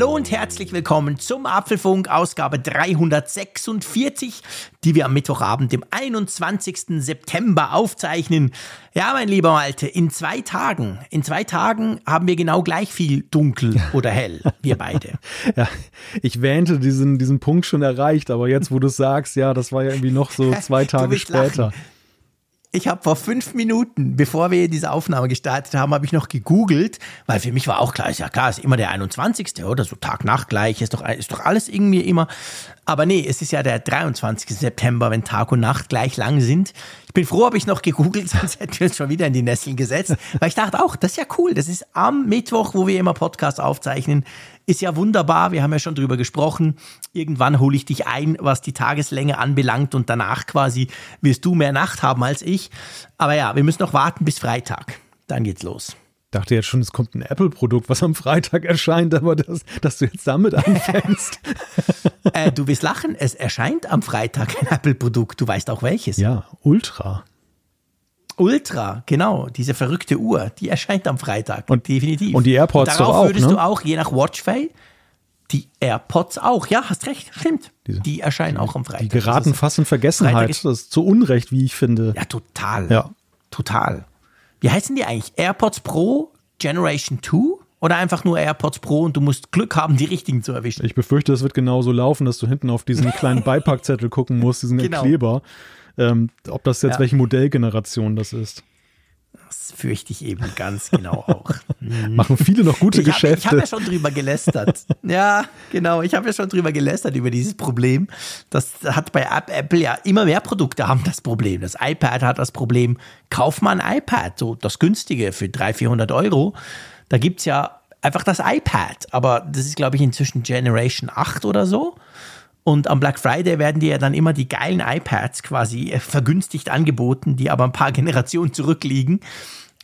Hallo und herzlich willkommen zum Apfelfunk Ausgabe 346, die wir am Mittwochabend, dem 21. September aufzeichnen. Ja, mein lieber Malte, in zwei Tagen, in zwei Tagen haben wir genau gleich viel dunkel oder hell, wir beide. ja, ich wähnte diesen, diesen Punkt schon erreicht, aber jetzt, wo du sagst, ja, das war ja irgendwie noch so zwei Tage später. Lachen. Ich habe vor fünf Minuten, bevor wir diese Aufnahme gestartet haben, habe ich noch gegoogelt, weil für mich war auch klar, ist ja klar, ist immer der 21. oder so Tag-Nacht gleich, ist doch, ist doch alles irgendwie immer. Aber nee, es ist ja der 23. September, wenn Tag und Nacht gleich lang sind. Ich bin froh, habe ich noch gegoogelt, sonst hätten wir uns schon wieder in die Nesseln gesetzt. Weil ich dachte auch, das ist ja cool. Das ist am Mittwoch, wo wir immer Podcast aufzeichnen. Ist ja wunderbar. Wir haben ja schon drüber gesprochen. Irgendwann hole ich dich ein, was die Tageslänge anbelangt und danach quasi wirst du mehr Nacht haben als ich. Aber ja, wir müssen noch warten bis Freitag. Dann geht's los dachte jetzt schon, es kommt ein Apple-Produkt, was am Freitag erscheint, aber das, dass du jetzt damit anfängst. äh, du wirst lachen, es erscheint am Freitag ein Apple-Produkt. Du weißt auch welches. Ja, Ultra. Ultra, genau, diese verrückte Uhr, die erscheint am Freitag. Und, definitiv. Und die AirPods Darauf doch auch, würdest ne? du auch, je nach Watchface, die AirPods auch. Ja, hast recht, stimmt. Diese, die erscheinen die, auch am Freitag. Die geraten fast in Vergessenheit. Ist, das ist zu Unrecht, wie ich finde. Ja, total. Ja. Total. Wie heißen die eigentlich? AirPods Pro Generation 2? Oder einfach nur AirPods Pro und du musst Glück haben, die richtigen zu erwischen? Ich befürchte, es wird genauso laufen, dass du hinten auf diesen kleinen Beipackzettel gucken musst, diesen genau. Kleber. Ähm, ob das jetzt ja. welche Modellgeneration das ist. Das fürchte ich eben ganz genau auch. Machen viele noch gute ich hab, Geschäfte. Ich habe ja schon drüber gelästert. ja, genau. Ich habe ja schon drüber gelästert über dieses Problem. Das hat bei Apple ja immer mehr Produkte haben das Problem. Das iPad hat das Problem. Kauf mal ein iPad, so das günstige für 300, 400 Euro. Da gibt es ja einfach das iPad. Aber das ist, glaube ich, inzwischen Generation 8 oder so. Und am Black Friday werden dir ja dann immer die geilen iPads quasi äh, vergünstigt angeboten, die aber ein paar Generationen zurückliegen.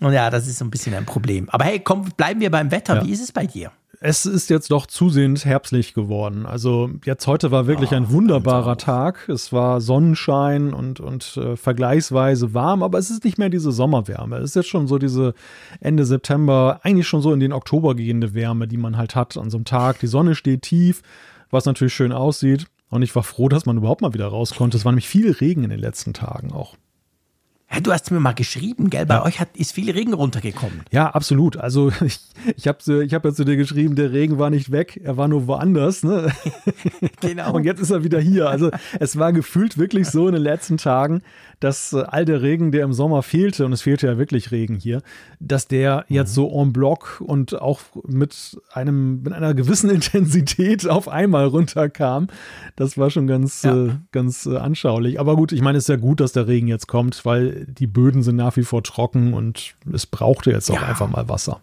Und ja, das ist so ein bisschen ein Problem. Aber hey, komm, bleiben wir beim Wetter. Ja. Wie ist es bei dir? Es ist jetzt doch zusehends herbstlich geworden. Also jetzt heute war wirklich oh, ein wunderbarer Tag. Es war Sonnenschein und, und äh, vergleichsweise warm, aber es ist nicht mehr diese Sommerwärme. Es ist jetzt schon so diese Ende September, eigentlich schon so in den Oktober gehende Wärme, die man halt hat an so einem Tag. Die Sonne steht tief, was natürlich schön aussieht. Und ich war froh, dass man überhaupt mal wieder raus konnte. Es war nämlich viel Regen in den letzten Tagen auch. Ja, du hast mir mal geschrieben, gell? Bei ja. euch hat, ist viel Regen runtergekommen. Ja, absolut. Also ich, ich habe ich hab ja zu dir geschrieben, der Regen war nicht weg, er war nur woanders. Ne? genau. Und jetzt ist er wieder hier. Also es war gefühlt wirklich so in den letzten Tagen, dass äh, all der Regen, der im Sommer fehlte, und es fehlte ja wirklich Regen hier, dass der mhm. jetzt so en bloc und auch mit einem, mit einer gewissen Intensität auf einmal runterkam. Das war schon ganz, ja. äh, ganz äh, anschaulich. Aber gut, ich meine, es ist ja gut, dass der Regen jetzt kommt, weil die Böden sind nach wie vor trocken und es brauchte jetzt auch ja. einfach mal Wasser.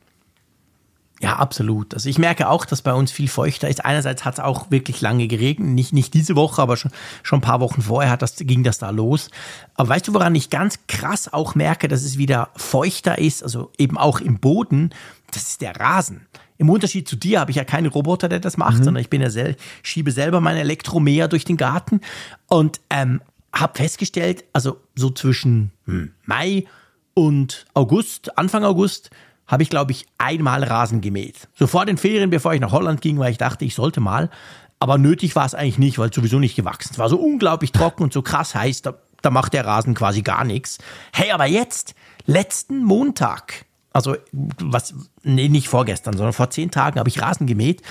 Ja, absolut. Also ich merke auch, dass bei uns viel feuchter ist. Einerseits hat es auch wirklich lange geregnet, nicht, nicht diese Woche, aber schon, schon ein paar Wochen vorher hat das, ging das da los. Aber weißt du, woran ich ganz krass auch merke, dass es wieder feuchter ist, also eben auch im Boden, das ist der Rasen. Im Unterschied zu dir habe ich ja keinen Roboter, der das macht, mhm. sondern ich bin ja sel schiebe selber mein Elektromäher durch den Garten und ähm, habe festgestellt, also so zwischen Mai und August, Anfang August, habe ich, glaube ich, einmal Rasen gemäht. So vor den Ferien, bevor ich nach Holland ging, weil ich dachte, ich sollte mal. Aber nötig war es eigentlich nicht, weil es sowieso nicht gewachsen Es war so unglaublich trocken und so krass heiß, da, da macht der Rasen quasi gar nichts. Hey, aber jetzt, letzten Montag, also was, nee, nicht vorgestern, sondern vor zehn Tagen habe ich Rasen gemäht.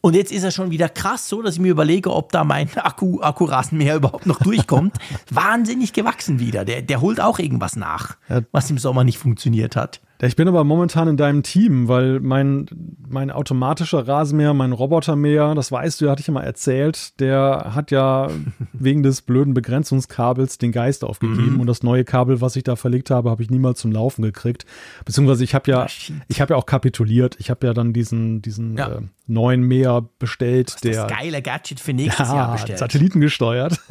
Und jetzt ist er schon wieder krass so, dass ich mir überlege, ob da mein Akku, Akkurasenmäher überhaupt noch durchkommt. Wahnsinnig gewachsen wieder. Der, der holt auch irgendwas nach, was im Sommer nicht funktioniert hat. Ich bin aber momentan in deinem Team, weil mein, mein automatischer Rasenmäher, mein Robotermäher, das weißt du, hatte ich ja mal erzählt, der hat ja wegen des blöden Begrenzungskabels den Geist aufgegeben mhm. und das neue Kabel, was ich da verlegt habe, habe ich niemals zum Laufen gekriegt. Beziehungsweise ich habe ja, ich habe ja auch kapituliert. Ich habe ja dann diesen, diesen ja. äh, neuen Mäher bestellt, der das geile Gadget für nächstes ja, Jahr bestellt. Satelliten gesteuert.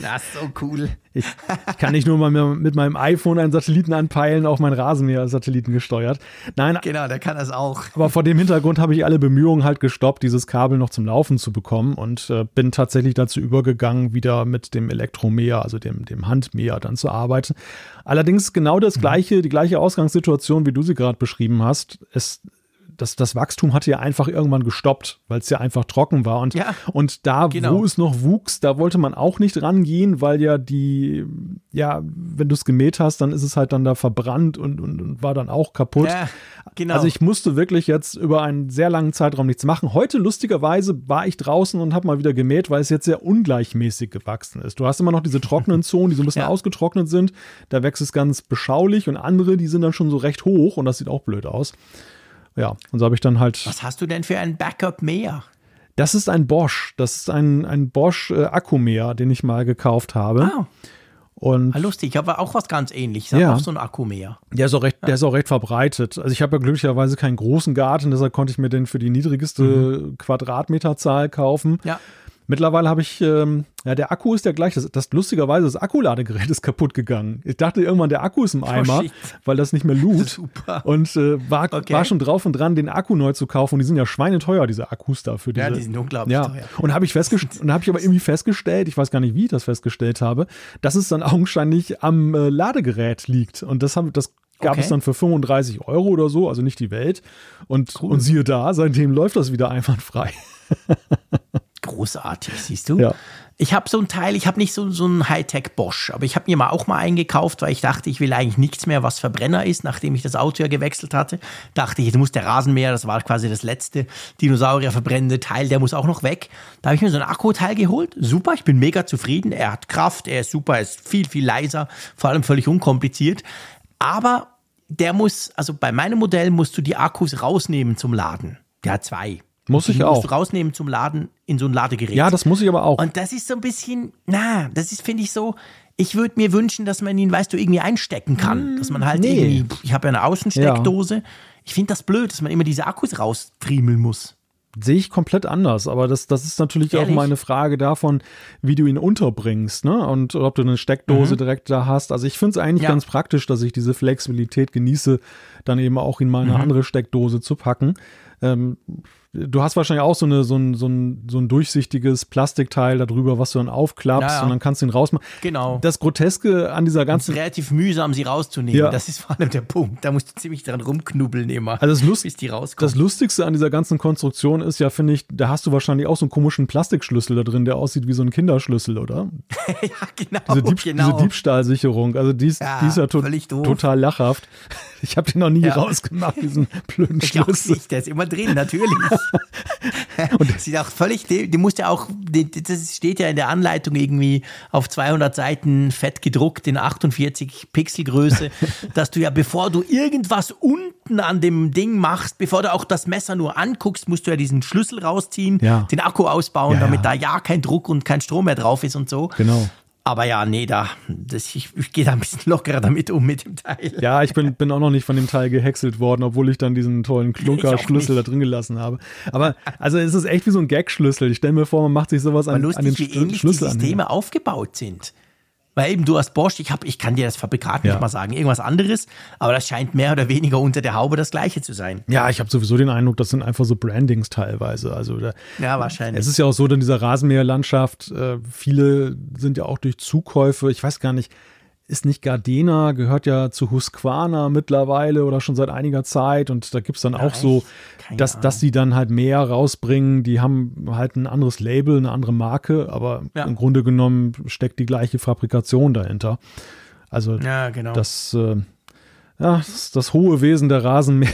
Das ist so cool. Ich, ich kann nicht nur mal mit meinem iPhone einen Satelliten anpeilen auf mein Rasenmäher. Ist Satelliten gesteuert. Nein. Genau, der kann das auch. Aber vor dem Hintergrund habe ich alle Bemühungen halt gestoppt, dieses Kabel noch zum Laufen zu bekommen und äh, bin tatsächlich dazu übergegangen, wieder mit dem Elektromäher, also dem, dem Handmäher dann zu arbeiten. Allerdings genau das mhm. gleiche, die gleiche Ausgangssituation, wie du sie gerade beschrieben hast. Es das, das Wachstum hatte ja einfach irgendwann gestoppt, weil es ja einfach trocken war. Und, ja, und da, genau. wo es noch wuchs, da wollte man auch nicht rangehen, weil ja die, ja, wenn du es gemäht hast, dann ist es halt dann da verbrannt und, und, und war dann auch kaputt. Ja, genau. Also ich musste wirklich jetzt über einen sehr langen Zeitraum nichts machen. Heute, lustigerweise, war ich draußen und habe mal wieder gemäht, weil es jetzt sehr ungleichmäßig gewachsen ist. Du hast immer noch diese trockenen Zonen, die so ein bisschen ja. ausgetrocknet sind. Da wächst es ganz beschaulich und andere, die sind dann schon so recht hoch und das sieht auch blöd aus. Ja, und so habe ich dann halt. Was hast du denn für ein Backup mehr? Das ist ein Bosch. Das ist ein, ein Bosch äh, Akkumäher, den ich mal gekauft habe. Ah. Und ah, lustig, ich habe auch was ganz ähnliches. Ja. auch so ein Akkumäher. Der ist, auch recht, ja. der ist auch recht verbreitet. Also ich habe ja glücklicherweise keinen großen Garten, deshalb konnte ich mir den für die niedrigste mhm. Quadratmeterzahl kaufen. Ja. Mittlerweile habe ich, ähm, ja, der Akku ist ja gleich. Das, das lustigerweise, das Akkuladegerät ist kaputt gegangen. Ich dachte irgendwann, der Akku ist im oh, Eimer, oh, weil das nicht mehr lud. Super. Und äh, war, okay. war schon drauf und dran, den Akku neu zu kaufen. Und die sind ja schweineteuer, diese Akkus dafür. ja, die sind unglaublich ja. teuer. Und habe ich festgestellt, und habe ich aber irgendwie festgestellt, ich weiß gar nicht, wie ich das festgestellt habe, dass es dann augenscheinlich am äh, Ladegerät liegt. Und das haben, das gab okay. es dann für 35 Euro oder so, also nicht die Welt. Und, cool. und siehe da, seitdem läuft das wieder einwandfrei. Großartig, siehst du? Ja. Ich habe so ein Teil, ich habe nicht so, so einen Hightech Bosch, aber ich habe mir mal auch mal eingekauft, weil ich dachte, ich will eigentlich nichts mehr, was Verbrenner ist, nachdem ich das Auto ja gewechselt hatte. Dachte ich, jetzt muss der Rasenmäher, das war quasi das letzte Dinosaurier verbrennende Teil, der muss auch noch weg. Da habe ich mir so ein Akkuteil geholt. Super, ich bin mega zufrieden. Er hat Kraft, er ist super, er ist viel, viel leiser, vor allem völlig unkompliziert. Aber der muss, also bei meinem Modell musst du die Akkus rausnehmen zum Laden. Der hat zwei. Muss ich auch. Musst du rausnehmen zum Laden in so ein Ladegerät. Ja, das muss ich aber auch. Und das ist so ein bisschen, na, das ist, finde ich so, ich würde mir wünschen, dass man ihn, weißt du, irgendwie einstecken kann. Hm, dass man halt nee. irgendwie, ich habe ja eine Außensteckdose. Ja. Ich finde das blöd, dass man immer diese Akkus rausfriemeln muss. Sehe ich komplett anders, aber das, das ist natürlich Ehrlich? auch mal eine Frage davon, wie du ihn unterbringst, ne? Und ob du eine Steckdose mhm. direkt da hast. Also ich finde es eigentlich ja. ganz praktisch, dass ich diese Flexibilität genieße, dann eben auch in meine mhm. andere Steckdose zu packen. Ähm, du hast wahrscheinlich auch so, eine, so, ein, so, ein, so ein durchsichtiges Plastikteil darüber, was du dann aufklappst ja, ja. und dann kannst du ihn rausmachen. Genau. Das Groteske an dieser ganzen. Es ist relativ mühsam, sie rauszunehmen. Ja. Das ist vor allem der Punkt. Da musst du ziemlich dran rumknubbeln immer, also das Lust, bis die rauskommen. Das Lustigste an dieser ganzen Konstruktion ist ja, finde ich, da hast du wahrscheinlich auch so einen komischen Plastikschlüssel da drin, der aussieht wie so ein Kinderschlüssel, oder? ja, genau. Diese, Dieb genau. diese Diebstahlsicherung. Also die ist ja, die ist ja to total lachhaft. Ich habe den noch nie rausgemacht, diesen blöden Schlüssel. Ich auch nicht, der ist immer drin, natürlich. Und das sieht auch völlig, die muss ja auch, das steht ja in der Anleitung irgendwie auf 200 Seiten fett gedruckt in 48 Pixelgröße, dass du ja, bevor du irgendwas unten an dem Ding machst, bevor du auch das Messer nur anguckst, musst du ja diesen Schlüssel rausziehen, ja. den Akku ausbauen, ja, damit ja. da ja kein Druck und kein Strom mehr drauf ist und so. Genau. Aber ja, nee, da, das, ich, ich gehe da ein bisschen lockerer damit um mit dem Teil. Ja, ich bin, bin auch noch nicht von dem Teil gehäckselt worden, obwohl ich dann diesen tollen Klunkerschlüssel da drin gelassen habe. Aber also es ist echt wie so ein Gag-Schlüssel. Ich stelle mir vor, man macht sich sowas an, lustig, an den wie ähnlich Schlüssel die Systeme an. aufgebaut sind. Weil eben du hast Bosch, ich, hab, ich kann dir das Fabrikat ja. nicht mal sagen, irgendwas anderes, aber das scheint mehr oder weniger unter der Haube das gleiche zu sein. Ja, ich habe sowieso den Eindruck, das sind einfach so Brandings teilweise. Also da, ja, wahrscheinlich. Es ist ja auch so, in dieser Rasenmäherlandschaft, äh, viele sind ja auch durch Zukäufe, ich weiß gar nicht, ist nicht Gardena, gehört ja zu Husqvarna mittlerweile oder schon seit einiger Zeit. Und da gibt es dann ja, auch so, dass, dass sie dann halt mehr rausbringen. Die haben halt ein anderes Label, eine andere Marke, aber ja. im Grunde genommen steckt die gleiche Fabrikation dahinter. Also ja, genau. das, äh, ja, das, das hohe Wesen der Rasenmäher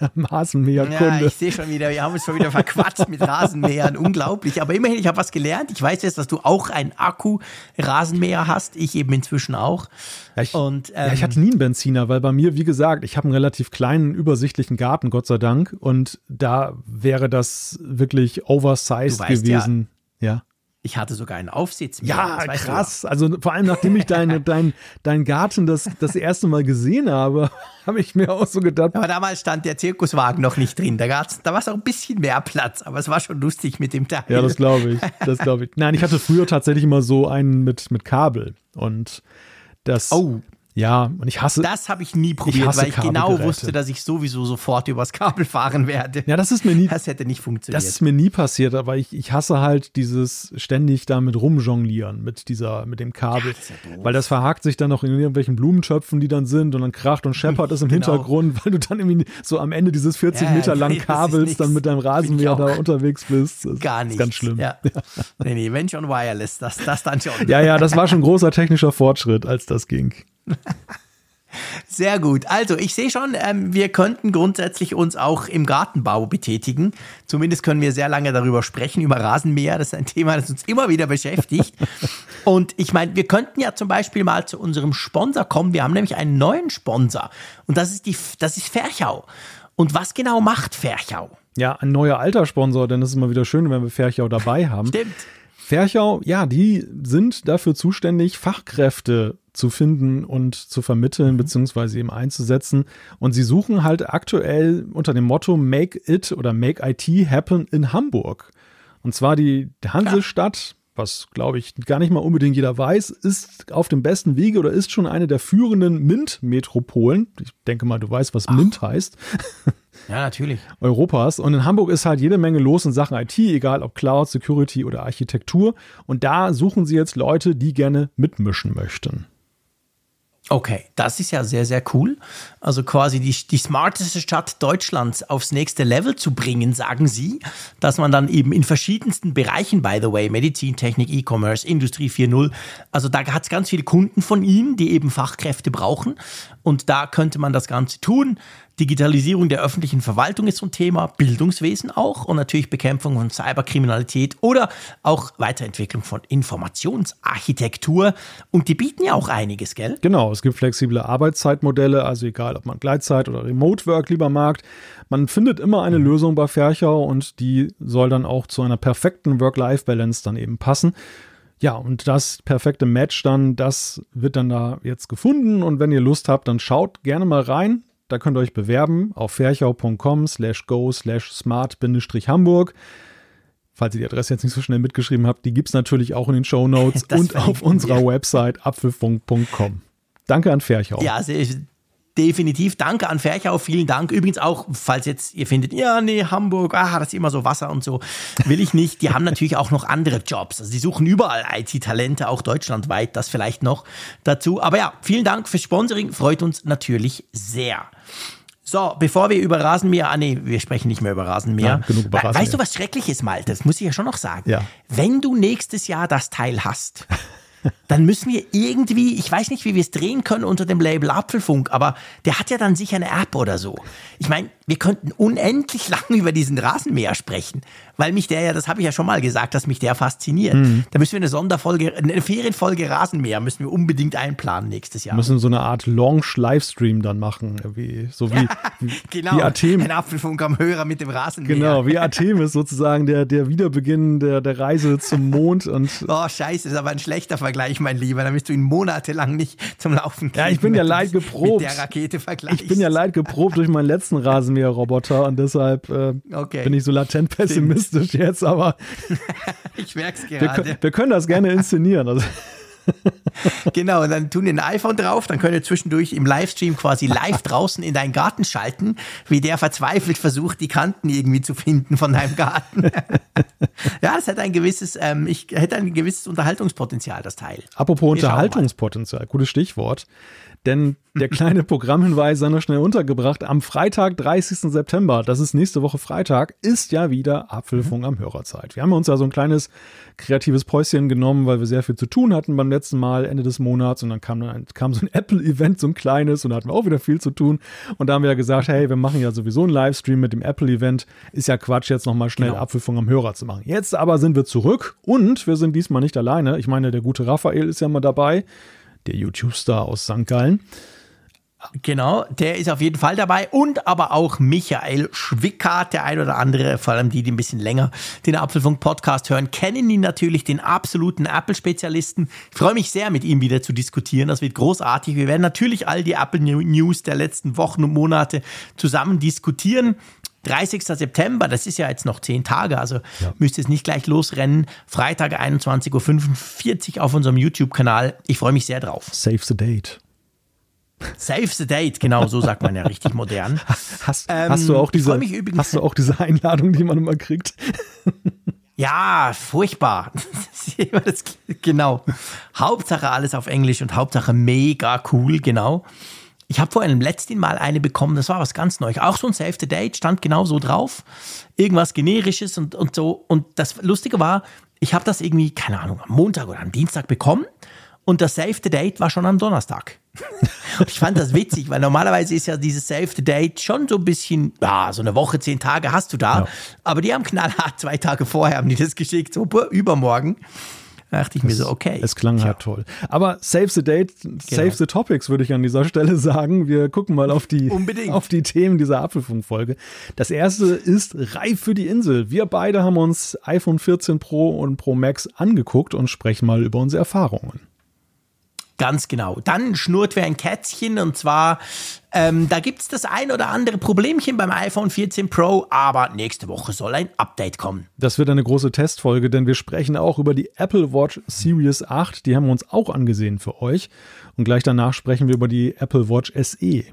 der Rasenmäherkunde. Ja, ich sehe schon wieder, wir haben uns schon wieder verquatscht mit Rasenmähern. Unglaublich. Aber immerhin, ich habe was gelernt. Ich weiß jetzt, dass du auch einen Akku-Rasenmäher hast. Ich eben inzwischen auch. Ja ich, Und, ähm, ja, ich hatte nie einen Benziner, weil bei mir, wie gesagt, ich habe einen relativ kleinen, übersichtlichen Garten, Gott sei Dank. Und da wäre das wirklich oversized gewesen. Ja, ja. Ich hatte sogar einen Aufsitz. Ja, krass. Also vor allem, nachdem ich deine, dein, dein Garten das, das erste Mal gesehen habe, habe ich mir auch so gedacht. Aber damals stand der Zirkuswagen noch nicht drin. Da, da war es auch ein bisschen mehr Platz, aber es war schon lustig mit dem Teil. Ja, das glaube ich. Das glaube ich. Nein, ich hatte früher tatsächlich immer so einen mit, mit Kabel. Und das. Oh. Ja, und ich hasse. Das habe ich nie probiert, ich weil ich genau wusste, dass ich sowieso sofort übers Kabel fahren werde. Ja, das ist mir nie. Das hätte nicht funktioniert. Das ist mir nie passiert, aber ich, ich hasse halt dieses ständig damit rumjonglieren mit dieser, mit dem Kabel. Ja, ja weil das verhakt sich dann noch in irgendwelchen Blumentöpfen, die dann sind und dann kracht und scheppert es im genau. Hintergrund, weil du dann irgendwie so am Ende dieses 40 ja, Meter langen Kabels dann mit deinem Rasenmäher da unterwegs bist. Das Gar nicht. Ganz schlimm. Ja. Nee, nee, wenn schon wireless, das, das dann schon. Ja, ja, das war schon großer technischer Fortschritt, als das ging. Sehr gut. Also, ich sehe schon, ähm, wir könnten grundsätzlich uns auch im Gartenbau betätigen. Zumindest können wir sehr lange darüber sprechen, über Rasenmäher. Das ist ein Thema, das uns immer wieder beschäftigt. Und ich meine, wir könnten ja zum Beispiel mal zu unserem Sponsor kommen. Wir haben nämlich einen neuen Sponsor. Und das ist, die, das ist Ferchau. Und was genau macht Ferchau? Ja, ein neuer alter Sponsor, denn es ist immer wieder schön, wenn wir Ferchau dabei haben. Stimmt. Ferchau, ja, die sind dafür zuständig, Fachkräfte zu finden und zu vermitteln, mhm. beziehungsweise eben einzusetzen. Und sie suchen halt aktuell unter dem Motto Make It oder Make IT Happen in Hamburg. Und zwar die Hansestadt, was glaube ich gar nicht mal unbedingt jeder weiß, ist auf dem besten Wege oder ist schon eine der führenden MINT-Metropolen. Ich denke mal, du weißt, was Ach. MINT heißt. Ja, natürlich. Europas. Und in Hamburg ist halt jede Menge los in Sachen IT, egal ob Cloud, Security oder Architektur. Und da suchen sie jetzt Leute, die gerne mitmischen möchten. Okay, das ist ja sehr, sehr cool. Also quasi die, die smarteste Stadt Deutschlands aufs nächste Level zu bringen, sagen Sie, dass man dann eben in verschiedensten Bereichen, by the way, Medizin, Technik, E-Commerce, Industrie 4.0, also da hat es ganz viele Kunden von Ihnen, die eben Fachkräfte brauchen und da könnte man das Ganze tun. Digitalisierung der öffentlichen Verwaltung ist so ein Thema, Bildungswesen auch und natürlich Bekämpfung von Cyberkriminalität oder auch Weiterentwicklung von Informationsarchitektur. Und die bieten ja auch einiges, gell? Genau, es gibt flexible Arbeitszeitmodelle, also egal, ob man Gleitzeit oder Remote Work lieber mag. Man findet immer eine mhm. Lösung bei Ferchau und die soll dann auch zu einer perfekten Work-Life-Balance dann eben passen. Ja, und das perfekte Match dann, das wird dann da jetzt gefunden. Und wenn ihr Lust habt, dann schaut gerne mal rein. Da könnt ihr euch bewerben auf ferchau.com slash go slash smart-hamburg. Falls ihr die Adresse jetzt nicht so schnell mitgeschrieben habt, die gibt es natürlich auch in den Show Notes und auf unserer. Website apfelfunk.com. Danke an Ferchau. Ja, sehr, definitiv. Danke an Ferchau, vielen Dank. Übrigens auch, falls jetzt ihr findet, ja, nee, Hamburg, ah, das ist immer so Wasser und so, will ich nicht. Die haben natürlich auch noch andere Jobs. Also die suchen überall IT-Talente, auch deutschlandweit, das vielleicht noch dazu. Aber ja, vielen Dank fürs Sponsoring, freut uns natürlich sehr. So, bevor wir über Rasenmäher, ah nee, wir sprechen nicht mehr über Rasenmäher. Ja, genug über Rasenmäher. Weißt du, was schrecklich ist, Malte? Das muss ich ja schon noch sagen. Ja. Wenn du nächstes Jahr das Teil hast, dann müssen wir irgendwie, ich weiß nicht, wie wir es drehen können unter dem Label Apfelfunk, aber der hat ja dann sicher eine App oder so. Ich meine, wir könnten unendlich lang über diesen Rasenmäher sprechen, weil mich der ja, das habe ich ja schon mal gesagt, dass mich der fasziniert. Mhm. Da müssen wir eine Sonderfolge, eine Ferienfolge Rasenmäher müssen wir unbedingt einplanen nächstes Jahr. Wir müssen so eine Art Launch-Livestream dann machen, wie, so wie, genau, wie Athem. Ein Apfelfunk am Hörer mit dem Rasenmäher. Genau, wie Artemis sozusagen der, der Wiederbeginn der, der Reise zum Mond und. Oh, scheiße, ist aber ein schlechter Vergleich, mein Lieber. Da bist du ihn monatelang nicht zum Laufen kriegen. Ja, ich bin ja leid geprobt. Mit der Rakete vergleichst. Ich bin ja leid geprobt durch meinen letzten Rasenmäher-Roboter und deshalb äh, okay. bin ich so latent pessimistisch Stimmt. jetzt, aber. ich merk's gerade. Wir, wir, können das gerne inszenieren. Also. genau, und dann tun ein iPhone drauf, dann könnt ihr zwischendurch im Livestream quasi live draußen in deinen Garten schalten, wie der verzweifelt versucht, die Kanten irgendwie zu finden von deinem Garten. ja, das hat ein gewisses, ähm, ich hätte ein gewisses Unterhaltungspotenzial, das Teil. Apropos Unterhaltungspotenzial, gutes Stichwort. Denn der kleine Programmhinweis sei noch schnell untergebracht. Am Freitag, 30. September, das ist nächste Woche Freitag, ist ja wieder Apfelfunk am Hörerzeit. Wir haben uns ja so ein kleines kreatives Päuschen genommen, weil wir sehr viel zu tun hatten beim letzten Mal, Ende des Monats. Und dann kam, dann kam so ein Apple-Event, so ein kleines, und da hatten wir auch wieder viel zu tun. Und da haben wir ja gesagt, hey, wir machen ja sowieso einen Livestream mit dem Apple-Event. Ist ja Quatsch, jetzt nochmal schnell genau. Apfelfunk am Hörer zu machen. Jetzt aber sind wir zurück und wir sind diesmal nicht alleine. Ich meine, der gute Raphael ist ja mal dabei der YouTube-Star aus St. Gallen. Genau, der ist auf jeden Fall dabei und aber auch Michael Schwickart, der ein oder andere, vor allem die, die ein bisschen länger den Apfelfunk-Podcast hören, kennen ihn natürlich, den absoluten Apple-Spezialisten. Ich freue mich sehr, mit ihm wieder zu diskutieren. Das wird großartig. Wir werden natürlich all die Apple News der letzten Wochen und Monate zusammen diskutieren. 30. September, das ist ja jetzt noch zehn Tage, also ja. müsst ihr es nicht gleich losrennen. Freitag 21.45 Uhr auf unserem YouTube-Kanal. Ich freue mich sehr drauf. Save the date. Save the date, genau so sagt man ja richtig modern. Hast, ähm, hast, du, auch diese, hast du auch diese Einladung, die man immer kriegt? Ja, furchtbar. genau. Hauptsache alles auf Englisch und Hauptsache mega cool, genau. Ich habe vor einem letzten Mal eine bekommen, das war was ganz Neues. Auch so ein Save the Date, stand genau so drauf. Irgendwas Generisches und, und so. Und das Lustige war, ich habe das irgendwie, keine Ahnung, am Montag oder am Dienstag bekommen und das Save the Date war schon am Donnerstag. und ich fand das witzig, weil normalerweise ist ja dieses Save the Date schon so ein bisschen, ja, so eine Woche, zehn Tage hast du da. Ja. Aber die haben knallhart zwei Tage vorher haben die das geschickt, so übermorgen. Da dachte ich mir so, okay. Es klang halt toll. Aber Save the Date, genau. Save the Topics, würde ich an dieser Stelle sagen. Wir gucken mal auf die, auf die Themen dieser Apfelfunk-Folge. Das erste ist reif für die Insel. Wir beide haben uns iPhone 14 Pro und Pro Max angeguckt und sprechen mal über unsere Erfahrungen. Ganz genau. Dann schnurrt wir ein Kätzchen und zwar, ähm, da gibt es das ein oder andere Problemchen beim iPhone 14 Pro, aber nächste Woche soll ein Update kommen. Das wird eine große Testfolge, denn wir sprechen auch über die Apple Watch Series 8. Die haben wir uns auch angesehen für euch. Und gleich danach sprechen wir über die Apple Watch SE.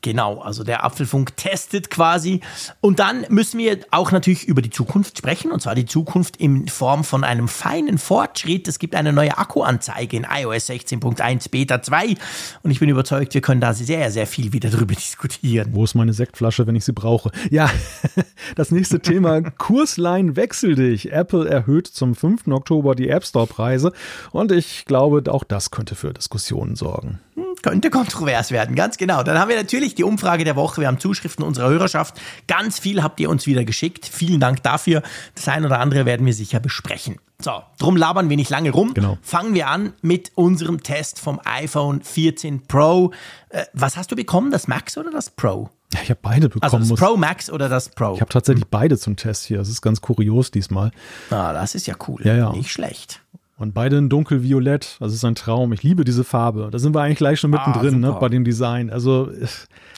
Genau, also der Apfelfunk testet quasi. Und dann müssen wir auch natürlich über die Zukunft sprechen, und zwar die Zukunft in Form von einem feinen Fortschritt. Es gibt eine neue Akkuanzeige in iOS 16.1 Beta 2 und ich bin überzeugt, wir können da sehr, sehr viel wieder drüber diskutieren. Wo ist meine Sektflasche, wenn ich sie brauche? Ja, das nächste Thema, Kursline wechsel dich. Apple erhöht zum 5. Oktober die App Store Preise und ich glaube, auch das könnte für Diskussionen sorgen. Hm, könnte kontrovers werden, ganz genau. Dann haben wir natürlich die Umfrage der Woche. Wir haben Zuschriften unserer Hörerschaft. Ganz viel habt ihr uns wieder geschickt. Vielen Dank dafür. Das eine oder andere werden wir sicher besprechen. So, drum labern wir nicht lange rum. Genau. Fangen wir an mit unserem Test vom iPhone 14 Pro. Äh, was hast du bekommen? Das Max oder das Pro? Ja, ich habe beide bekommen. Also das Pro Max oder das Pro? Ich habe tatsächlich beide zum Test hier. Das ist ganz kurios diesmal. Ah, das ist ja cool. Ja, ja. Nicht schlecht. Und beide in dunkelviolett. Das ist ein Traum. Ich liebe diese Farbe. Da sind wir eigentlich gleich schon ah, mittendrin ah, ne, bei dem Design. Also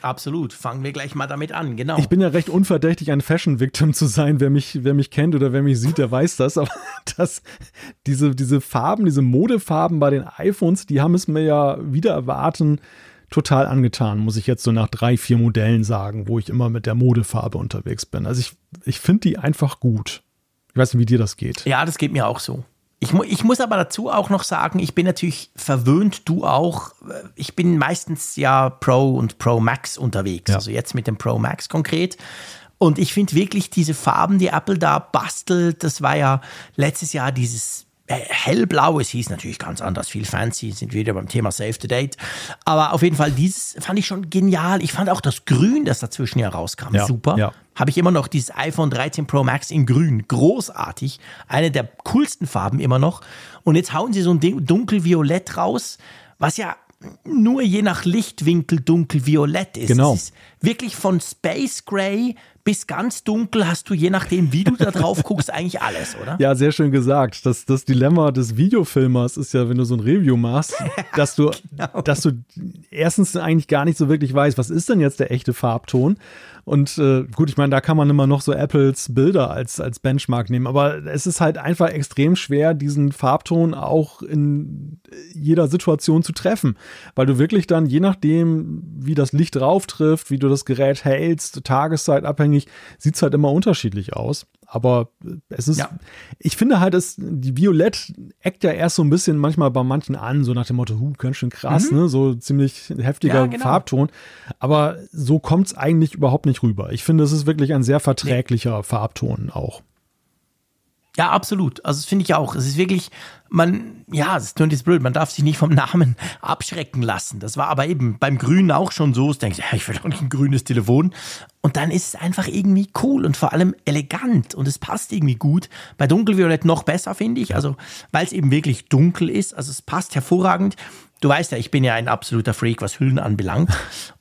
Absolut. Fangen wir gleich mal damit an, genau. Ich bin ja recht unverdächtig, ein Fashion-Victim zu sein. Wer mich, wer mich kennt oder wer mich sieht, der weiß das. Aber das, diese, diese Farben, diese Modefarben bei den iPhones, die haben es mir ja wieder erwarten total angetan, muss ich jetzt so nach drei, vier Modellen sagen, wo ich immer mit der Modefarbe unterwegs bin. Also ich, ich finde die einfach gut. Ich weiß nicht, wie dir das geht. Ja, das geht mir auch so. Ich, mu ich muss aber dazu auch noch sagen, ich bin natürlich verwöhnt, du auch. Ich bin meistens ja Pro und Pro Max unterwegs. Ja. Also jetzt mit dem Pro Max konkret. Und ich finde wirklich diese Farben, die Apple da bastelt, das war ja letztes Jahr dieses äh, hellblau, es hieß natürlich ganz anders, viel fancy, sind wieder beim Thema Save the Date. Aber auf jeden Fall, dieses fand ich schon genial. Ich fand auch das Grün, das dazwischen herauskam, ja, super. Ja. Habe ich immer noch dieses iPhone 13 Pro Max in Grün. Großartig. Eine der coolsten Farben immer noch. Und jetzt hauen sie so ein dunkelviolett raus, was ja nur je nach Lichtwinkel dunkelviolett ist. Genau. Es ist wirklich von Space Gray bis ganz dunkel hast du, je nachdem, wie du da drauf guckst, eigentlich alles, oder? Ja, sehr schön gesagt. Das, das Dilemma des Videofilmers ist ja, wenn du so ein Review machst, dass du, genau. dass du erstens eigentlich gar nicht so wirklich weißt, was ist denn jetzt der echte Farbton? Und äh, gut, ich meine, da kann man immer noch so Apples Bilder als, als Benchmark nehmen, aber es ist halt einfach extrem schwer, diesen Farbton auch in jeder Situation zu treffen, weil du wirklich dann, je nachdem, wie das Licht drauf trifft, wie du das Gerät hältst, Tageszeit abhängig, sieht es halt immer unterschiedlich aus. Aber es ist, ja. ich finde halt, es, die Violett eckt ja erst so ein bisschen manchmal bei manchen an, so nach dem Motto, huh, ganz schön krass, mhm. ne? So ziemlich heftiger ja, genau. Farbton. Aber so kommt es eigentlich überhaupt nicht rüber. Ich finde, es ist wirklich ein sehr verträglicher nee. Farbton auch. Ja, absolut. Also das finde ich auch. Es ist wirklich, man, ja, es klingt jetzt blöd, man darf sich nicht vom Namen abschrecken lassen. Das war aber eben beim Grünen auch schon so. Du denkst, ja, ich will doch nicht ein grünes Telefon. Und dann ist es einfach irgendwie cool und vor allem elegant und es passt irgendwie gut. Bei Dunkelviolett noch besser, finde ich. Also, weil es eben wirklich dunkel ist. Also es passt hervorragend. Du weißt ja, ich bin ja ein absoluter Freak, was Hüllen anbelangt.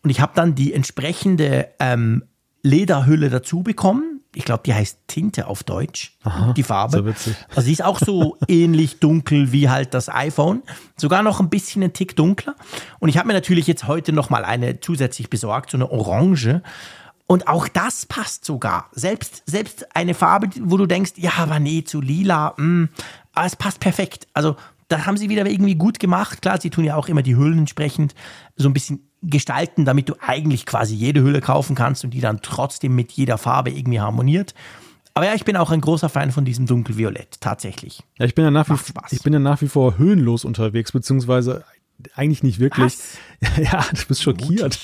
Und ich habe dann die entsprechende ähm, Lederhülle dazu bekommen ich glaube, die heißt Tinte auf Deutsch, Aha, die Farbe. So witzig. Also sie ist auch so ähnlich dunkel wie halt das iPhone, sogar noch ein bisschen ein Tick dunkler. Und ich habe mir natürlich jetzt heute noch mal eine zusätzlich besorgt, so eine Orange. Und auch das passt sogar. Selbst, selbst eine Farbe, wo du denkst, ja, aber nee, zu lila, mh, mm, aber es passt perfekt. Also das haben sie wieder irgendwie gut gemacht. Klar, sie tun ja auch immer die Hüllen entsprechend so ein bisschen gestalten, damit du eigentlich quasi jede Hülle kaufen kannst und die dann trotzdem mit jeder Farbe irgendwie harmoniert. Aber ja, ich bin auch ein großer Fan von diesem Dunkelviolett, tatsächlich. Ja, ich bin ja nach, wie, ich bin ja nach wie vor höhenlos unterwegs, beziehungsweise eigentlich nicht wirklich. Was? Ja, du bist schockiert.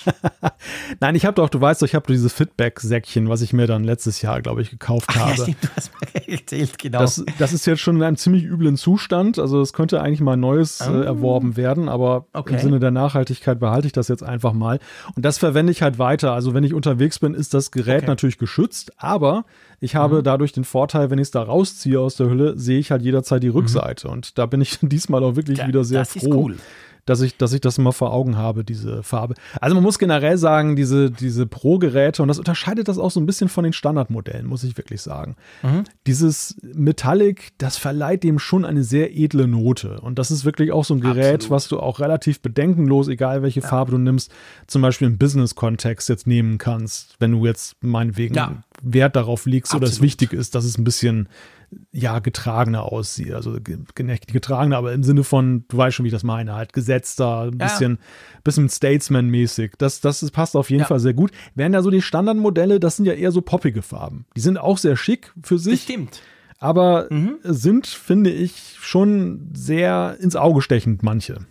Nein, ich habe doch, du weißt doch, ich habe dieses Fitback-Säckchen, was ich mir dann letztes Jahr, glaube ich, gekauft Ach, habe. Ja, stimmt, du hast mir erzählt, genau. Das, das, ist jetzt schon in einem ziemlich üblen Zustand. Also es könnte eigentlich mal neues oh. äh, erworben werden, aber okay. im Sinne der Nachhaltigkeit behalte ich das jetzt einfach mal. Und das verwende ich halt weiter. Also wenn ich unterwegs bin, ist das Gerät okay. natürlich geschützt, aber ich habe mhm. dadurch den Vorteil, wenn ich es da rausziehe aus der Hülle, sehe ich halt jederzeit die mhm. Rückseite. Mhm. Und da bin ich diesmal auch wirklich ja, wieder sehr froh. Cool dass ich, dass ich das immer vor Augen habe, diese Farbe. Also man muss generell sagen, diese, diese Pro-Geräte, und das unterscheidet das auch so ein bisschen von den Standardmodellen, muss ich wirklich sagen. Mhm. Dieses Metallic, das verleiht dem schon eine sehr edle Note. Und das ist wirklich auch so ein Gerät, Absolut. was du auch relativ bedenkenlos, egal welche ja. Farbe du nimmst, zum Beispiel im Business-Kontext jetzt nehmen kannst, wenn du jetzt meinetwegen ja. Wert darauf legst Absolut. oder es wichtig ist, dass es ein bisschen ja, getragener aussieht. Also getragener, aber im Sinne von, du weißt schon, wie ich das meine, halt gesetzter, ein bisschen, ja. bisschen Statesman-mäßig. Das, das passt auf jeden ja. Fall sehr gut. Während ja so die Standardmodelle, das sind ja eher so poppige Farben. Die sind auch sehr schick für sich. Stimmt. Aber mhm. sind, finde ich, schon sehr ins Auge stechend, manche.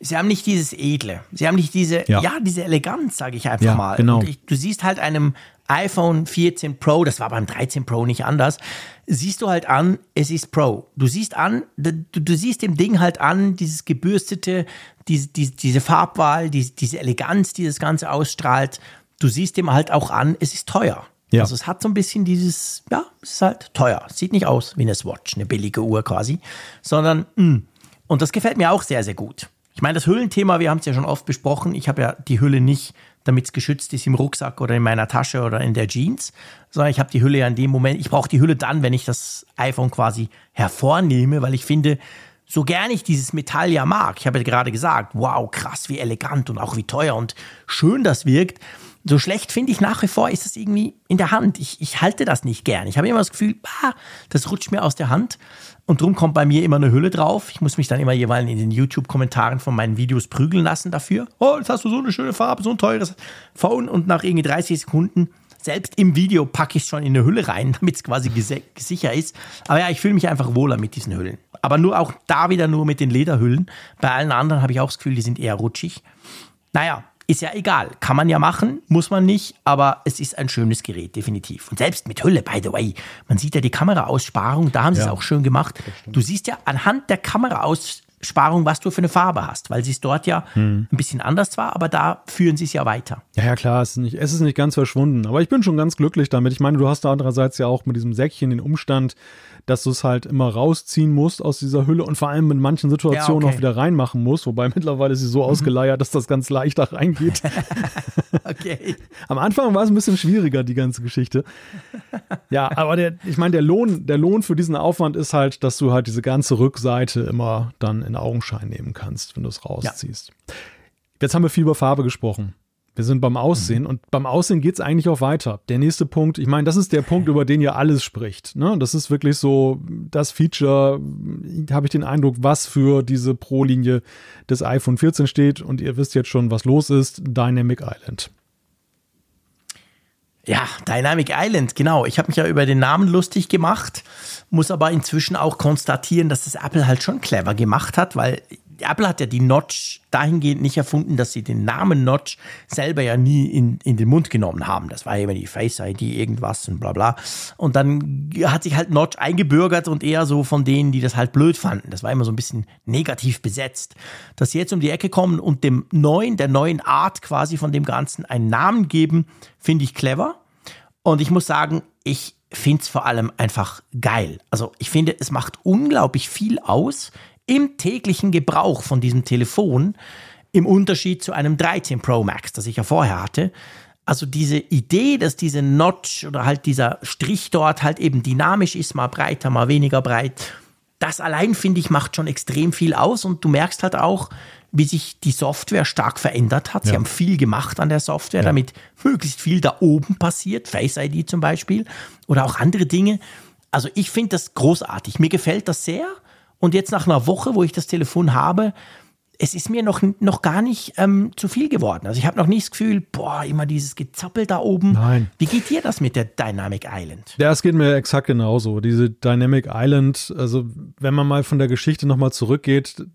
Sie haben nicht dieses Edle. Sie haben nicht diese, ja, ja diese Eleganz, sage ich einfach ja, mal. Genau. Ich, du siehst halt einem iPhone 14 Pro, das war beim 13 Pro nicht anders, siehst du halt an, es ist Pro. Du siehst an, du, du siehst dem Ding halt an, dieses gebürstete, diese, diese, diese Farbwahl, diese, diese Eleganz, die das Ganze ausstrahlt. Du siehst dem halt auch an, es ist teuer. Ja. Also es hat so ein bisschen dieses, ja, es ist halt teuer. Sieht nicht aus wie eine Swatch, eine billige Uhr quasi, sondern, mh. Mm. und das gefällt mir auch sehr, sehr gut. Ich meine, das Hüllenthema, wir haben es ja schon oft besprochen. Ich habe ja die Hülle nicht damit es geschützt ist im Rucksack oder in meiner Tasche oder in der Jeans, sondern ich habe die Hülle ja in dem Moment, ich brauche die Hülle dann, wenn ich das iPhone quasi hervornehme, weil ich finde, so gern ich dieses Metall ja mag, ich habe ja gerade gesagt, wow, krass, wie elegant und auch wie teuer und schön das wirkt, so schlecht finde ich nach wie vor ist es irgendwie in der Hand. Ich, ich halte das nicht gern. Ich habe immer das Gefühl, ah, das rutscht mir aus der Hand. Und drum kommt bei mir immer eine Hülle drauf. Ich muss mich dann immer jeweils in den YouTube-Kommentaren von meinen Videos prügeln lassen dafür. Oh, jetzt hast du so eine schöne Farbe, so ein teures Phone. Und nach irgendwie 30 Sekunden, selbst im Video, packe ich es schon in eine Hülle rein, damit es quasi sicher ist. Aber ja, ich fühle mich einfach wohler mit diesen Hüllen. Aber nur auch da wieder nur mit den Lederhüllen. Bei allen anderen habe ich auch das Gefühl, die sind eher rutschig. Naja, ist ja egal. Kann man ja machen, muss man nicht, aber es ist ein schönes Gerät, definitiv. Und selbst mit Hülle, by the way. Man sieht ja die Kameraaussparung, da haben sie ja, es auch schön gemacht. Du siehst ja anhand der Kameraausparung, was du für eine Farbe hast, weil sie es dort ja hm. ein bisschen anders zwar, aber da führen sie es ja weiter. Ja, ja, klar, es ist, nicht, es ist nicht ganz verschwunden. Aber ich bin schon ganz glücklich damit. Ich meine, du hast da andererseits ja auch mit diesem Säckchen den Umstand, dass du es halt immer rausziehen musst aus dieser Hülle und vor allem in manchen Situationen ja, okay. auch wieder reinmachen musst, wobei mittlerweile ist sie so mhm. ausgeleiert, dass das ganz leicht da reingeht. okay. Am Anfang war es ein bisschen schwieriger, die ganze Geschichte. Ja, aber der, ich meine, der Lohn, der Lohn für diesen Aufwand ist halt, dass du halt diese ganze Rückseite immer dann in Augenschein nehmen kannst, wenn du es rausziehst. Ja. Jetzt haben wir viel über Farbe gesprochen. Wir sind beim Aussehen mhm. und beim Aussehen geht es eigentlich auch weiter. Der nächste Punkt, ich meine, das ist der Punkt, über den ja alles spricht. Ne? Das ist wirklich so das Feature, habe ich den Eindruck, was für diese Pro-Linie des iPhone 14 steht. Und ihr wisst jetzt schon, was los ist. Dynamic Island. Ja, Dynamic Island, genau. Ich habe mich ja über den Namen lustig gemacht, muss aber inzwischen auch konstatieren, dass das Apple halt schon clever gemacht hat, weil Apple hat ja die Notch dahingehend nicht erfunden, dass sie den Namen Notch selber ja nie in, in den Mund genommen haben. Das war ja immer die Face ID, irgendwas und bla bla. Und dann hat sich halt Notch eingebürgert und eher so von denen, die das halt blöd fanden. Das war immer so ein bisschen negativ besetzt. Dass sie jetzt um die Ecke kommen und dem neuen, der neuen Art quasi von dem Ganzen einen Namen geben, finde ich clever. Und ich muss sagen, ich finde es vor allem einfach geil. Also ich finde, es macht unglaublich viel aus, im täglichen Gebrauch von diesem Telefon im Unterschied zu einem 13 Pro Max, das ich ja vorher hatte. Also diese Idee, dass diese Notch oder halt dieser Strich dort halt eben dynamisch ist, mal breiter, mal weniger breit, das allein finde ich macht schon extrem viel aus und du merkst halt auch, wie sich die Software stark verändert hat. Sie ja. haben viel gemacht an der Software, ja. damit möglichst viel da oben passiert, Face ID zum Beispiel oder auch andere Dinge. Also ich finde das großartig. Mir gefällt das sehr. Und jetzt nach einer Woche, wo ich das Telefon habe, es ist mir noch, noch gar nicht ähm, zu viel geworden. Also ich habe noch nicht das Gefühl, boah, immer dieses Gezappel da oben. Nein. Wie geht dir das mit der Dynamic Island? Ja, es geht mir exakt genauso. Diese Dynamic Island, also wenn man mal von der Geschichte nochmal zurückgeht,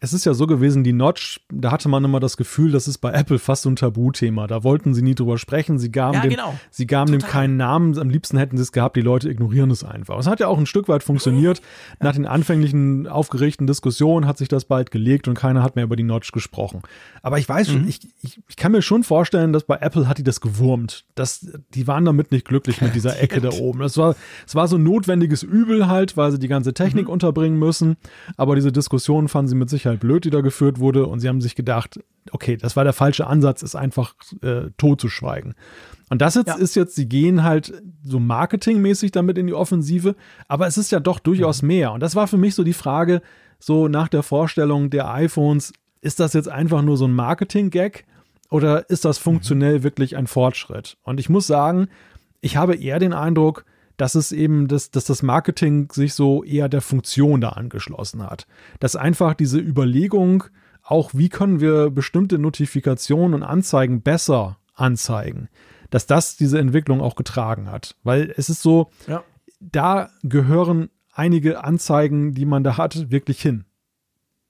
es ist ja so gewesen, die Notch, da hatte man immer das Gefühl, das ist bei Apple fast so ein Tabuthema. Da wollten sie nie drüber sprechen. Sie gaben, ja, dem, genau. sie gaben dem keinen Namen. Am liebsten hätten sie es gehabt, die Leute ignorieren es einfach. Es hat ja auch ein Stück weit funktioniert. Nach den anfänglichen aufgeregten Diskussionen hat sich das bald gelegt und keiner hat mehr über die Notch gesprochen. Aber ich weiß schon, mhm. ich, ich, ich, kann mir schon vorstellen, dass bei Apple hat die das gewurmt. Das, die waren damit nicht glücklich mit dieser Ecke da oben. Es war, war so ein notwendiges Übel halt, weil sie die ganze Technik mhm. unterbringen müssen. Aber diese Diskussionen fanden sie mit Sicherheit blöd, die da geführt wurde und sie haben sich gedacht, okay, das war der falsche Ansatz, ist einfach äh, tot zu schweigen. Und das jetzt ja. ist jetzt, sie gehen halt so marketingmäßig damit in die Offensive, aber es ist ja doch durchaus mhm. mehr. Und das war für mich so die Frage, so nach der Vorstellung der iPhones, ist das jetzt einfach nur so ein Marketing-Gag oder ist das funktionell mhm. wirklich ein Fortschritt? Und ich muss sagen, ich habe eher den Eindruck, dass es eben, das, dass das Marketing sich so eher der Funktion da angeschlossen hat. Dass einfach diese Überlegung, auch wie können wir bestimmte Notifikationen und Anzeigen besser anzeigen, dass das diese Entwicklung auch getragen hat. Weil es ist so, ja. da gehören einige Anzeigen, die man da hat, wirklich hin.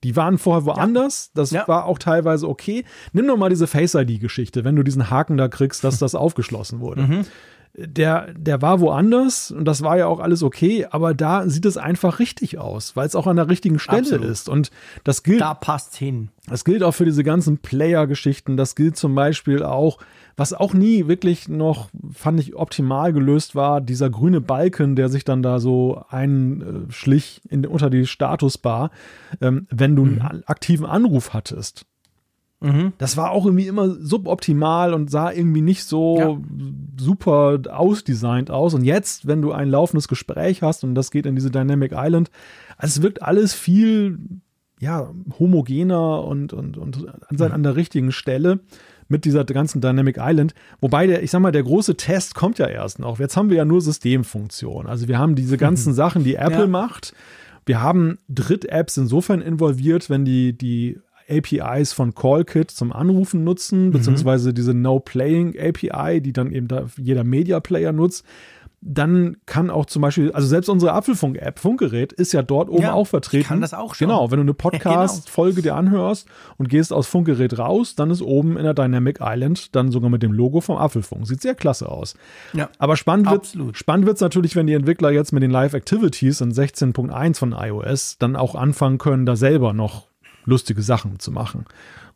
Die waren vorher woanders, das ja. war auch teilweise okay. Nimm doch mal diese Face ID-Geschichte, wenn du diesen Haken da kriegst, dass das aufgeschlossen wurde. Mhm der, der war woanders und das war ja auch alles okay, aber da sieht es einfach richtig aus, weil es auch an der richtigen Stelle Absolut. ist. Und das gilt. Da passt hin. Das gilt auch für diese ganzen Player-Geschichten. Das gilt zum Beispiel auch, was auch nie wirklich noch, fand ich, optimal gelöst war, dieser grüne Balken, der sich dann da so einschlich in, unter die Statusbar, ähm, wenn du mhm. einen aktiven Anruf hattest. Mhm. Das war auch irgendwie immer suboptimal und sah irgendwie nicht so ja. super ausdesignt aus. Und jetzt, wenn du ein laufendes Gespräch hast und das geht in diese Dynamic Island, also es wirkt alles viel ja, homogener und, und, und an, an der richtigen Stelle mit dieser ganzen Dynamic Island. Wobei der, ich sag mal, der große Test kommt ja erst noch. Jetzt haben wir ja nur Systemfunktionen. Also wir haben diese ganzen mhm. Sachen, die Apple ja. macht. Wir haben Dritt-Apps insofern involviert, wenn die, die APIs von CallKit zum Anrufen nutzen, mhm. beziehungsweise diese No-Playing API, die dann eben da jeder Media Player nutzt. Dann kann auch zum Beispiel, also selbst unsere Apfelfunk-App, Funkgerät, ist ja dort oben ja, auch vertreten. Kann das auch schon. Genau, wenn du eine Podcast-Folge dir anhörst und gehst aus Funkgerät raus, dann ist oben in der Dynamic Island dann sogar mit dem Logo vom Apfelfunk. Sieht sehr klasse aus. Ja, Aber spannend wird spannend wird's natürlich, wenn die Entwickler jetzt mit den Live Activities in 16.1 von iOS dann auch anfangen können, da selber noch lustige Sachen zu machen.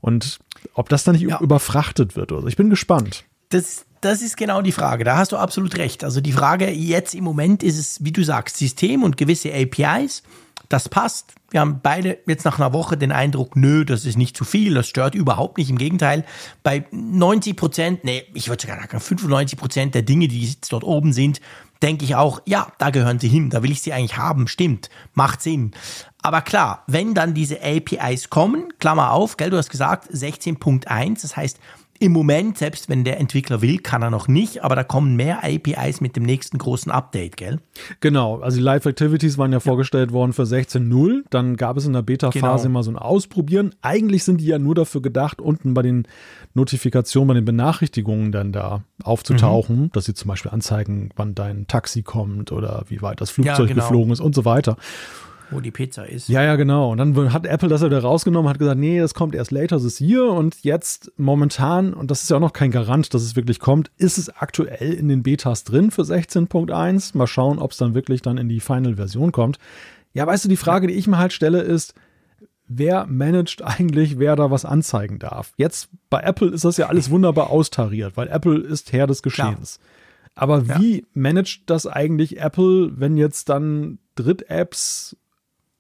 Und ob das dann nicht ja. überfrachtet wird oder so. Ich bin gespannt. Das, das ist genau die Frage. Da hast du absolut recht. Also die Frage jetzt im Moment ist es, wie du sagst, System und gewisse APIs. Das passt. Wir haben beide jetzt nach einer Woche den Eindruck, nö, das ist nicht zu viel, das stört überhaupt nicht. Im Gegenteil, bei 90 Prozent, nee, ich würde sogar sagen, 95 Prozent der Dinge, die jetzt dort oben sind, denke ich auch, ja, da gehören sie hin, da will ich sie eigentlich haben, stimmt, macht Sinn. Aber klar, wenn dann diese APIs kommen, Klammer auf, gell, du hast gesagt 16.1, das heißt, im Moment, selbst wenn der Entwickler will, kann er noch nicht, aber da kommen mehr APIs mit dem nächsten großen Update, gell? Genau, also die Live Activities waren ja, ja. vorgestellt worden für 16.0. Dann gab es in der Beta-Phase genau. mal so ein Ausprobieren. Eigentlich sind die ja nur dafür gedacht, unten bei den Notifikationen, bei den Benachrichtigungen dann da aufzutauchen, mhm. dass sie zum Beispiel anzeigen, wann dein Taxi kommt oder wie weit das Flugzeug ja, genau. geflogen ist und so weiter wo die Pizza ist. Ja, ja, genau. Und dann hat Apple das wieder rausgenommen, hat gesagt, nee, das kommt erst later this year und jetzt momentan, und das ist ja auch noch kein Garant, dass es wirklich kommt, ist es aktuell in den Betas drin für 16.1. Mal schauen, ob es dann wirklich dann in die Final-Version kommt. Ja, weißt du, die Frage, die ich mir halt stelle, ist, wer managt eigentlich, wer da was anzeigen darf? Jetzt bei Apple ist das ja alles wunderbar austariert, weil Apple ist Herr des Geschehens. Klar. Aber wie ja. managt das eigentlich Apple, wenn jetzt dann Dritt-Apps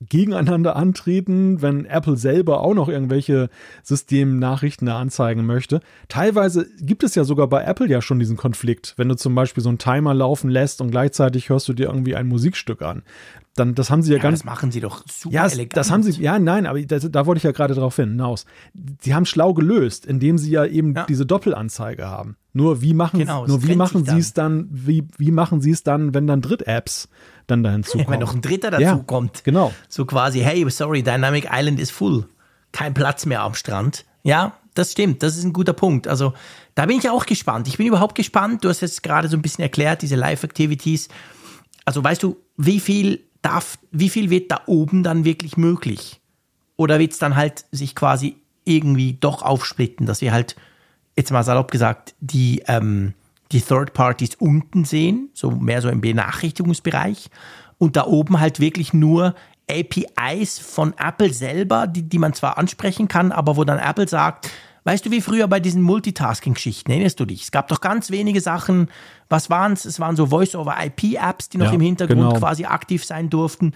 gegeneinander antreten, wenn Apple selber auch noch irgendwelche Systemnachrichten da anzeigen möchte. Teilweise gibt es ja sogar bei Apple ja schon diesen Konflikt, wenn du zum Beispiel so einen Timer laufen lässt und gleichzeitig hörst du dir irgendwie ein Musikstück an. Dann, das haben sie ja, ja ganz. Das machen sie doch super ja, elegant. Das haben sie, ja, nein, aber da, da wollte ich ja gerade drauf hinaus. Sie haben schlau gelöst, indem sie ja eben ja. diese Doppelanzeige haben. Nur wie machen, genau, nur wie machen sie es dann, wie, wie machen sie es dann, wenn dann Dritt-Apps dann da hinzukommt. Wenn noch ein dritter dazu ja, kommt. Genau. So quasi, hey, sorry, Dynamic Island ist full. Kein Platz mehr am Strand. Ja, das stimmt. Das ist ein guter Punkt. Also da bin ich auch gespannt. Ich bin überhaupt gespannt. Du hast jetzt gerade so ein bisschen erklärt, diese Live-Activities. Also weißt du, wie viel darf, wie viel wird da oben dann wirklich möglich? Oder wird es dann halt sich quasi irgendwie doch aufsplitten, dass wir halt, jetzt mal salopp gesagt, die, ähm, die Third Parties unten sehen, so mehr so im Benachrichtigungsbereich und da oben halt wirklich nur APIs von Apple selber, die, die man zwar ansprechen kann, aber wo dann Apple sagt, weißt du, wie früher bei diesen Multitasking-Geschichten, erinnerst du dich? Es gab doch ganz wenige Sachen, was waren es? Es waren so Voice-over-IP-Apps, die noch ja, im Hintergrund genau. quasi aktiv sein durften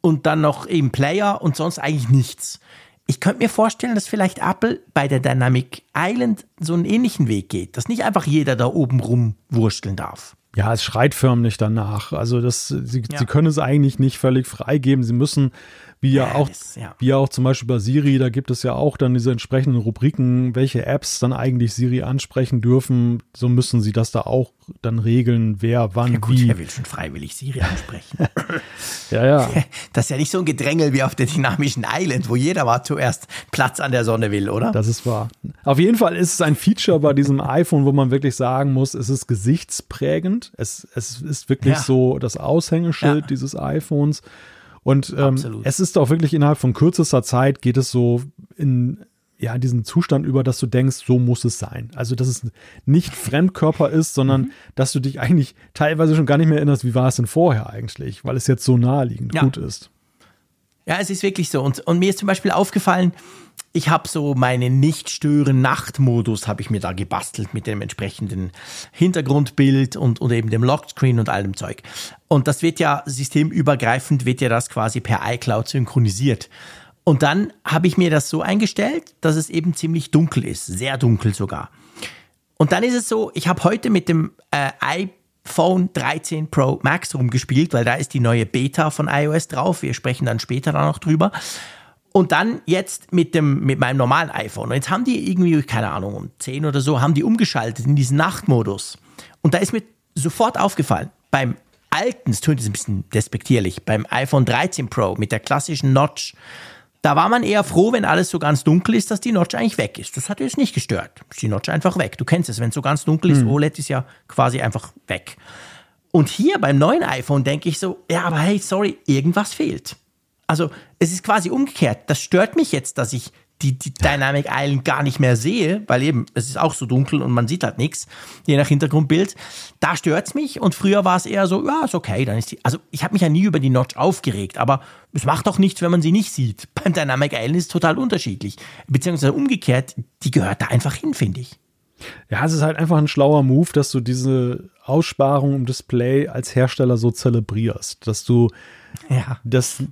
und dann noch eben Player und sonst eigentlich nichts. Ich könnte mir vorstellen, dass vielleicht Apple bei der Dynamic Island so einen ähnlichen Weg geht, dass nicht einfach jeder da oben rumwursteln darf. Ja, es schreit förmlich danach. Also das, sie, ja. sie können es eigentlich nicht völlig freigeben. Sie müssen wie ja, auch, das, ja. wie ja auch zum Beispiel bei Siri, da gibt es ja auch dann diese entsprechenden Rubriken, welche Apps dann eigentlich Siri ansprechen dürfen. So müssen sie das da auch dann regeln, wer, wann, ja gut, wie. Wer will schon freiwillig Siri ansprechen? ja, ja. Das ist ja nicht so ein Gedrängel wie auf der dynamischen Island, wo jeder mal zuerst Platz an der Sonne will, oder? Das ist wahr. Auf jeden Fall ist es ein Feature bei diesem iPhone, wo man wirklich sagen muss, es ist gesichtsprägend. Es, es ist wirklich ja. so das Aushängeschild dieses iPhones. Und ähm, es ist auch wirklich innerhalb von kürzester Zeit geht es so in ja, diesen Zustand über, dass du denkst, so muss es sein. Also, dass es nicht Fremdkörper ist, sondern mhm. dass du dich eigentlich teilweise schon gar nicht mehr erinnerst, wie war es denn vorher eigentlich, weil es jetzt so naheliegend ja. gut ist. Ja, es ist wirklich so. Und, und mir ist zum Beispiel aufgefallen, ich habe so meinen Nicht-Stören-Nacht-Modus habe ich mir da gebastelt mit dem entsprechenden Hintergrundbild und, und eben dem Lockscreen und all dem Zeug. Und das wird ja systemübergreifend, wird ja das quasi per iCloud synchronisiert. Und dann habe ich mir das so eingestellt, dass es eben ziemlich dunkel ist, sehr dunkel sogar. Und dann ist es so, ich habe heute mit dem äh, iPhone 13 Pro Max rumgespielt, weil da ist die neue Beta von iOS drauf. Wir sprechen dann später da noch drüber. Und dann jetzt mit dem, mit meinem normalen iPhone. Und jetzt haben die irgendwie, keine Ahnung, um 10 oder so, haben die umgeschaltet in diesen Nachtmodus. Und da ist mir sofort aufgefallen, beim alten, es tönt jetzt ein bisschen despektierlich, beim iPhone 13 Pro mit der klassischen Notch, da war man eher froh, wenn alles so ganz dunkel ist, dass die Notch eigentlich weg ist. Das hat jetzt nicht gestört. Ist die Notch einfach weg. Du kennst es, wenn es so ganz dunkel ist, hm. OLED ist ja quasi einfach weg. Und hier beim neuen iPhone denke ich so, ja, aber hey, sorry, irgendwas fehlt. Also es ist quasi umgekehrt. Das stört mich jetzt, dass ich die, die Dynamic Island gar nicht mehr sehe, weil eben es ist auch so dunkel und man sieht halt nichts, je nach Hintergrundbild. Da stört es mich und früher war es eher so, ja, ist okay, dann ist die. Also ich habe mich ja nie über die Notch aufgeregt, aber es macht doch nichts, wenn man sie nicht sieht. Beim Dynamic Island ist es total unterschiedlich. Beziehungsweise umgekehrt, die gehört da einfach hin, finde ich. Ja, es ist halt einfach ein schlauer Move, dass du diese Aussparung im Display als Hersteller so zelebrierst, dass du ja. das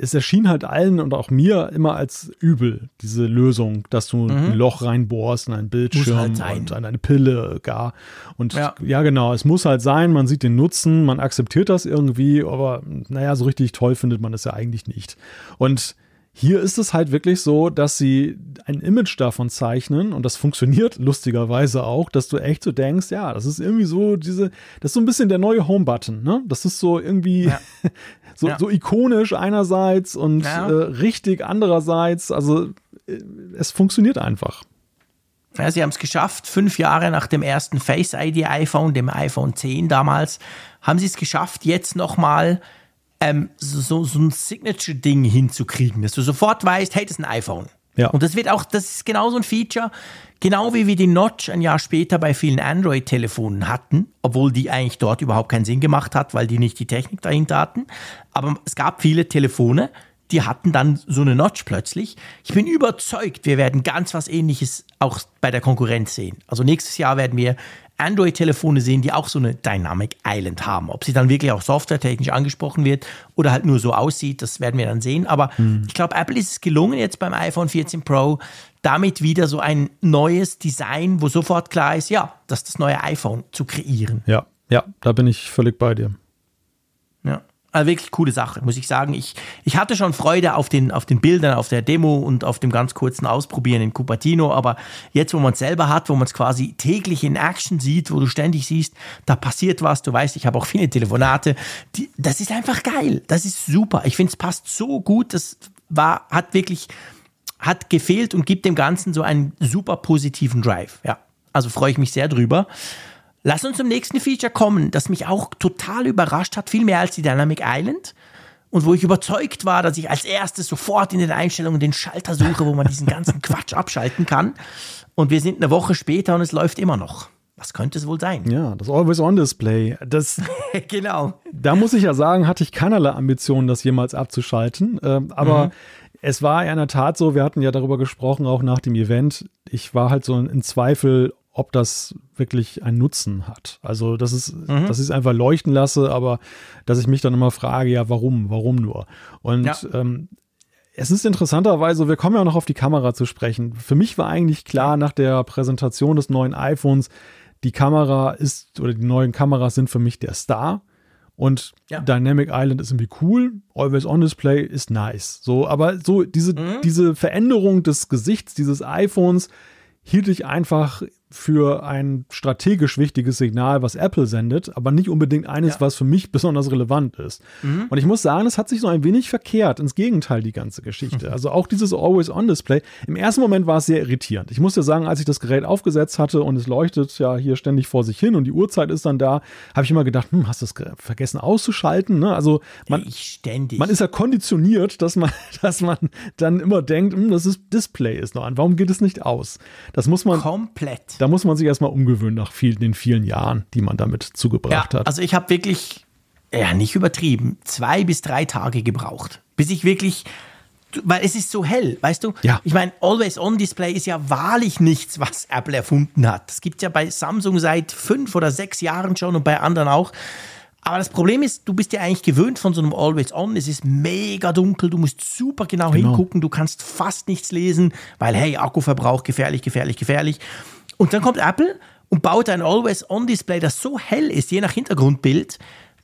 es erschien halt allen und auch mir immer als übel, diese Lösung, dass du mhm. ein Loch reinbohrst in einen Bildschirm halt und eine Pille gar. Und ja. ja. genau, es muss halt sein, man sieht den Nutzen, man akzeptiert das irgendwie, aber naja, so richtig toll findet man es ja eigentlich nicht. Und hier ist es halt wirklich so, dass sie ein Image davon zeichnen und das funktioniert lustigerweise auch, dass du echt so denkst, ja, das ist irgendwie so diese, das ist so ein bisschen der neue Home-Button, ne? Das ist so irgendwie ja. so, ja. so ikonisch einerseits und ja. äh, richtig andererseits. Also äh, es funktioniert einfach. Ja, sie haben es geschafft, fünf Jahre nach dem ersten Face ID iPhone, dem iPhone 10 damals, haben sie es geschafft, jetzt nochmal ähm, so, so ein Signature-Ding hinzukriegen, dass du sofort weißt, hey, das ist ein iPhone. Ja. Und das wird auch, das ist genau so ein Feature, genau wie wir die Notch ein Jahr später bei vielen Android-Telefonen hatten, obwohl die eigentlich dort überhaupt keinen Sinn gemacht hat, weil die nicht die Technik dahinter hatten. Aber es gab viele Telefone, die hatten dann so eine Notch plötzlich. Ich bin überzeugt, wir werden ganz was ähnliches auch bei der Konkurrenz sehen. Also nächstes Jahr werden wir Android-Telefone sehen, die auch so eine Dynamic Island haben. Ob sie dann wirklich auch softwaretechnisch angesprochen wird oder halt nur so aussieht, das werden wir dann sehen. Aber mhm. ich glaube, Apple ist es gelungen, jetzt beim iPhone 14 Pro damit wieder so ein neues Design, wo sofort klar ist, ja, das ist das neue iPhone zu kreieren. Ja, ja, da bin ich völlig bei dir. Ja. Also wirklich coole Sache, muss ich sagen. Ich, ich hatte schon Freude auf den, auf den Bildern, auf der Demo und auf dem ganz kurzen Ausprobieren in Cupertino, aber jetzt, wo man es selber hat, wo man es quasi täglich in Action sieht, wo du ständig siehst, da passiert was, du weißt, ich habe auch viele Telefonate, die, das ist einfach geil, das ist super. Ich finde, es passt so gut, das war, hat wirklich, hat gefehlt und gibt dem Ganzen so einen super positiven Drive, ja. Also freue ich mich sehr drüber. Lass uns zum nächsten Feature kommen, das mich auch total überrascht hat, viel mehr als die Dynamic Island. Und wo ich überzeugt war, dass ich als erstes sofort in den Einstellungen den Schalter suche, wo man diesen ganzen Quatsch abschalten kann. Und wir sind eine Woche später und es läuft immer noch. Was könnte es wohl sein? Ja, das Always-On-Display. Das, genau. Da muss ich ja sagen, hatte ich keinerlei Ambitionen, das jemals abzuschalten. Ähm, aber mhm. es war in der Tat so, wir hatten ja darüber gesprochen, auch nach dem Event. Ich war halt so in Zweifel, ob das wirklich einen Nutzen hat. Also, das ist, mhm. dass ich es einfach leuchten lasse, aber dass ich mich dann immer frage, ja, warum, warum nur? Und ja. ähm, es ist interessanterweise, wir kommen ja noch auf die Kamera zu sprechen. Für mich war eigentlich klar nach der Präsentation des neuen iPhones, die Kamera ist oder die neuen Kameras sind für mich der Star. Und ja. Dynamic Island ist irgendwie cool, Always On Display ist nice. So, aber so diese, mhm. diese Veränderung des Gesichts dieses iPhones hielt ich einfach für ein strategisch wichtiges Signal, was Apple sendet, aber nicht unbedingt eines, ja. was für mich besonders relevant ist. Mhm. Und ich muss sagen, es hat sich so ein wenig verkehrt, ins Gegenteil, die ganze Geschichte. Also auch dieses Always-On-Display. Im ersten Moment war es sehr irritierend. Ich muss dir sagen, als ich das Gerät aufgesetzt hatte und es leuchtet ja hier ständig vor sich hin und die Uhrzeit ist dann da, habe ich immer gedacht, hm, hast du es vergessen auszuschalten? Ne? Also man, man ist ja konditioniert, dass man, dass man dann immer denkt, hm, das ist Display ist noch an. Warum geht es nicht aus? Das muss man komplett da muss man sich erstmal umgewöhnen nach viel, den vielen Jahren, die man damit zugebracht ja, hat. Also ich habe wirklich, ja, nicht übertrieben, zwei bis drei Tage gebraucht, bis ich wirklich weil es ist so hell, weißt du? Ja. Ich meine, Always-On-Display ist ja wahrlich nichts, was Apple erfunden hat. Das gibt es ja bei Samsung seit fünf oder sechs Jahren schon und bei anderen auch. Aber das Problem ist, du bist ja eigentlich gewöhnt von so einem Always-On. Es ist mega dunkel, du musst super genau, genau, hingucken, du kannst fast nichts lesen, weil hey, Akkuverbrauch gefährlich, gefährlich, gefährlich. Und dann kommt Apple und baut ein Always-On-Display, das so hell ist, je nach Hintergrundbild,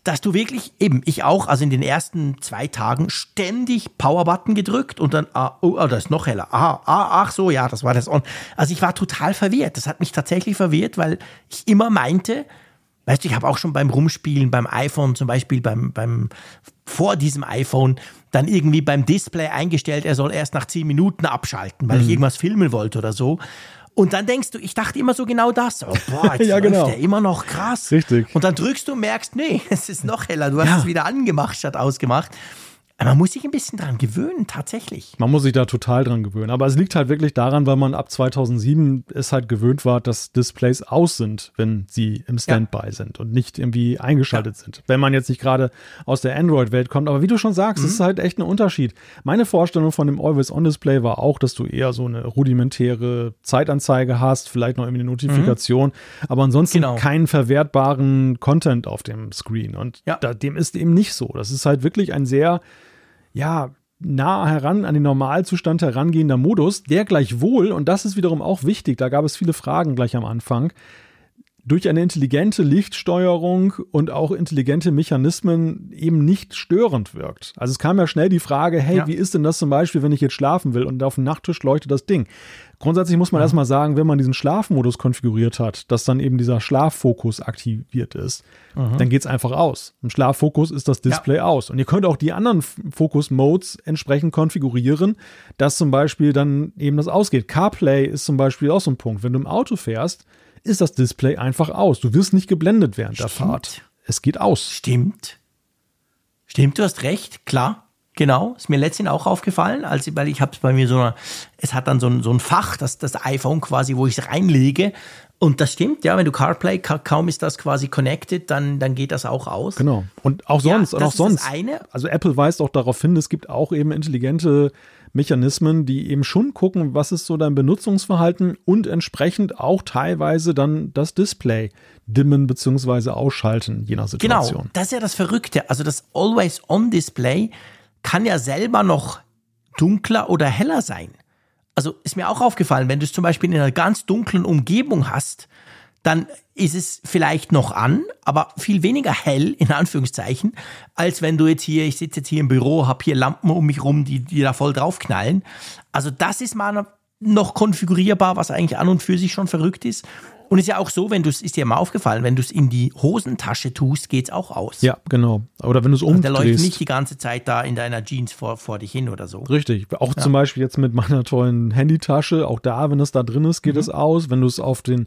dass du wirklich eben, ich auch, also in den ersten zwei Tagen ständig Power-Button gedrückt und dann, ah, oh, oh, das ist noch heller. Ah, ah, ach so, ja, das war das On. Also ich war total verwirrt. Das hat mich tatsächlich verwirrt, weil ich immer meinte, weißt du, ich habe auch schon beim Rumspielen, beim iPhone zum Beispiel, beim, beim, vor diesem iPhone, dann irgendwie beim Display eingestellt, er soll erst nach zehn Minuten abschalten, weil mhm. ich irgendwas filmen wollte oder so. Und dann denkst du, ich dachte immer so genau das. Oh, boah, jetzt ja, genau. der immer noch krass. Richtig. Und dann drückst du und merkst, nee, es ist noch heller. Du hast ja. es wieder angemacht statt ausgemacht. Man muss sich ein bisschen dran gewöhnen, tatsächlich. Man muss sich da total dran gewöhnen. Aber es liegt halt wirklich daran, weil man ab 2007 es halt gewöhnt war, dass Displays aus sind, wenn sie im Standby ja. sind und nicht irgendwie eingeschaltet ja. sind. Wenn man jetzt nicht gerade aus der Android-Welt kommt. Aber wie du schon sagst, mhm. es ist halt echt ein Unterschied. Meine Vorstellung von dem Always-On-Display war auch, dass du eher so eine rudimentäre Zeitanzeige hast, vielleicht noch irgendwie eine Notifikation, mhm. aber ansonsten genau. keinen verwertbaren Content auf dem Screen. Und ja. da, dem ist eben nicht so. Das ist halt wirklich ein sehr ja, nah heran an den Normalzustand herangehender Modus, der gleichwohl, und das ist wiederum auch wichtig, da gab es viele Fragen gleich am Anfang, durch eine intelligente Lichtsteuerung und auch intelligente Mechanismen eben nicht störend wirkt. Also es kam ja schnell die Frage, hey, ja. wie ist denn das zum Beispiel, wenn ich jetzt schlafen will und auf dem Nachttisch leuchtet das Ding? Grundsätzlich muss man mhm. erstmal sagen, wenn man diesen Schlafmodus konfiguriert hat, dass dann eben dieser Schlaffokus aktiviert ist, mhm. dann geht es einfach aus. Im Schlaffokus ist das Display ja. aus. Und ihr könnt auch die anderen Fokus-Modes entsprechend konfigurieren, dass zum Beispiel dann eben das ausgeht. CarPlay ist zum Beispiel auch so ein Punkt. Wenn du im Auto fährst, ist das Display einfach aus. Du wirst nicht geblendet während Stimmt. der Fahrt. Es geht aus. Stimmt. Stimmt, du hast recht, klar. Genau, ist mir letztens auch aufgefallen, als, weil ich habe es bei mir so, eine, es hat dann so ein, so ein Fach, das, das iPhone quasi, wo ich es reinlege. Und das stimmt, ja, wenn du CarPlay, kaum ist das quasi connected, dann, dann geht das auch aus. Genau. Und auch sonst, ja, und auch sonst. Also Apple weist auch darauf hin, es gibt auch eben intelligente Mechanismen, die eben schon gucken, was ist so dein Benutzungsverhalten und entsprechend auch teilweise dann das Display dimmen bzw. ausschalten, je nach Situation. Genau, das ist ja das Verrückte. Also das Always-On-Display kann ja selber noch dunkler oder heller sein. Also ist mir auch aufgefallen, wenn du es zum Beispiel in einer ganz dunklen Umgebung hast, dann ist es vielleicht noch an, aber viel weniger hell, in Anführungszeichen, als wenn du jetzt hier, ich sitze jetzt hier im Büro, habe hier Lampen um mich rum, die, die da voll draufknallen. Also das ist mal noch konfigurierbar, was eigentlich an und für sich schon verrückt ist. Und ist ja auch so, wenn du es, ist dir mal aufgefallen, wenn du es in die Hosentasche tust, geht es auch aus. Ja, genau. Oder wenn du es umdrehst. Also der läuft nicht die ganze Zeit da in deiner Jeans vor, vor dich hin oder so. Richtig. Auch ja. zum Beispiel jetzt mit meiner tollen Handytasche, auch da, wenn es da drin ist, geht mhm. es aus. Wenn du es auf den,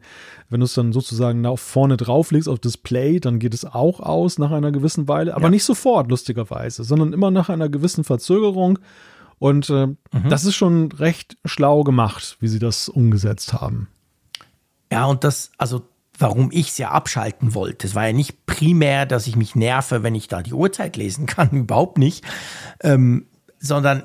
wenn du es dann sozusagen nach vorne drauflegst auf Display, dann geht es auch aus nach einer gewissen Weile. Aber ja. nicht sofort, lustigerweise, sondern immer nach einer gewissen Verzögerung. Und äh, mhm. das ist schon recht schlau gemacht, wie sie das umgesetzt haben. Ja, und das, also warum ich es ja abschalten wollte. Es war ja nicht primär, dass ich mich nerve, wenn ich da die Uhrzeit lesen kann, überhaupt nicht, ähm, sondern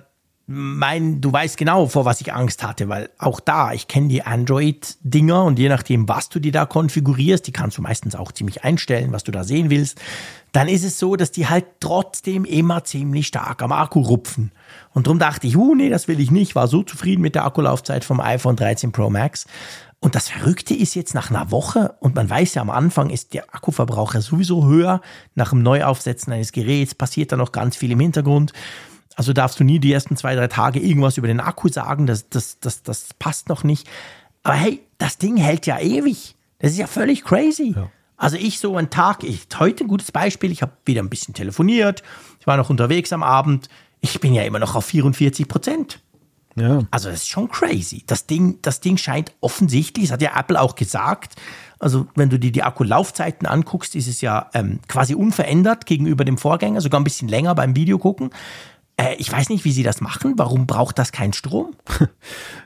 mein, du weißt genau, vor was ich Angst hatte, weil auch da, ich kenne die Android-Dinger und je nachdem, was du die da konfigurierst, die kannst du meistens auch ziemlich einstellen, was du da sehen willst, dann ist es so, dass die halt trotzdem immer ziemlich stark am Akku rupfen. Und darum dachte ich, uh, nee, das will ich nicht, war so zufrieden mit der Akkulaufzeit vom iPhone 13 Pro Max. Und das Verrückte ist jetzt nach einer Woche, und man weiß ja, am Anfang ist der Akkuverbrauch ja sowieso höher, nach dem Neuaufsetzen eines Geräts passiert da noch ganz viel im Hintergrund. Also darfst du nie die ersten zwei, drei Tage irgendwas über den Akku sagen, das, das, das, das passt noch nicht. Aber hey, das Ding hält ja ewig. Das ist ja völlig crazy. Ja. Also ich so einen Tag, ich, heute ein gutes Beispiel, ich habe wieder ein bisschen telefoniert, ich war noch unterwegs am Abend, ich bin ja immer noch auf 44 Prozent. Ja. Also das ist schon crazy. Das Ding, das Ding scheint offensichtlich, das hat ja Apple auch gesagt, also wenn du dir die Akkulaufzeiten anguckst, ist es ja ähm, quasi unverändert gegenüber dem Vorgänger, sogar ein bisschen länger beim Video gucken. Äh, ich weiß nicht, wie sie das machen. Warum braucht das keinen Strom?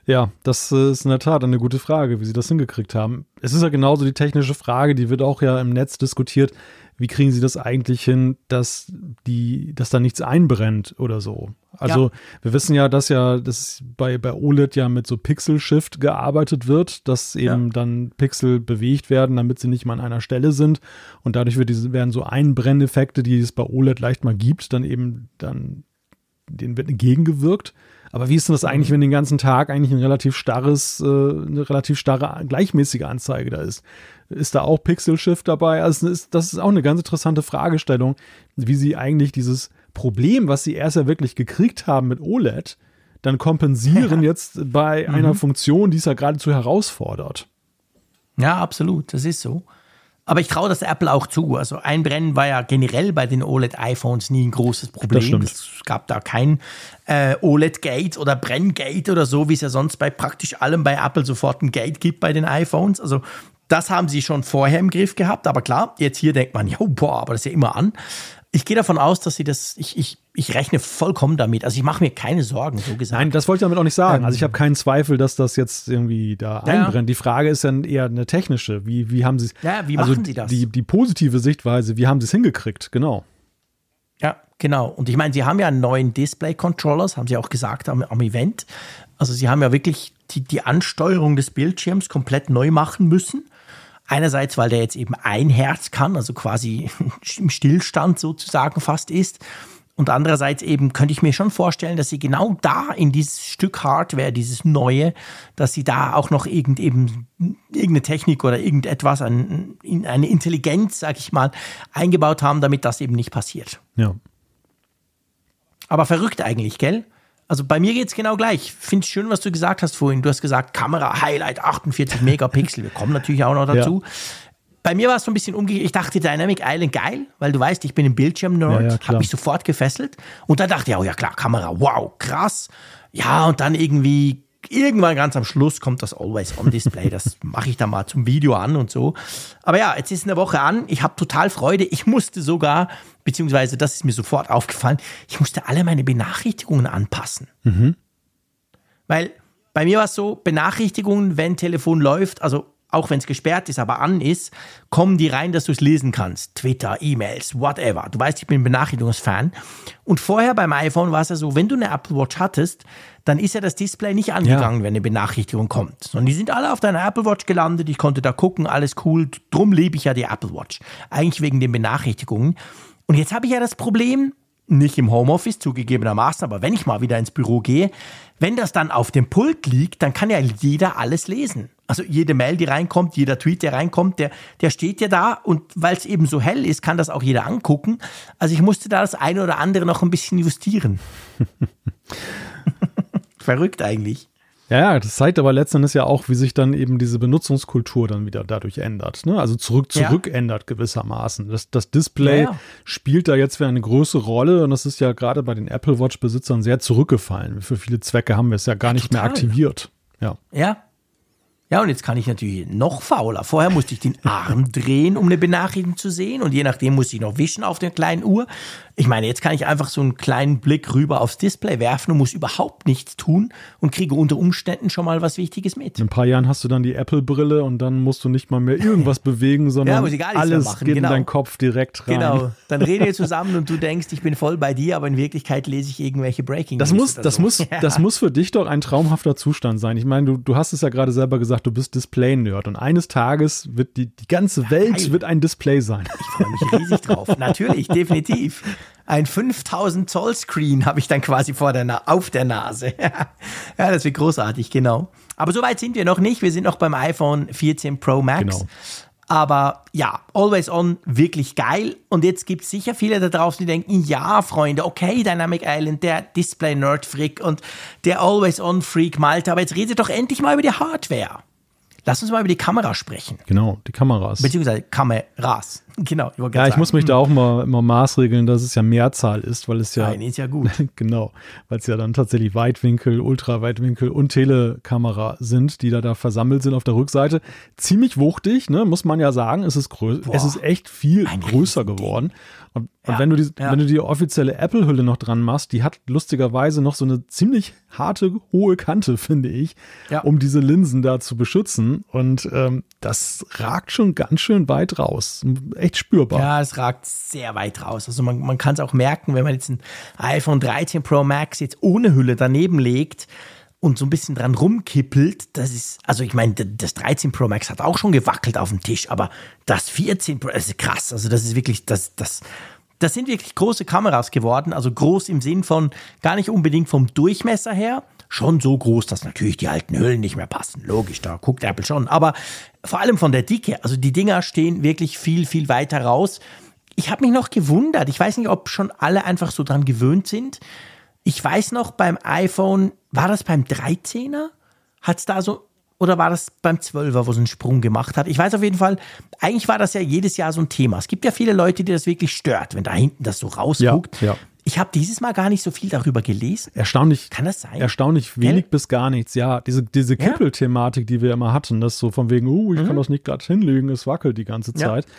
Ja, das äh, ist in der Tat eine gute Frage, wie sie das hingekriegt haben. Es ist ja genauso die technische Frage, die wird auch ja im Netz diskutiert wie kriegen sie das eigentlich hin, dass die, dass da nichts einbrennt oder so? Also ja. wir wissen ja, dass ja dass bei, bei OLED ja mit so Pixel Shift gearbeitet wird, dass eben ja. dann Pixel bewegt werden, damit sie nicht mal an einer Stelle sind. Und dadurch wird diese, werden so Einbrenneffekte, die es bei OLED leicht mal gibt, dann eben dann denen wird entgegengewirkt. Aber wie ist denn das eigentlich, wenn den ganzen Tag eigentlich ein relativ starres, äh, eine relativ starre, gleichmäßige Anzeige da ist? Ist da auch Pixel Shift dabei? Also ist, das ist auch eine ganz interessante Fragestellung, wie sie eigentlich dieses Problem, was sie erst ja wirklich gekriegt haben mit OLED, dann kompensieren ja. jetzt bei mhm. einer Funktion, die es ja geradezu herausfordert. Ja, absolut, das ist so. Aber ich traue das Apple auch zu. Also Einbrennen war ja generell bei den OLED-iPhones nie ein großes Problem. Es gab da kein äh, OLED-Gate oder Brenngate oder so, wie es ja sonst bei praktisch allem bei Apple sofort ein Gate gibt bei den iPhones. Also das haben sie schon vorher im Griff gehabt. Aber klar, jetzt hier denkt man, ja, boah, aber das ist ja immer an. Ich gehe davon aus, dass sie das, ich, ich, ich rechne vollkommen damit. Also ich mache mir keine Sorgen, so gesagt. Nein, das wollte ich damit auch nicht sagen. Also ich habe keinen Zweifel, dass das jetzt irgendwie da ja, einbrennt. Die Frage ist dann eher eine technische. Wie, wie haben sie es? Ja, wie also machen sie das? Die, die positive Sichtweise, wie haben sie es hingekriegt? Genau. Ja, genau. Und ich meine, sie haben ja einen neuen Display-Controller, das haben sie auch gesagt am, am Event. Also sie haben ja wirklich die, die Ansteuerung des Bildschirms komplett neu machen müssen. Einerseits, weil der jetzt eben ein Herz kann, also quasi im Stillstand sozusagen fast ist. Und andererseits eben könnte ich mir schon vorstellen, dass sie genau da in dieses Stück Hardware, dieses Neue, dass sie da auch noch irgend, eben, irgendeine Technik oder irgendetwas, ein, eine Intelligenz, sag ich mal, eingebaut haben, damit das eben nicht passiert. Ja. Aber verrückt eigentlich, gell? Also bei mir geht es genau gleich. Finde es schön, was du gesagt hast vorhin. Du hast gesagt, Kamera, Highlight, 48 Megapixel. Wir kommen natürlich auch noch dazu. Ja. Bei mir war es so ein bisschen umgekehrt. Ich dachte Dynamic Island geil, weil du weißt, ich bin im Bildschirm-Nerd, ja, ja, habe mich sofort gefesselt. Und dann dachte ich, oh ja klar, Kamera, wow, krass. Ja, und dann irgendwie, irgendwann ganz am Schluss kommt das Always-On-Display. Das mache ich dann mal zum Video an und so. Aber ja, jetzt ist eine Woche an. Ich habe total Freude. Ich musste sogar, beziehungsweise das ist mir sofort aufgefallen, ich musste alle meine Benachrichtigungen anpassen. Mhm. Weil bei mir war es so, Benachrichtigungen, wenn Telefon läuft, also auch wenn es gesperrt ist, aber an ist, kommen die rein, dass du es lesen kannst. Twitter, E-Mails, whatever. Du weißt, ich bin ein Benachrichtigungsfan. Und vorher beim iPhone war es ja so, wenn du eine Apple Watch hattest, dann ist ja das Display nicht angegangen, ja. wenn eine Benachrichtigung kommt. Sondern die sind alle auf deiner Apple Watch gelandet. Ich konnte da gucken, alles cool. Drum liebe ich ja die Apple Watch. Eigentlich wegen den Benachrichtigungen. Und jetzt habe ich ja das Problem, nicht im Homeoffice zugegebenermaßen, aber wenn ich mal wieder ins Büro gehe, wenn das dann auf dem Pult liegt, dann kann ja jeder alles lesen. Also jede Mail, die reinkommt, jeder Tweet, der reinkommt, der, der steht ja da und weil es eben so hell ist, kann das auch jeder angucken. Also ich musste da das eine oder andere noch ein bisschen justieren. Verrückt eigentlich. Ja, das zeigt aber letztendlich ja auch, wie sich dann eben diese Benutzungskultur dann wieder dadurch ändert. Ne? Also zurück, zurück ja. ändert gewissermaßen. Das, das Display ja, ja. spielt da jetzt wieder eine große Rolle und das ist ja gerade bei den Apple Watch-Besitzern sehr zurückgefallen. Für viele Zwecke haben wir es ja gar nicht total. mehr aktiviert. Ja. Ja, ja, und jetzt kann ich natürlich noch fauler. Vorher musste ich den Arm drehen, um eine Benachrichtigung zu sehen. Und je nachdem muss ich noch wischen auf der kleinen Uhr. Ich meine, jetzt kann ich einfach so einen kleinen Blick rüber aufs Display werfen und muss überhaupt nichts tun und kriege unter Umständen schon mal was Wichtiges mit. In ein paar Jahren hast du dann die Apple-Brille und dann musst du nicht mal mehr irgendwas bewegen, sondern ja, alles machen. geht genau. in deinen Kopf direkt rein. Genau, dann reden wir zusammen und du denkst, ich bin voll bei dir, aber in Wirklichkeit lese ich irgendwelche Breaking Das muss, das so. muss, ja. das muss für dich doch ein traumhafter Zustand sein. Ich meine, du, du hast es ja gerade selber gesagt, du bist Display-Nerd und eines Tages wird die, die ganze Welt Nein. wird ein Display sein. Ich freue mich riesig drauf. Natürlich, definitiv ein 5000 Zoll Screen habe ich dann quasi vor der Na auf der Nase. ja, das wird großartig, genau. Aber so weit sind wir noch nicht. Wir sind noch beim iPhone 14 Pro Max. Genau. Aber ja, Always On, wirklich geil. Und jetzt gibt es sicher viele da draußen, die denken, ja, Freunde, okay, Dynamic Island, der Display-Nerd-Freak und der Always On-Freak Malte, aber jetzt redet doch endlich mal über die Hardware. Lass uns mal über die Kamera sprechen. Genau, die Kameras. Beziehungsweise Kameras. Genau. Ich ja, ich sagen. muss mich da auch mal immer maßregeln, dass es ja Mehrzahl ist, weil es ja. Nein, ist ja gut. genau, weil es ja dann tatsächlich Weitwinkel, Ultraweitwinkel und Telekamera sind, die da, da versammelt sind auf der Rückseite. Ziemlich wuchtig, ne, muss man ja sagen. Es ist, größer, es ist echt viel größer geworden. Und, ja, und wenn, du die, ja. wenn du die offizielle Apple-Hülle noch dran machst, die hat lustigerweise noch so eine ziemlich harte, hohe Kante, finde ich, ja. um diese Linsen da zu beschützen. Und ähm, das ragt schon ganz schön weit raus. Echt spürbar. Ja, es ragt sehr weit raus. Also man, man kann es auch merken, wenn man jetzt ein iPhone 13 Pro Max jetzt ohne Hülle daneben legt, und so ein bisschen dran rumkippelt, das ist, also ich meine, das 13 Pro Max hat auch schon gewackelt auf dem Tisch, aber das 14 Pro, das ist krass. Also das ist wirklich, das, das, das sind wirklich große Kameras geworden. Also groß im Sinn von gar nicht unbedingt vom Durchmesser her, schon so groß, dass natürlich die alten Hüllen nicht mehr passen. Logisch, da guckt Apple schon. Aber vor allem von der Dicke. Also die Dinger stehen wirklich viel, viel weiter raus. Ich habe mich noch gewundert. Ich weiß nicht, ob schon alle einfach so dran gewöhnt sind. Ich weiß noch beim iPhone, war das beim 13er? Hat es da so, oder war das beim 12er, wo es einen Sprung gemacht hat? Ich weiß auf jeden Fall, eigentlich war das ja jedes Jahr so ein Thema. Es gibt ja viele Leute, die das wirklich stört, wenn da hinten das so rausguckt. Ja, ja. Ich habe dieses Mal gar nicht so viel darüber gelesen. Erstaunlich. Kann das sein? Erstaunlich wenig Gell? bis gar nichts. Ja, diese, diese Kippelthematik, die wir immer hatten, das so von wegen, oh, ich mhm. kann das nicht gerade hinlegen, es wackelt die ganze Zeit. Ja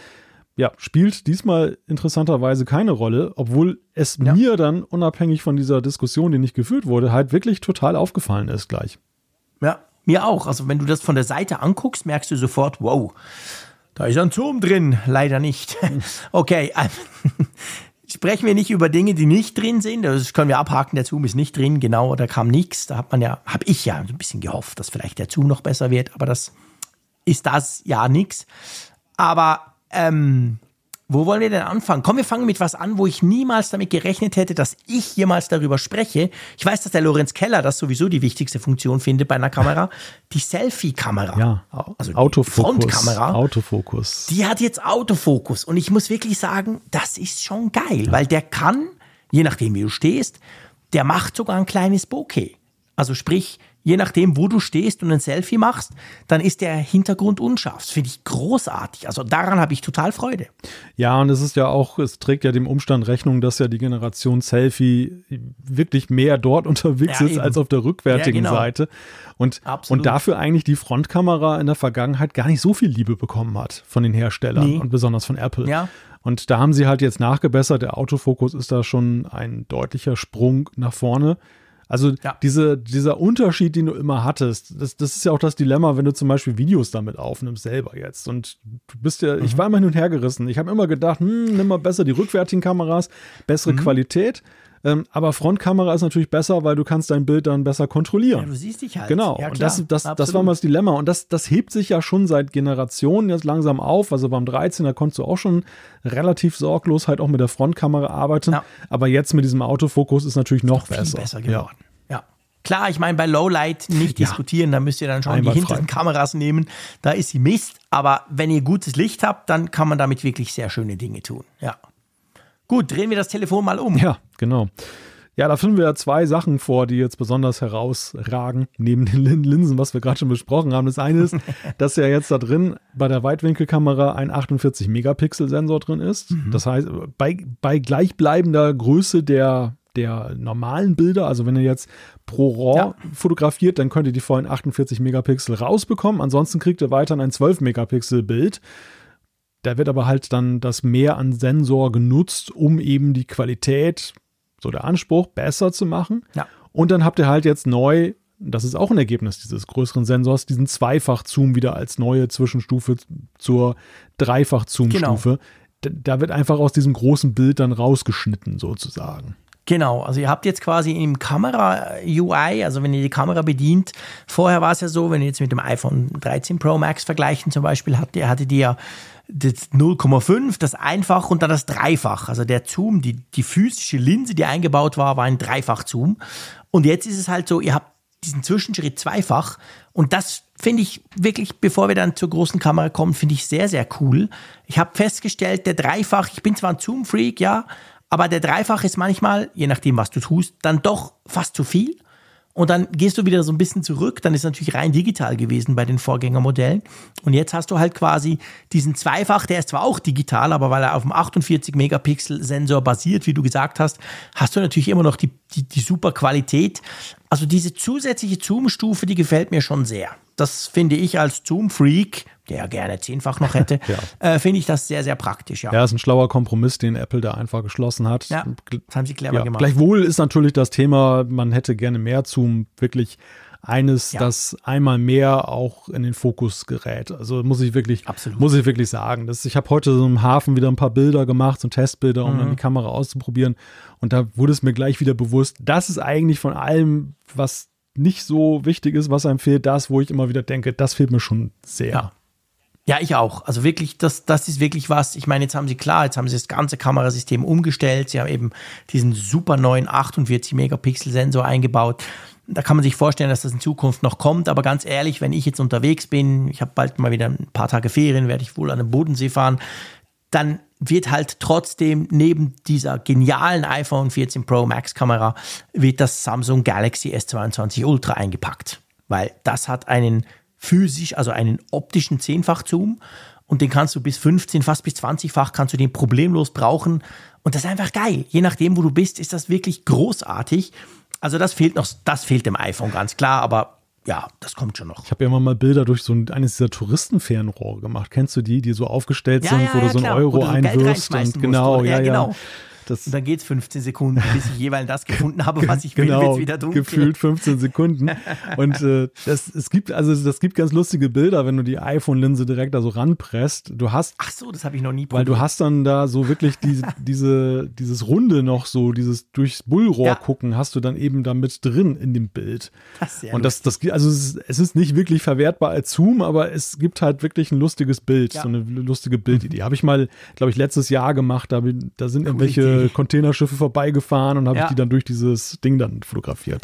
ja, spielt diesmal interessanterweise keine Rolle, obwohl es ja. mir dann unabhängig von dieser Diskussion, die nicht geführt wurde, halt wirklich total aufgefallen ist gleich. Ja, mir auch. Also wenn du das von der Seite anguckst, merkst du sofort, wow, da ist ein Zoom drin. Leider nicht. okay. Sprechen wir nicht über Dinge, die nicht drin sind. Das können wir abhaken. Der Zoom ist nicht drin. Genau, da kam nichts. Da hat man ja, habe ich ja ein bisschen gehofft, dass vielleicht der Zoom noch besser wird. Aber das ist das ja nichts. Aber ähm, wo wollen wir denn anfangen? Komm, wir fangen mit was an, wo ich niemals damit gerechnet hätte, dass ich jemals darüber spreche. Ich weiß, dass der Lorenz Keller das sowieso die wichtigste Funktion findet bei einer Kamera. Die Selfie-Kamera. Ja, also Autofokus. Frontkamera. Autofokus. Die hat jetzt Autofokus. Und ich muss wirklich sagen, das ist schon geil, ja. weil der kann, je nachdem wie du stehst, der macht sogar ein kleines Bokeh. Also sprich, je nachdem, wo du stehst und ein Selfie machst, dann ist der Hintergrund unscharf. Das finde ich großartig. Also daran habe ich total Freude. Ja, und es ist ja auch, es trägt ja dem Umstand Rechnung, dass ja die Generation Selfie wirklich mehr dort unterwegs ja, ist als auf der rückwärtigen ja, genau. Seite. Und, und dafür eigentlich die Frontkamera in der Vergangenheit gar nicht so viel Liebe bekommen hat von den Herstellern nee. und besonders von Apple. Ja. Und da haben sie halt jetzt nachgebessert. Der Autofokus ist da schon ein deutlicher Sprung nach vorne. Also ja. diese, dieser Unterschied, den du immer hattest, das, das ist ja auch das Dilemma, wenn du zum Beispiel Videos damit aufnimmst, selber jetzt. Und du bist ja, mhm. ich war immer hin und her gerissen. Ich habe immer gedacht, hm, nimm mal besser die rückwärtigen Kameras, bessere mhm. Qualität. Ähm, aber Frontkamera ist natürlich besser, weil du kannst dein Bild dann besser kontrollieren. Ja, du siehst dich halt. Genau. Ja, und das, das, das war mal das Dilemma. Und das, das hebt sich ja schon seit Generationen jetzt langsam auf. Also beim 13, da konntest du auch schon relativ sorglos halt auch mit der Frontkamera arbeiten. Ja. Aber jetzt mit diesem Autofokus ist natürlich noch, noch besser. besser geworden. Ja. Klar, ich meine, bei Lowlight nicht ja. diskutieren, da müsst ihr dann schon Einmal die hinteren frei. Kameras nehmen. Da ist sie Mist. Aber wenn ihr gutes Licht habt, dann kann man damit wirklich sehr schöne Dinge tun. Ja. Gut, drehen wir das Telefon mal um. Ja, genau. Ja, da finden wir zwei Sachen vor, die jetzt besonders herausragen, neben den Linsen, was wir gerade schon besprochen haben. Das eine ist, dass ja jetzt da drin bei der Weitwinkelkamera ein 48-Megapixel-Sensor drin ist. Mhm. Das heißt, bei, bei gleichbleibender Größe der, der normalen Bilder, also wenn ihr jetzt pro RAW ja. fotografiert, dann könnt ihr die vollen 48 Megapixel rausbekommen. Ansonsten kriegt ihr weiterhin ein 12 Megapixel-Bild. Da wird aber halt dann das Mehr an Sensor genutzt, um eben die Qualität so der Anspruch, besser zu machen. Ja. Und dann habt ihr halt jetzt neu, das ist auch ein Ergebnis dieses größeren Sensors, diesen Zweifach-Zoom wieder als neue Zwischenstufe zur Dreifach-Zoom-Stufe. Genau. Da wird einfach aus diesem großen Bild dann rausgeschnitten, sozusagen. Genau, also ihr habt jetzt quasi im Kamera-UI, also wenn ihr die Kamera bedient, vorher war es ja so, wenn ihr jetzt mit dem iPhone 13 Pro Max vergleichen zum Beispiel, hattet, hattet ihr ja das 0,5, das Einfach und dann das Dreifach. Also der Zoom, die, die physische Linse, die eingebaut war, war ein Dreifach-Zoom. Und jetzt ist es halt so, ihr habt diesen Zwischenschritt zweifach. Und das finde ich wirklich, bevor wir dann zur großen Kamera kommen, finde ich sehr, sehr cool. Ich habe festgestellt, der Dreifach, ich bin zwar ein Zoom-Freak, ja, aber der Dreifach ist manchmal, je nachdem, was du tust, dann doch fast zu viel. Und dann gehst du wieder so ein bisschen zurück, dann ist natürlich rein digital gewesen bei den Vorgängermodellen. Und jetzt hast du halt quasi diesen Zweifach, der ist zwar auch digital, aber weil er auf dem 48 Megapixel Sensor basiert, wie du gesagt hast, hast du natürlich immer noch die, die, die super Qualität. Also diese zusätzliche Zoom-Stufe, die gefällt mir schon sehr. Das finde ich als Zoom-Freak der ja gerne zehnfach noch hätte, ja. äh, finde ich das sehr, sehr praktisch. Ja. ja, ist ein schlauer Kompromiss, den Apple da einfach geschlossen hat. Ja, das haben sie clever ja, gemacht. Gleichwohl ist natürlich das Thema, man hätte gerne mehr Zoom, wirklich eines, ja. das einmal mehr auch in den Fokus gerät. Also muss ich wirklich, Absolut. muss ich wirklich sagen. Das, ich habe heute so im Hafen wieder ein paar Bilder gemacht, so Testbilder, um mhm. dann die Kamera auszuprobieren. Und da wurde es mir gleich wieder bewusst, das ist eigentlich von allem, was nicht so wichtig ist, was einem fehlt, das, wo ich immer wieder denke, das fehlt mir schon sehr. Ja. Ja, ich auch. Also wirklich, das, das ist wirklich was. Ich meine, jetzt haben sie klar, jetzt haben sie das ganze Kamerasystem umgestellt. Sie haben eben diesen super neuen 48 Megapixel Sensor eingebaut. Da kann man sich vorstellen, dass das in Zukunft noch kommt. Aber ganz ehrlich, wenn ich jetzt unterwegs bin, ich habe bald mal wieder ein paar Tage Ferien, werde ich wohl an den Bodensee fahren, dann wird halt trotzdem neben dieser genialen iPhone 14 Pro Max Kamera wird das Samsung Galaxy S22 Ultra eingepackt, weil das hat einen physisch, also einen optischen Zehnfach-Zoom und den kannst du bis 15, fast bis 20-fach kannst du den problemlos brauchen und das ist einfach geil. Je nachdem, wo du bist, ist das wirklich großartig. Also das fehlt noch, das fehlt dem iPhone ganz klar, aber ja, das kommt schon noch. Ich habe ja immer mal Bilder durch so ein, eines dieser Touristenfernrohre gemacht. Kennst du die, die so aufgestellt ja, sind, ja, wo ja, du so einen Euro so einwirfst und genau, musst, ja, ja, genau. Das und dann geht es 15 Sekunden, bis ich jeweils das gefunden habe, was ich genau, will, wird wieder dunkel. Gefühlt 15 Sekunden. Und äh, das, es gibt, also das gibt ganz lustige Bilder, wenn du die iPhone-Linse direkt da so ranpresst. Du hast. Ach so, das habe ich noch nie probiert. Weil du hast dann da so wirklich die, diese, dieses Runde noch so, dieses durchs Bullrohr ja. gucken, hast du dann eben da mit drin in dem Bild. Das Und das, das, also es ist, es ist nicht wirklich verwertbar als Zoom, aber es gibt halt wirklich ein lustiges Bild, ja. so eine lustige Bildidee. Habe ich mal, glaube ich, letztes Jahr gemacht. Da, da sind irgendwelche Containerschiffe vorbeigefahren und habe ja. ich die dann durch dieses Ding dann fotografiert.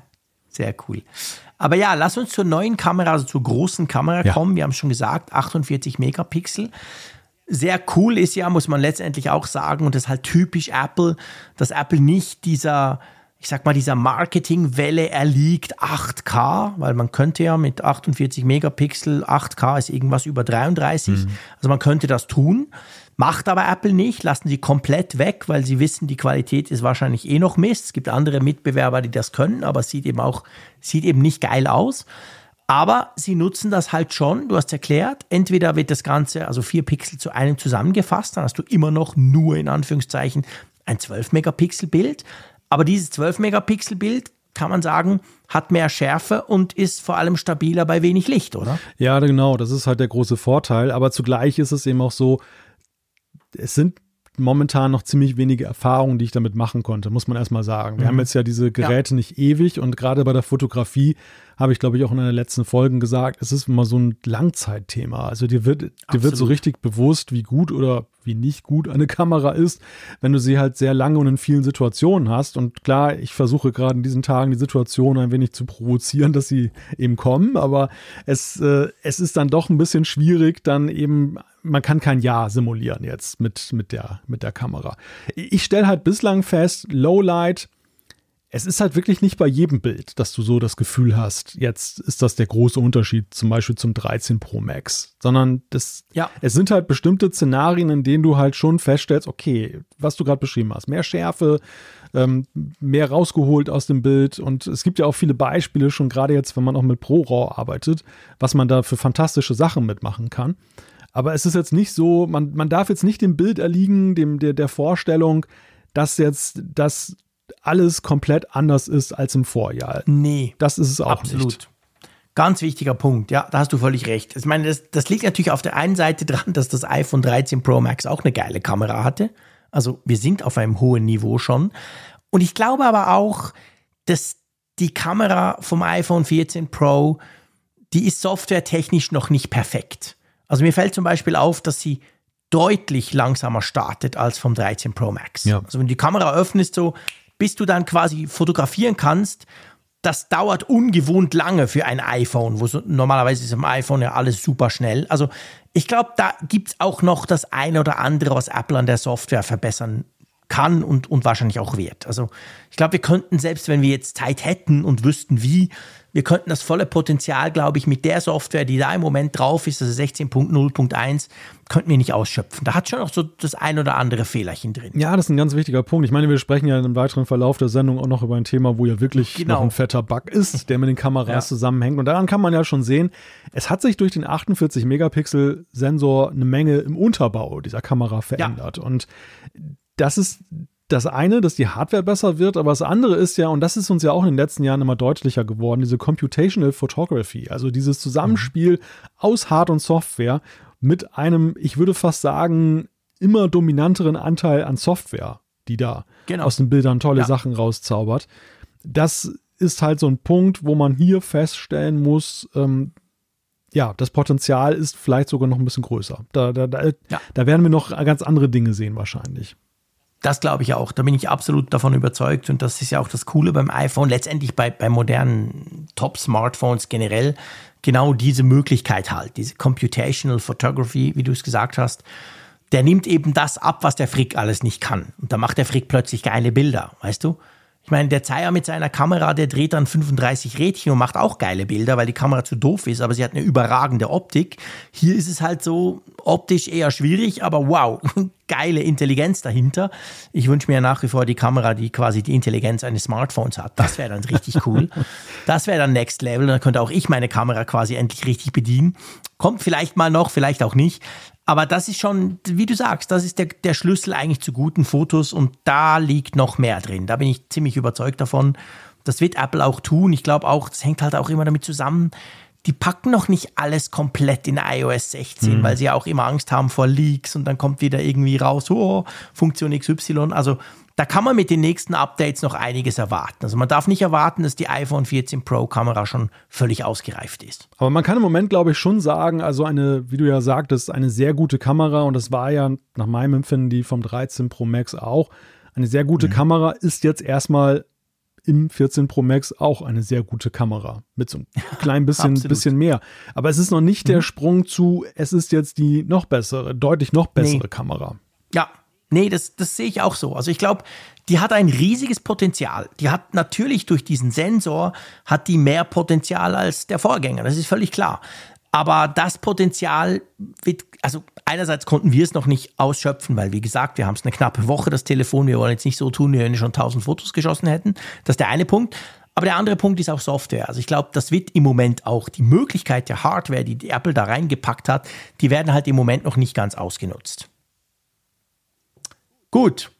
Sehr cool. Aber ja, lass uns zur neuen Kamera, also zur großen Kamera ja. kommen. Wir haben schon gesagt, 48 Megapixel. Sehr cool ist ja, muss man letztendlich auch sagen, und das ist halt typisch Apple, dass Apple nicht dieser, ich sag mal, dieser Marketingwelle erliegt 8K, weil man könnte ja mit 48 Megapixel, 8K ist irgendwas über 33, mhm. also man könnte das tun. Macht aber Apple nicht, lassen sie komplett weg, weil sie wissen, die Qualität ist wahrscheinlich eh noch Mist. Es gibt andere Mitbewerber, die das können, aber es sieht eben auch, sieht eben nicht geil aus. Aber sie nutzen das halt schon, du hast erklärt, entweder wird das Ganze, also vier Pixel zu einem zusammengefasst, dann hast du immer noch nur in Anführungszeichen ein 12 Megapixel Bild. Aber dieses 12 Megapixel Bild kann man sagen, hat mehr Schärfe und ist vor allem stabiler bei wenig Licht, oder? Ja, genau, das ist halt der große Vorteil. Aber zugleich ist es eben auch so, es sind momentan noch ziemlich wenige Erfahrungen, die ich damit machen konnte, muss man erstmal sagen. Wir mhm. haben jetzt ja diese Geräte ja. nicht ewig und gerade bei der Fotografie habe ich, glaube ich, auch in einer letzten Folgen gesagt, es ist immer so ein Langzeitthema. Also dir wird, dir wird so richtig bewusst, wie gut oder wie nicht gut eine Kamera ist, wenn du sie halt sehr lange und in vielen Situationen hast. Und klar, ich versuche gerade in diesen Tagen die Situation ein wenig zu provozieren, dass sie eben kommen, aber es, äh, es ist dann doch ein bisschen schwierig, dann eben man kann kein Ja simulieren jetzt mit, mit, der, mit der Kamera. Ich stelle halt bislang fest, Lowlight es ist halt wirklich nicht bei jedem Bild, dass du so das Gefühl hast, jetzt ist das der große Unterschied zum Beispiel zum 13 Pro Max, sondern das, ja. es sind halt bestimmte Szenarien, in denen du halt schon feststellst, okay, was du gerade beschrieben hast, mehr Schärfe, ähm, mehr rausgeholt aus dem Bild und es gibt ja auch viele Beispiele, schon gerade jetzt, wenn man auch mit ProRAW arbeitet, was man da für fantastische Sachen mitmachen kann. Aber es ist jetzt nicht so, man, man darf jetzt nicht dem Bild erliegen, dem, der, der Vorstellung, dass jetzt das alles komplett anders ist als im Vorjahr. Nee. Das ist es auch absolut. nicht. Ganz wichtiger Punkt, ja, da hast du völlig recht. Ich meine, das, das liegt natürlich auf der einen Seite dran, dass das iPhone 13 Pro Max auch eine geile Kamera hatte. Also wir sind auf einem hohen Niveau schon. Und ich glaube aber auch, dass die Kamera vom iPhone 14 Pro, die ist softwaretechnisch noch nicht perfekt. Also mir fällt zum Beispiel auf, dass sie deutlich langsamer startet als vom 13 Pro Max. Ja. Also wenn du die Kamera öffnest, so bis du dann quasi fotografieren kannst, das dauert ungewohnt lange für ein iPhone, wo normalerweise ist im iPhone ja alles super schnell. Also ich glaube, da gibt es auch noch das eine oder andere, was Apple an der Software verbessern kann und, und wahrscheinlich auch wird. Also ich glaube, wir könnten, selbst wenn wir jetzt Zeit hätten und wüssten wie, wir könnten das volle Potenzial, glaube ich, mit der Software, die da im Moment drauf ist, also 16.0.1, könnten wir nicht ausschöpfen. Da hat schon auch so das ein oder andere Fehlerchen drin. Ja, das ist ein ganz wichtiger Punkt. Ich meine, wir sprechen ja im weiteren Verlauf der Sendung auch noch über ein Thema, wo ja wirklich genau. noch ein fetter Bug ist, der mit den Kameras ja. zusammenhängt. Und daran kann man ja schon sehen, es hat sich durch den 48-Megapixel-Sensor eine Menge im Unterbau dieser Kamera verändert. Ja. Und das ist das eine, dass die Hardware besser wird, aber das andere ist ja, und das ist uns ja auch in den letzten Jahren immer deutlicher geworden, diese Computational Photography, also dieses Zusammenspiel aus Hard- und Software mit einem, ich würde fast sagen, immer dominanteren Anteil an Software, die da genau. aus den Bildern tolle ja. Sachen rauszaubert. Das ist halt so ein Punkt, wo man hier feststellen muss, ähm, ja, das Potenzial ist vielleicht sogar noch ein bisschen größer. Da, da, da, ja. da werden wir noch ganz andere Dinge sehen wahrscheinlich. Das glaube ich auch. Da bin ich absolut davon überzeugt. Und das ist ja auch das Coole beim iPhone, letztendlich bei, bei modernen Top-Smartphones generell, genau diese Möglichkeit halt, diese Computational Photography, wie du es gesagt hast. Der nimmt eben das ab, was der Frick alles nicht kann. Und da macht der Frick plötzlich geile Bilder, weißt du? Ich meine, der Zeier mit seiner Kamera, der dreht dann 35 Rädchen und macht auch geile Bilder, weil die Kamera zu doof ist, aber sie hat eine überragende Optik. Hier ist es halt so optisch eher schwierig, aber wow, geile Intelligenz dahinter. Ich wünsche mir nach wie vor die Kamera, die quasi die Intelligenz eines Smartphones hat. Das wäre dann richtig cool. Das wäre dann Next Level. Dann könnte auch ich meine Kamera quasi endlich richtig bedienen. Kommt vielleicht mal noch, vielleicht auch nicht. Aber das ist schon, wie du sagst, das ist der, der Schlüssel eigentlich zu guten Fotos und da liegt noch mehr drin. Da bin ich ziemlich überzeugt davon. Das wird Apple auch tun. Ich glaube auch, das hängt halt auch immer damit zusammen. Die packen noch nicht alles komplett in iOS 16, mhm. weil sie ja auch immer Angst haben vor Leaks und dann kommt wieder irgendwie raus, oh, Funktion XY. Also da kann man mit den nächsten Updates noch einiges erwarten. Also man darf nicht erwarten, dass die iPhone 14 Pro Kamera schon völlig ausgereift ist. Aber man kann im Moment, glaube ich, schon sagen, also eine, wie du ja sagtest, eine sehr gute Kamera und das war ja nach meinem Empfinden die vom 13 Pro Max auch. Eine sehr gute mhm. Kamera ist jetzt erstmal im 14 Pro Max auch eine sehr gute Kamera. Mit so einem kleinen bisschen, bisschen mehr. Aber es ist noch nicht mhm. der Sprung zu, es ist jetzt die noch bessere, deutlich noch bessere nee. Kamera. Ja, Nee, das, das sehe ich auch so. Also ich glaube, die hat ein riesiges Potenzial. Die hat natürlich durch diesen Sensor, hat die mehr Potenzial als der Vorgänger. Das ist völlig klar. Aber das Potenzial wird, also einerseits konnten wir es noch nicht ausschöpfen, weil wie gesagt, wir haben es eine knappe Woche, das Telefon. Wir wollen jetzt nicht so tun, wie wenn wir schon tausend Fotos geschossen hätten. Das ist der eine Punkt. Aber der andere Punkt ist auch Software. Also ich glaube, das wird im Moment auch die Möglichkeit der Hardware, die, die Apple da reingepackt hat, die werden halt im Moment noch nicht ganz ausgenutzt. Gut.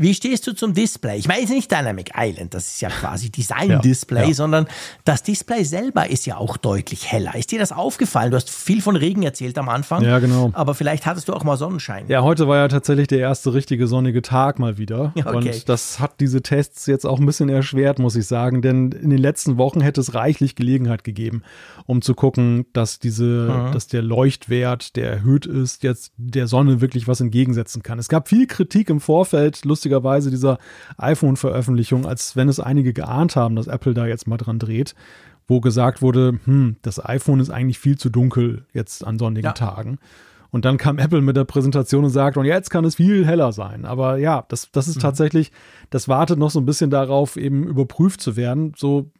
Wie stehst du zum Display? Ich meine, es ist nicht Dynamic Island, das ist ja quasi Design-Display, ja, ja. sondern das Display selber ist ja auch deutlich heller. Ist dir das aufgefallen? Du hast viel von Regen erzählt am Anfang. Ja, genau. Aber vielleicht hattest du auch mal Sonnenschein. Ja, heute war ja tatsächlich der erste richtige sonnige Tag mal wieder. Okay. Und das hat diese Tests jetzt auch ein bisschen erschwert, muss ich sagen. Denn in den letzten Wochen hätte es reichlich Gelegenheit gegeben, um zu gucken, dass diese, mhm. dass der Leuchtwert, der erhöht ist, jetzt der Sonne wirklich was entgegensetzen kann. Es gab viel Kritik im Vorfeld, lustig lustigerweise dieser iPhone-Veröffentlichung, als wenn es einige geahnt haben, dass Apple da jetzt mal dran dreht, wo gesagt wurde, hm, das iPhone ist eigentlich viel zu dunkel jetzt an sonnigen ja. Tagen. Und dann kam Apple mit der Präsentation und sagt, und jetzt kann es viel heller sein. Aber ja, das, das ist mhm. tatsächlich, das wartet noch so ein bisschen darauf, eben überprüft zu werden. So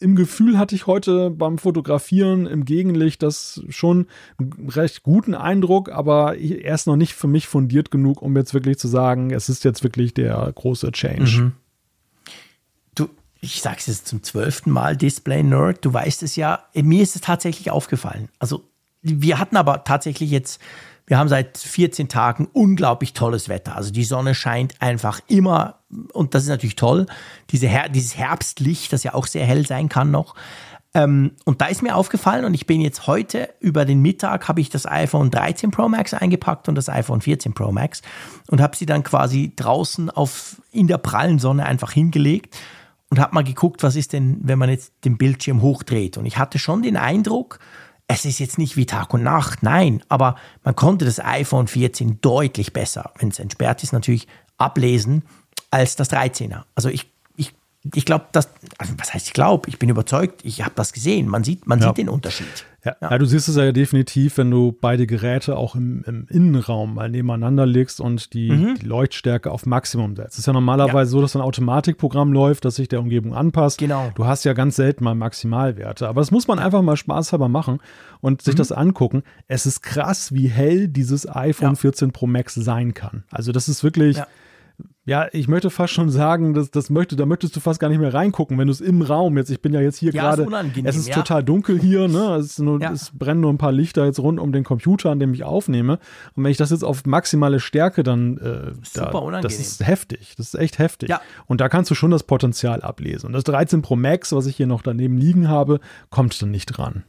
im Gefühl hatte ich heute beim Fotografieren im Gegenlicht das schon einen recht guten Eindruck, aber er ist noch nicht für mich fundiert genug, um jetzt wirklich zu sagen, es ist jetzt wirklich der große Change. Mhm. Du, ich sag's jetzt zum zwölften Mal, Display Nerd, du weißt es ja, mir ist es tatsächlich aufgefallen. Also wir hatten aber tatsächlich jetzt wir haben seit 14 Tagen unglaublich tolles Wetter. Also die Sonne scheint einfach immer und das ist natürlich toll. Diese Her dieses Herbstlicht, das ja auch sehr hell sein kann noch. Ähm, und da ist mir aufgefallen und ich bin jetzt heute über den Mittag habe ich das iPhone 13 Pro Max eingepackt und das iPhone 14 Pro Max und habe sie dann quasi draußen auf in der prallen Sonne einfach hingelegt und habe mal geguckt, was ist denn, wenn man jetzt den Bildschirm hochdreht. Und ich hatte schon den Eindruck, es ist jetzt nicht wie Tag und Nacht, nein, aber man konnte das iPhone 14 deutlich besser, wenn es entsperrt ist, natürlich ablesen als das 13er. Also ich, ich, ich glaube, dass, also was heißt ich glaube, ich bin überzeugt, ich habe das gesehen, man sieht, man ja. sieht den Unterschied. Ja. ja. du siehst es ja definitiv, wenn du beide Geräte auch im, im Innenraum mal nebeneinander legst und die, mhm. die, Leuchtstärke auf Maximum setzt. Es ist ja normalerweise ja. so, dass ein Automatikprogramm läuft, das sich der Umgebung anpasst. Genau. Du hast ja ganz selten mal Maximalwerte. Aber das muss man einfach mal spaßhalber machen und sich mhm. das angucken. Es ist krass, wie hell dieses iPhone ja. 14 Pro Max sein kann. Also das ist wirklich ja, ich möchte fast schon sagen, dass das möchte, da möchtest du fast gar nicht mehr reingucken, wenn du es im Raum jetzt. Ich bin ja jetzt hier ja, gerade. Es ist ja. total dunkel hier, ne? Es, nur, ja. es, brennen nur ein paar Lichter jetzt rund um den Computer, an dem ich aufnehme. Und wenn ich das jetzt auf maximale Stärke dann, äh, Super da, unangenehm. das ist heftig. Das ist echt heftig. Ja. Und da kannst du schon das Potenzial ablesen. Und das 13 Pro Max, was ich hier noch daneben liegen habe, kommt dann nicht dran.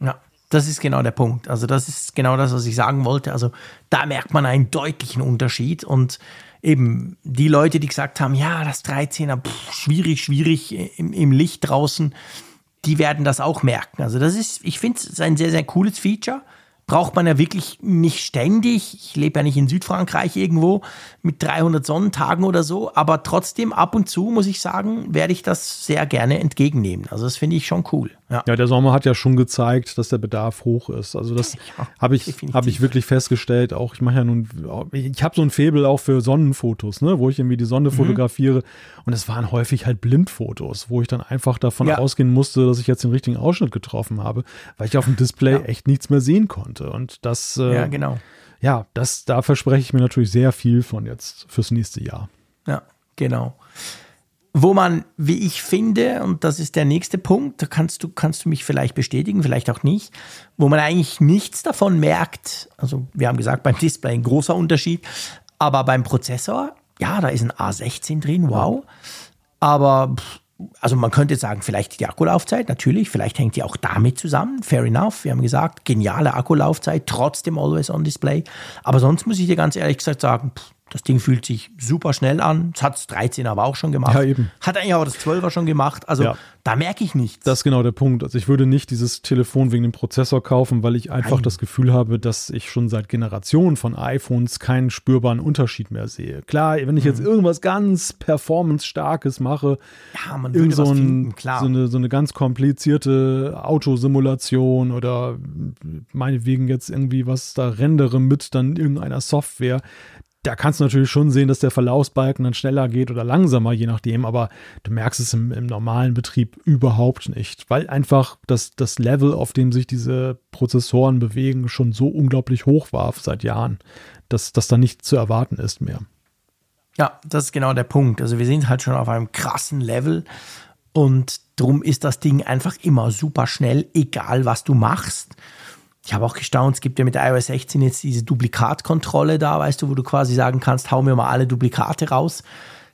Ja. Das ist genau der Punkt. Also, das ist genau das, was ich sagen wollte. Also, da merkt man einen deutlichen Unterschied und eben die Leute, die gesagt haben, ja, das 13er, pff, schwierig, schwierig im, im Licht draußen, die werden das auch merken. Also das ist, ich finde es ein sehr, sehr cooles Feature braucht man ja wirklich nicht ständig. Ich lebe ja nicht in Südfrankreich irgendwo mit 300 Sonnentagen oder so, aber trotzdem ab und zu, muss ich sagen, werde ich das sehr gerne entgegennehmen. Also das finde ich schon cool. Ja. ja. der Sommer hat ja schon gezeigt, dass der Bedarf hoch ist. Also das ja, habe ich, hab ich wirklich festgestellt. Auch ich mache ja nun, ich habe so ein Faible auch für Sonnenfotos, ne, wo ich irgendwie die Sonne mhm. fotografiere. Und es waren häufig halt Blindfotos, wo ich dann einfach davon ja. ausgehen musste, dass ich jetzt den richtigen Ausschnitt getroffen habe, weil ich auf dem Display echt nichts mehr sehen konnte konnte. Und das, äh, ja, genau. Ja, das, da verspreche ich mir natürlich sehr viel von jetzt fürs nächste Jahr. Ja, genau. Wo man, wie ich finde, und das ist der nächste Punkt, da kannst du, kannst du mich vielleicht bestätigen, vielleicht auch nicht, wo man eigentlich nichts davon merkt. Also, wir haben gesagt, beim Display ein großer Unterschied, aber beim Prozessor, ja, da ist ein A16 drin, wow. Aber also man könnte sagen, vielleicht die Akkulaufzeit, natürlich, vielleicht hängt die auch damit zusammen, fair enough. Wir haben gesagt, geniale Akkulaufzeit, trotzdem Always on Display. Aber sonst muss ich dir ganz ehrlich gesagt sagen, pff, das Ding fühlt sich super schnell an. Das hat das 13 aber auch schon gemacht. Ja, eben. Hat eigentlich auch das 12er schon gemacht. Also ja. da merke ich nichts. Das ist genau der Punkt. Also ich würde nicht dieses Telefon wegen dem Prozessor kaufen, weil ich einfach Nein. das Gefühl habe, dass ich schon seit Generationen von iPhones keinen spürbaren Unterschied mehr sehe. Klar, wenn ich jetzt mhm. irgendwas ganz performance-starkes mache, ja, man würde so, ein, so, eine, so eine ganz komplizierte Autosimulation oder meinetwegen jetzt irgendwie was da rendere mit dann irgendeiner Software, da kannst du natürlich schon sehen, dass der Verlaufsbalken dann schneller geht oder langsamer, je nachdem, aber du merkst es im, im normalen Betrieb überhaupt nicht, weil einfach das, das Level, auf dem sich diese Prozessoren bewegen, schon so unglaublich hoch war seit Jahren, dass das da nicht zu erwarten ist mehr. Ja, das ist genau der Punkt. Also wir sind halt schon auf einem krassen Level und drum ist das Ding einfach immer super schnell, egal was du machst Ich habe auch gestaunt, es gibt ja mit iOS 16 jetzt diese Duplikatkontrolle da, weißt du, wo du quasi sagen kannst, hau mir mal alle Duplikate raus.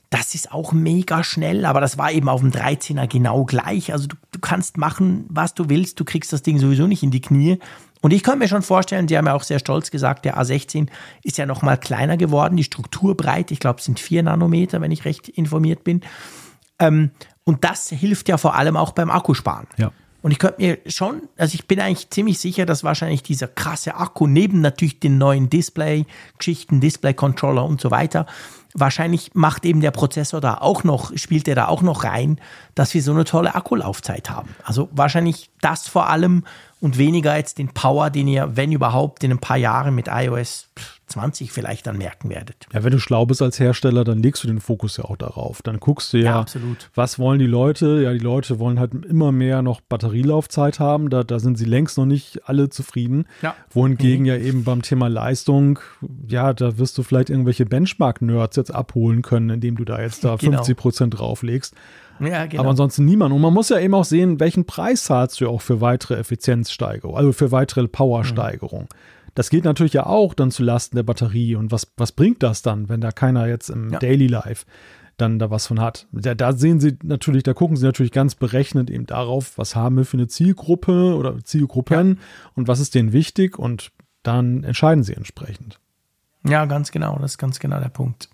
Das ist auch mega schnell, aber das war eben auf dem 13er genau gleich. Also du, du kannst machen, was du willst, du kriegst das Ding sowieso nicht in die Knie. Und ich könnte mir schon vorstellen, Sie haben ja auch sehr stolz gesagt, der A16 ist ja noch mal kleiner geworden, die Strukturbreite, ich glaube, es sind vier Nanometer, wenn ich recht informiert bin. Ähm, und das hilft ja vor allem auch beim Akkusparen. Ja. Und ich könnte mir schon, also ich bin eigentlich ziemlich sicher, dass wahrscheinlich dieser krasse Akku neben natürlich den neuen Display-Geschichten, Display-Controller und so weiter, wahrscheinlich macht eben der Prozessor da auch noch, spielt er da auch noch rein, dass wir so eine tolle Akkulaufzeit haben. Also wahrscheinlich das vor allem und weniger jetzt den Power, den ihr, wenn überhaupt, in ein paar Jahren mit iOS 20 vielleicht dann merken werdet. Ja, wenn du schlau bist als Hersteller, dann legst du den Fokus ja auch darauf. Dann guckst du ja, ja was wollen die Leute? Ja, die Leute wollen halt immer mehr noch Batterielaufzeit haben. Da, da sind sie längst noch nicht alle zufrieden. Ja. Wohingegen mhm. ja eben beim Thema Leistung, ja, da wirst du vielleicht irgendwelche Benchmark-Nerds jetzt abholen können, indem du da jetzt da genau. 50 Prozent drauflegst. Ja, genau. Aber ansonsten niemand. Und man muss ja eben auch sehen, welchen Preis zahlst du auch für weitere Effizienzsteigerung, also für weitere Powersteigerung. Mhm. Das geht natürlich ja auch dann zu Lasten der Batterie. Und was, was bringt das dann, wenn da keiner jetzt im ja. Daily Life dann da was von hat? Da, da sehen sie natürlich, da gucken sie natürlich ganz berechnet eben darauf, was haben wir für eine Zielgruppe oder Zielgruppen ja. und was ist denen wichtig und dann entscheiden sie entsprechend. Ja, ganz genau, das ist ganz genau der Punkt.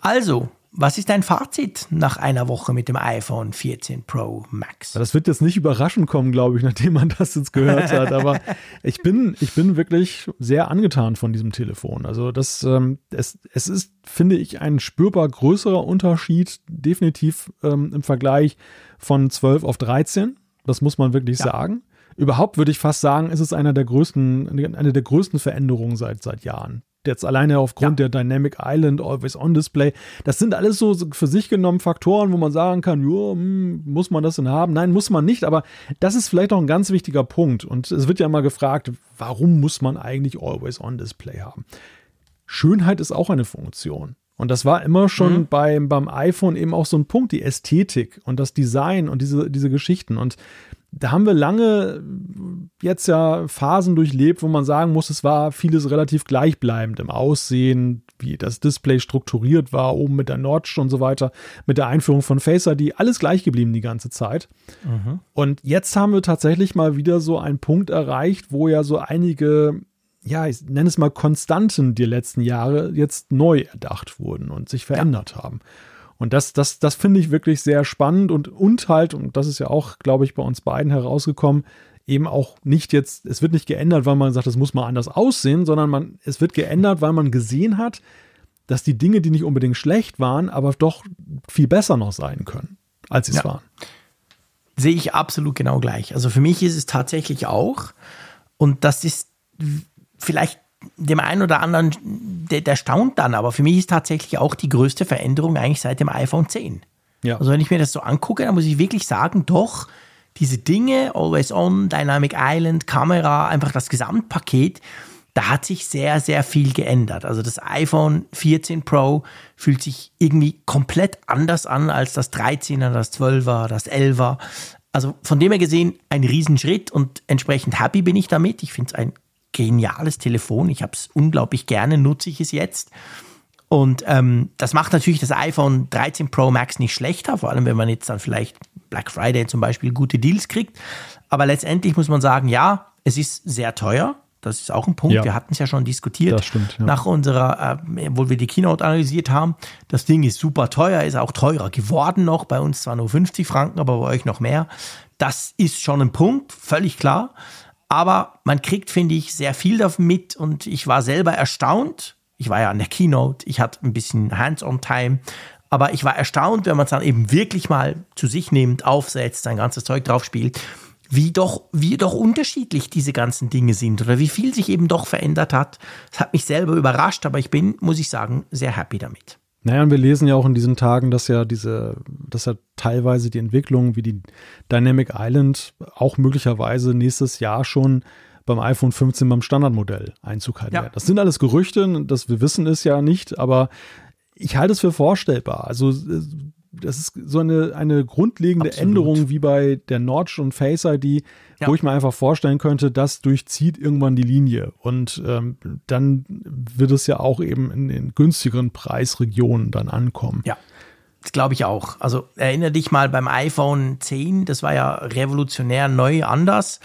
Also, was ist dein Fazit nach einer Woche mit dem iPhone 14 Pro Max? Das wird jetzt nicht überraschend kommen, glaube ich, nachdem man das jetzt gehört hat. Aber ich bin, ich bin wirklich sehr angetan von diesem Telefon. Also das, ähm, es, es ist, finde ich, ein spürbar größerer Unterschied, definitiv ähm, im Vergleich von 12 auf 13. Das muss man wirklich ja. sagen. Überhaupt würde ich fast sagen, ist es einer der größten, eine der größten Veränderungen seit, seit Jahren jetzt alleine aufgrund ja. der Dynamic Island, Always On Display, das sind alles so für sich genommen Faktoren, wo man sagen kann, jo, hm, muss man das denn haben? Nein, muss man nicht, aber das ist vielleicht auch ein ganz wichtiger Punkt. Und es wird ja immer gefragt, warum muss man eigentlich Always On Display haben? Schönheit ist auch eine Funktion. Und das war immer schon mhm. beim, beim iPhone eben auch so ein Punkt, die Ästhetik und das Design und diese, diese Geschichten. Und da haben wir lange jetzt ja Phasen durchlebt, wo man sagen muss, es war vieles relativ gleichbleibend im Aussehen, wie das Display strukturiert war, oben mit der Notch und so weiter, mit der Einführung von Face ID, alles gleich geblieben die ganze Zeit. Mhm. Und jetzt haben wir tatsächlich mal wieder so einen Punkt erreicht, wo ja so einige, ja, ich nenne es mal Konstanten die letzten Jahre jetzt neu erdacht wurden und sich verändert ja. haben. Und das, das, das finde ich wirklich sehr spannend und, und halt, und das ist ja auch, glaube ich, bei uns beiden herausgekommen, eben auch nicht jetzt, es wird nicht geändert, weil man sagt, es muss mal anders aussehen, sondern man, es wird geändert, weil man gesehen hat, dass die Dinge, die nicht unbedingt schlecht waren, aber doch viel besser noch sein können, als sie es ja. waren. Sehe ich absolut genau gleich. Also für mich ist es tatsächlich auch, und das ist vielleicht dem einen oder anderen, der, der staunt dann, aber für mich ist tatsächlich auch die größte Veränderung eigentlich seit dem iPhone 10. Ja. Also wenn ich mir das so angucke, dann muss ich wirklich sagen, doch, diese Dinge, Always On, Dynamic Island, Kamera, einfach das Gesamtpaket, da hat sich sehr, sehr viel geändert. Also das iPhone 14 Pro fühlt sich irgendwie komplett anders an als das 13er, das 12er, das 11er. Also von dem her gesehen ein Riesenschritt und entsprechend happy bin ich damit. Ich finde es ein geniales Telefon. Ich habe es unglaublich gerne, nutze ich es jetzt. Und ähm, das macht natürlich das iPhone 13 Pro Max nicht schlechter, vor allem wenn man jetzt dann vielleicht Black Friday zum Beispiel gute Deals kriegt. Aber letztendlich muss man sagen, ja, es ist sehr teuer. Das ist auch ein Punkt. Ja. Wir hatten es ja schon diskutiert das stimmt, ja. nach unserer, äh, wo wir die Keynote analysiert haben. Das Ding ist super teuer, ist auch teurer geworden noch. Bei uns zwar nur 50 Franken, aber bei euch noch mehr. Das ist schon ein Punkt, völlig klar. Aber man kriegt, finde ich, sehr viel davon mit und ich war selber erstaunt. Ich war ja an der Keynote, ich hatte ein bisschen Hands-on-Time, aber ich war erstaunt, wenn man es dann eben wirklich mal zu sich nimmt, aufsetzt, sein ganzes Zeug drauf spielt, wie doch, wie doch unterschiedlich diese ganzen Dinge sind oder wie viel sich eben doch verändert hat. Das hat mich selber überrascht, aber ich bin, muss ich sagen, sehr happy damit. Naja, und wir lesen ja auch in diesen Tagen, dass ja diese, dass ja teilweise die Entwicklung wie die Dynamic Island auch möglicherweise nächstes Jahr schon beim iPhone 15 beim Standardmodell Einzug halten ja. Das sind alles Gerüchte, das wir wissen es ja nicht, aber ich halte es für vorstellbar. Also das ist so eine, eine grundlegende Absolut. Änderung wie bei der Notch und Face ID, ja. wo ich mir einfach vorstellen könnte, das durchzieht irgendwann die Linie. Und ähm, dann wird es ja auch eben in den günstigeren Preisregionen dann ankommen. Ja. Das glaube ich auch. Also erinnere dich mal beim iPhone 10, das war ja revolutionär neu anders.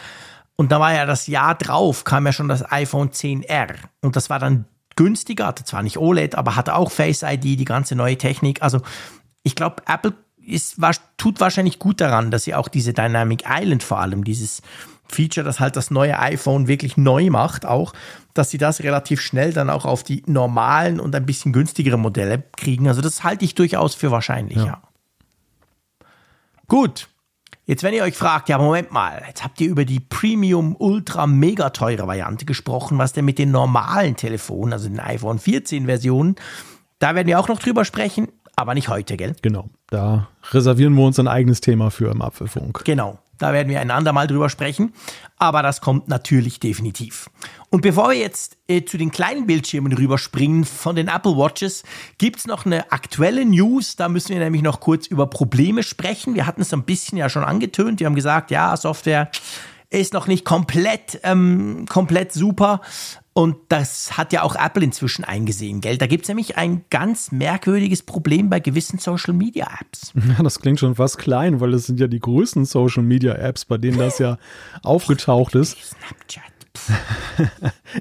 Und da war ja das Jahr drauf, kam ja schon das iPhone 10R. Und das war dann günstiger, hatte zwar nicht OLED, aber hatte auch Face ID, die ganze neue Technik. Also ich glaube, Apple ist, tut wahrscheinlich gut daran, dass sie auch diese Dynamic Island vor allem, dieses Feature, das halt das neue iPhone wirklich neu macht, auch, dass sie das relativ schnell dann auch auf die normalen und ein bisschen günstigere Modelle kriegen. Also das halte ich durchaus für wahrscheinlich, ja. ja. Gut. Jetzt, wenn ihr euch fragt, ja, Moment mal, jetzt habt ihr über die Premium Ultra mega teure Variante gesprochen, was denn mit den normalen Telefonen, also den iPhone 14 Versionen, da werden wir auch noch drüber sprechen, aber nicht heute, gell? Genau, da reservieren wir uns ein eigenes Thema für im Apfelfunk. Genau. Da werden wir ein andermal drüber sprechen. Aber das kommt natürlich definitiv. Und bevor wir jetzt äh, zu den kleinen Bildschirmen rüberspringen von den Apple Watches, gibt es noch eine aktuelle News. Da müssen wir nämlich noch kurz über Probleme sprechen. Wir hatten es ein bisschen ja schon angetönt. Wir haben gesagt, ja, Software ist noch nicht komplett, ähm, komplett super. Und das hat ja auch Apple inzwischen eingesehen, gell? Da gibt es nämlich ein ganz merkwürdiges Problem bei gewissen Social Media Apps. Ja, das klingt schon fast klein, weil es sind ja die größten Social Media Apps, bei denen das ja aufgetaucht ist. Snapchat.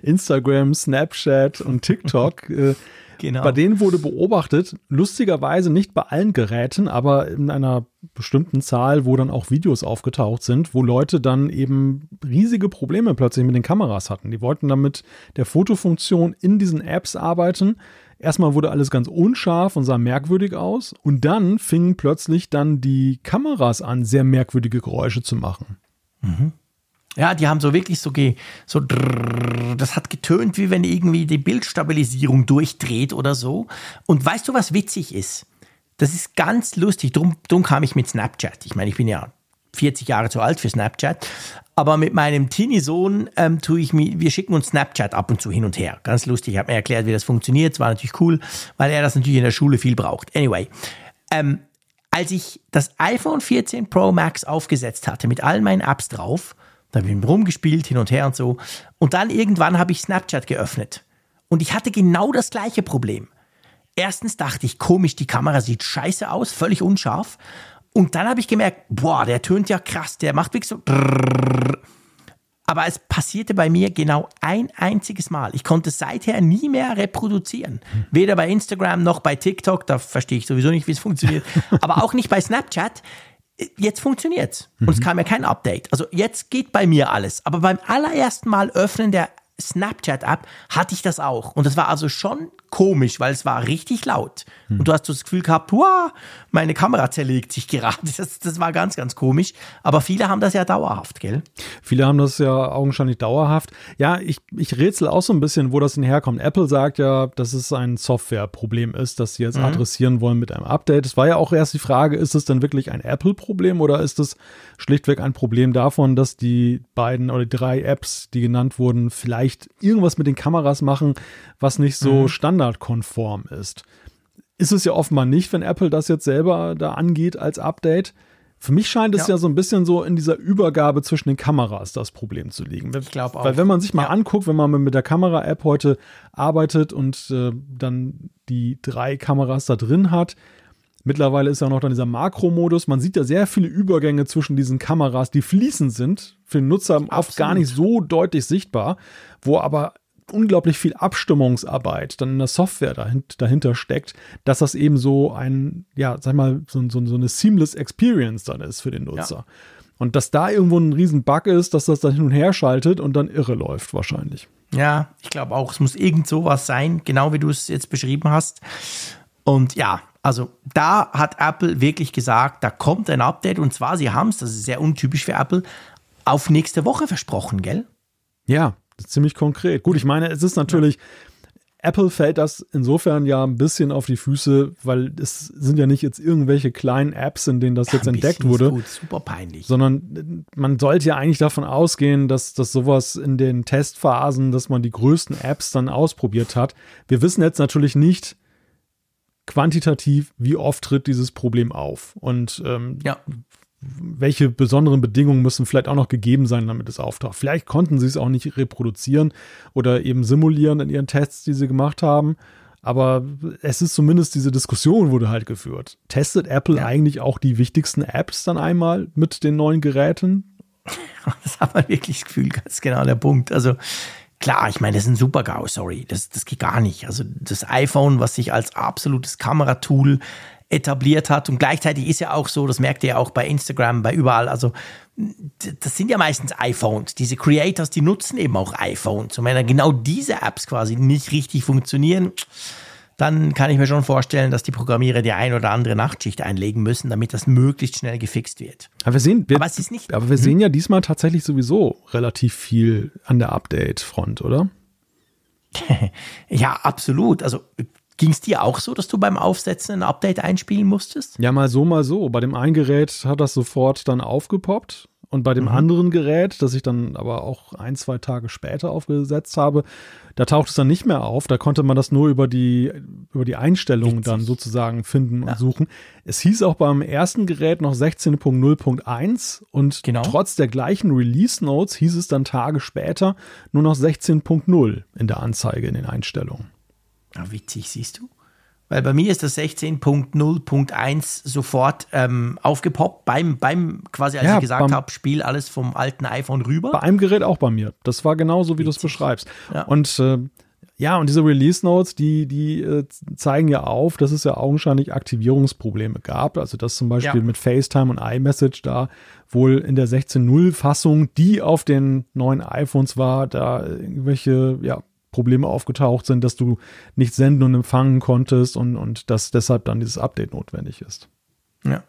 Instagram, Snapchat und TikTok. Genau. Bei denen wurde beobachtet, lustigerweise nicht bei allen Geräten, aber in einer bestimmten Zahl, wo dann auch Videos aufgetaucht sind, wo Leute dann eben riesige Probleme plötzlich mit den Kameras hatten. Die wollten dann mit der Fotofunktion in diesen Apps arbeiten. Erstmal wurde alles ganz unscharf und sah merkwürdig aus. Und dann fingen plötzlich dann die Kameras an, sehr merkwürdige Geräusche zu machen. Mhm. Ja, die haben so wirklich so, ge, so drrr, das hat getönt, wie wenn irgendwie die Bildstabilisierung durchdreht oder so. Und weißt du, was witzig ist? Das ist ganz lustig. Drum, drum kam ich mit Snapchat. Ich meine, ich bin ja 40 Jahre zu alt für Snapchat. Aber mit meinem Teenie-Sohn ähm, tue ich mir, wir schicken uns Snapchat ab und zu hin und her. Ganz lustig. Ich habe mir erklärt, wie das funktioniert. Es war natürlich cool, weil er das natürlich in der Schule viel braucht. Anyway, ähm, als ich das iPhone 14 Pro Max aufgesetzt hatte mit all meinen Apps drauf, da habe ich rumgespielt, hin und her und so. Und dann irgendwann habe ich Snapchat geöffnet. Und ich hatte genau das gleiche Problem. Erstens dachte ich, komisch, die Kamera sieht scheiße aus, völlig unscharf. Und dann habe ich gemerkt, boah, der tönt ja krass, der macht wirklich so. Aber es passierte bei mir genau ein einziges Mal. Ich konnte es seither nie mehr reproduzieren. Weder bei Instagram noch bei TikTok, da verstehe ich sowieso nicht, wie es funktioniert. Aber auch nicht bei Snapchat jetzt funktioniert's. Und es mhm. kam ja kein Update. Also jetzt geht bei mir alles. Aber beim allerersten Mal öffnen der Snapchat-App hatte ich das auch. Und das war also schon komisch, weil es war richtig laut. Hm. Und du hast das Gefühl gehabt, wow, meine Kamera zerlegt sich gerade. Das, das war ganz, ganz komisch. Aber viele haben das ja dauerhaft, gell? Viele haben das ja augenscheinlich dauerhaft. Ja, ich, ich rätsel auch so ein bisschen, wo das denn herkommt. Apple sagt ja, dass es ein Softwareproblem ist, das sie jetzt mhm. adressieren wollen mit einem Update. Es war ja auch erst die Frage, ist es denn wirklich ein Apple-Problem oder ist es schlichtweg ein Problem davon, dass die beiden oder die drei Apps, die genannt wurden, vielleicht irgendwas mit den Kameras machen, was nicht so mhm. Standardkonform ist. Ist es ja offenbar nicht, wenn Apple das jetzt selber da angeht als Update. Für mich scheint es ja. ja so ein bisschen so in dieser Übergabe zwischen den Kameras das Problem zu liegen. Ich glaube auch. Weil wenn man sich mal ja. anguckt, wenn man mit der Kamera-App heute arbeitet und äh, dann die drei Kameras da drin hat, Mittlerweile ist ja noch dann dieser Makro-Modus. Man sieht ja sehr viele Übergänge zwischen diesen Kameras, die fließend sind, für den Nutzer Absolut. oft gar nicht so deutlich sichtbar, wo aber unglaublich viel Abstimmungsarbeit dann in der Software dahinter steckt, dass das eben so ein, ja, sag mal, so, so, so eine seamless Experience dann ist für den Nutzer. Ja. Und dass da irgendwo ein riesen Bug ist, dass das dann hin und her schaltet und dann irre läuft wahrscheinlich. Ja, ich glaube auch, es muss irgend sowas sein, genau wie du es jetzt beschrieben hast. Und ja, also da hat Apple wirklich gesagt, da kommt ein Update und zwar, sie haben es, das ist sehr untypisch für Apple, auf nächste Woche versprochen, gell? Ja, ziemlich konkret. Gut, ich meine, es ist natürlich, ja. Apple fällt das insofern ja ein bisschen auf die Füße, weil es sind ja nicht jetzt irgendwelche kleinen Apps, in denen das ja, jetzt entdeckt wurde. Gut, super peinlich. Sondern man sollte ja eigentlich davon ausgehen, dass das sowas in den Testphasen, dass man die größten Apps dann ausprobiert hat. Wir wissen jetzt natürlich nicht, quantitativ, wie oft tritt dieses Problem auf und ähm, ja. Welche besonderen Bedingungen müssen vielleicht auch noch gegeben sein, damit es auftaucht. Vielleicht konnten sie es auch nicht reproduzieren oder eben simulieren in ihren Tests, die sie gemacht haben. Aber es ist zumindest diese Diskussion wurde halt geführt. Testet Apple ja. eigentlich auch die wichtigsten Apps dann einmal mit den neuen Geräten? Das hat man wirklich das Gefühl, ganz genau der Punkt. Also Klar, ich meine, das ist ein super GAU, sorry, das, das geht gar nicht. Also das iPhone, was sich als absolutes Kameratool etabliert hat und gleichzeitig ist ja auch so, das merkt ihr ja auch bei Instagram, bei überall, also das sind ja meistens iPhones. Diese Creators, die nutzen eben auch iPhones. Und wenn genau diese Apps quasi nicht richtig funktionieren, dann kann ich mir schon vorstellen, dass die Programmierer die ein oder andere Nachtschicht einlegen müssen, damit das möglichst schnell gefixt wird. Aber wir sehen, wir, aber es ist nicht, aber wir sehen ja diesmal tatsächlich sowieso relativ viel an der Update-Front, oder? ja, absolut. Also Ging es dir auch so, dass du beim Aufsetzen ein Update einspielen musstest? Ja, mal so, mal so. Bei dem einen Gerät hat das sofort dann aufgepoppt. Und bei dem mhm. anderen Gerät, das ich dann aber auch ein, zwei Tage später aufgesetzt habe, da taucht es dann nicht mehr auf. Da konnte man das nur über die, über die Einstellungen Witzig. dann sozusagen finden und ja. suchen. Es hieß auch beim ersten Gerät noch 16.0.1 und genau. trotz der gleichen Release Notes hieß es dann Tage später nur noch 16.0 in der Anzeige in den Einstellungen. Ja, witzig, siehst du? Weil bei mir ist das 16.0.1 sofort ähm, aufgepoppt, beim, beim, quasi als ja, ich gesagt habe, spiel alles vom alten iPhone rüber. Bei einem Gerät auch bei mir. Das war genauso, wie du es beschreibst. Ja. Und äh, ja, und diese Release Notes, die, die äh, zeigen ja auf, dass es ja augenscheinlich Aktivierungsprobleme gab. Also dass zum Beispiel ja. mit FaceTime und iMessage da wohl in der 16.0 Fassung, die auf den neuen iPhones war, da irgendwelche ja, Probleme aufgetaucht sind, dass du nicht senden und empfangen konntest und, und dass deshalb dann dieses Update notwendig ist. Ja.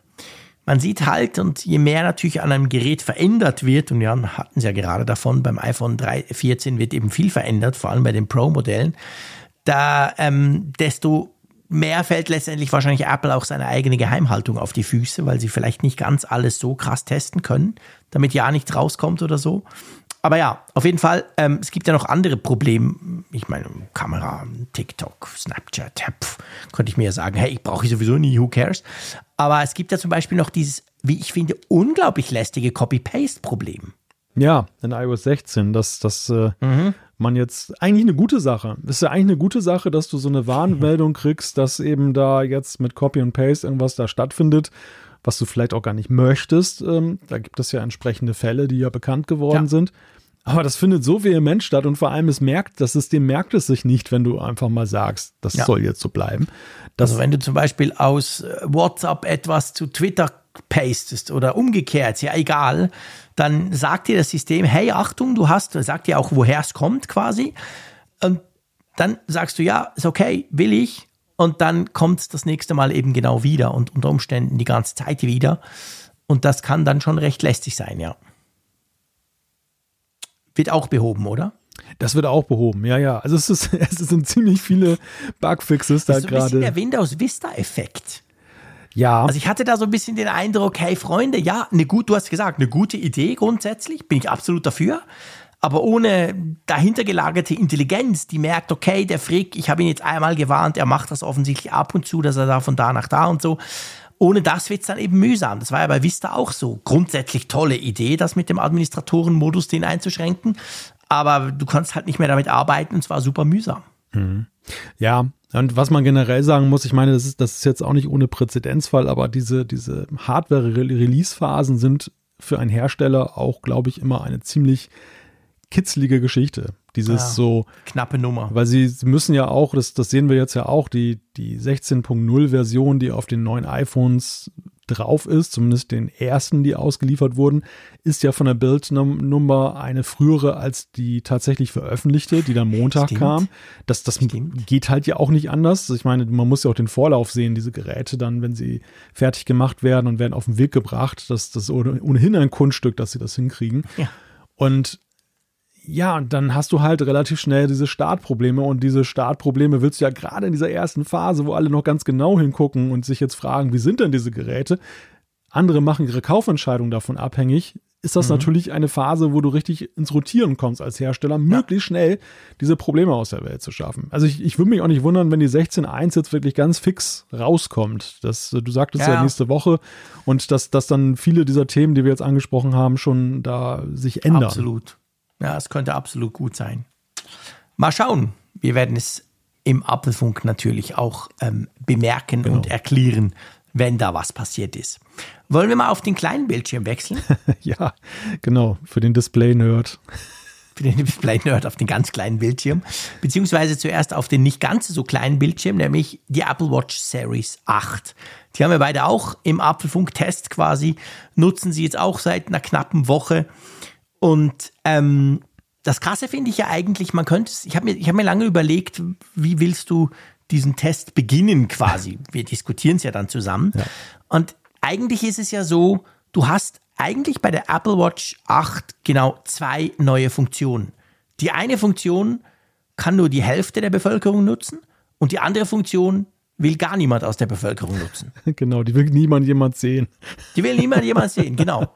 Man sieht halt, und je mehr natürlich an einem Gerät verändert wird, und ja, hatten sie ja gerade davon, beim iPhone 3, 14 wird eben viel verändert, vor allem bei den Pro-Modellen, da ähm, desto mehr fällt letztendlich wahrscheinlich Apple auch seine eigene Geheimhaltung auf die Füße, weil sie vielleicht nicht ganz alles so krass testen können, damit ja nichts rauskommt oder so. Aber ja, auf jeden Fall, ähm, es gibt ja noch andere Probleme. Ich meine, Kamera, TikTok, Snapchat, pf, könnte ich mir ja sagen, hey, ich brauche sowieso nie, who cares? Aber es gibt ja zum Beispiel noch dieses, wie ich finde, unglaublich lästige Copy-Paste-Problem. Ja, in iOS 16, dass das äh, mhm. man jetzt eigentlich eine gute Sache. Das ist ja eigentlich eine gute Sache, dass du so eine Warnmeldung kriegst, dass eben da jetzt mit Copy und Paste irgendwas da stattfindet was du vielleicht auch gar nicht möchtest. Ähm, da gibt es ja entsprechende Fälle, die ja bekannt geworden ja. sind. Aber das findet so vehement statt und vor allem es merkt, das System merkt es sich nicht, wenn du einfach mal sagst, das ja. soll jetzt so bleiben. Das also wenn du zum Beispiel aus äh, WhatsApp etwas zu Twitter pastest oder umgekehrt, ja egal, dann sagt dir das System, hey Achtung, du hast, sagt dir auch, woher es kommt quasi. Und dann sagst du, ja, ist okay, will ich. Und dann kommt es das nächste Mal eben genau wieder und unter Umständen die ganze Zeit wieder. Und das kann dann schon recht lästig sein, ja. Wird auch behoben, oder? Das wird auch behoben, ja, ja. Also es, ist, es sind ziemlich viele Bugfixes da gerade. Das ist ein der Windows Vista-Effekt. Ja. Also ich hatte da so ein bisschen den Eindruck, hey Freunde, ja, eine gut, du hast gesagt, eine gute Idee grundsätzlich, bin ich absolut dafür. Aber ohne dahinter gelagerte Intelligenz, die merkt, okay, der Frick, ich habe ihn jetzt einmal gewarnt, er macht das offensichtlich ab und zu, dass er da von da nach da und so. Ohne das wird es dann eben mühsam. Das war ja bei Vista auch so. Grundsätzlich tolle Idee, das mit dem Administratorenmodus den einzuschränken. Aber du kannst halt nicht mehr damit arbeiten und zwar super mühsam. Mhm. Ja, und was man generell sagen muss, ich meine, das ist, das ist jetzt auch nicht ohne Präzedenzfall, aber diese, diese Hardware-Release-Phasen sind für einen Hersteller auch, glaube ich, immer eine ziemlich kitzlige Geschichte. Dieses ja, so. Knappe Nummer. Weil sie, müssen ja auch, das, das sehen wir jetzt ja auch, die, die 16.0 Version, die auf den neuen iPhones drauf ist, zumindest den ersten, die ausgeliefert wurden, ist ja von der Bildnummer eine frühere als die tatsächlich veröffentlichte, die dann Montag Stimmt. kam. Das, das geht halt ja auch nicht anders. Ich meine, man muss ja auch den Vorlauf sehen, diese Geräte dann, wenn sie fertig gemacht werden und werden auf den Weg gebracht. Das, das ist ohnehin ein Kunststück, dass sie das hinkriegen. Ja. Und ja, und dann hast du halt relativ schnell diese Startprobleme und diese Startprobleme willst du ja gerade in dieser ersten Phase, wo alle noch ganz genau hingucken und sich jetzt fragen, wie sind denn diese Geräte? Andere machen ihre Kaufentscheidung davon abhängig. ist das mhm. natürlich eine Phase, wo du richtig ins Rotieren kommst als Hersteller, möglichst schnell diese Probleme aus der Welt zu schaffen. Also ich, ich würde mich auch nicht wundern, wenn die 16.1 jetzt wirklich ganz fix rauskommt. Das, du sagtest ja, ja nächste Woche und dass, dass dann viele dieser Themen, die wir jetzt angesprochen haben, schon da sich ändern. Absolut. Ja, es könnte absolut gut sein. Mal schauen. Wir werden es im Apfelfunk natürlich auch ähm, bemerken genau. und erklären, wenn da was passiert ist. Wollen wir mal auf den kleinen Bildschirm wechseln? ja, genau, für den Display-Nerd. Für den Display-Nerd auf den ganz kleinen Bildschirm. Beziehungsweise zuerst auf den nicht ganz so kleinen Bildschirm, nämlich die Apple Watch Series 8. Die haben wir beide auch im Apfelfunk-Test quasi, nutzen sie jetzt auch seit einer knappen Woche. Und ähm, das Krasse finde ich ja eigentlich, man könnte es, ich habe mir, hab mir lange überlegt, wie willst du diesen Test beginnen quasi. Wir diskutieren es ja dann zusammen. Ja. Und eigentlich ist es ja so, du hast eigentlich bei der Apple Watch 8 genau zwei neue Funktionen. Die eine Funktion kann nur die Hälfte der Bevölkerung nutzen und die andere Funktion will gar niemand aus der Bevölkerung nutzen. Genau, die will niemand jemand sehen. Die will niemand jemand sehen, genau.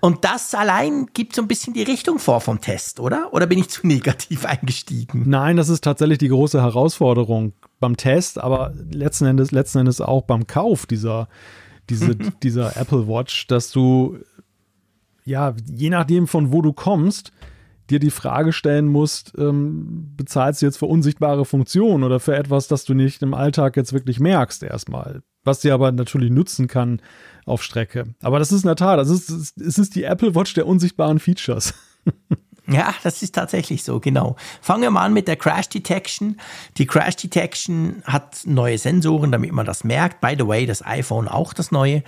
Und das allein gibt so ein bisschen die Richtung vor vom Test, oder? Oder bin ich zu negativ eingestiegen? Nein, das ist tatsächlich die große Herausforderung beim Test, aber letzten Endes, letzten Endes auch beim Kauf dieser, diese, dieser Apple Watch, dass du, ja, je nachdem von wo du kommst, dir die Frage stellen musst, ähm, bezahlst du jetzt für unsichtbare Funktionen oder für etwas, das du nicht im Alltag jetzt wirklich merkst erstmal. Was dir aber natürlich nutzen kann auf Strecke. Aber das ist in der Tat, das ist, es ist die Apple Watch der unsichtbaren Features. Ja, das ist tatsächlich so, genau. Fangen wir mal an mit der Crash Detection. Die Crash Detection hat neue Sensoren, damit man das merkt. By the way, das iPhone auch das neue.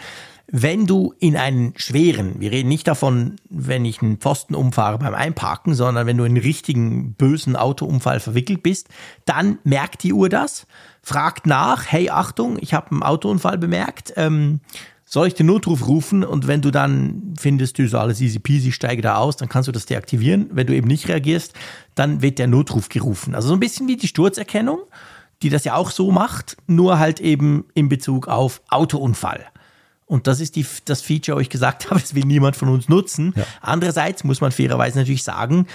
Wenn du in einen schweren, wir reden nicht davon, wenn ich einen Pfosten umfahre beim Einparken, sondern wenn du in einen richtigen bösen Autounfall verwickelt bist, dann merkt die Uhr das, fragt nach, hey Achtung, ich habe einen Autounfall bemerkt, ähm, soll ich den Notruf rufen und wenn du dann findest, du ist alles easy peasy, steige da aus, dann kannst du das deaktivieren. Wenn du eben nicht reagierst, dann wird der Notruf gerufen. Also so ein bisschen wie die Sturzerkennung, die das ja auch so macht, nur halt eben in Bezug auf Autounfall. Und das ist die, das Feature, wo ich gesagt habe, das will niemand von uns nutzen. Ja. Andererseits muss man fairerweise natürlich sagen,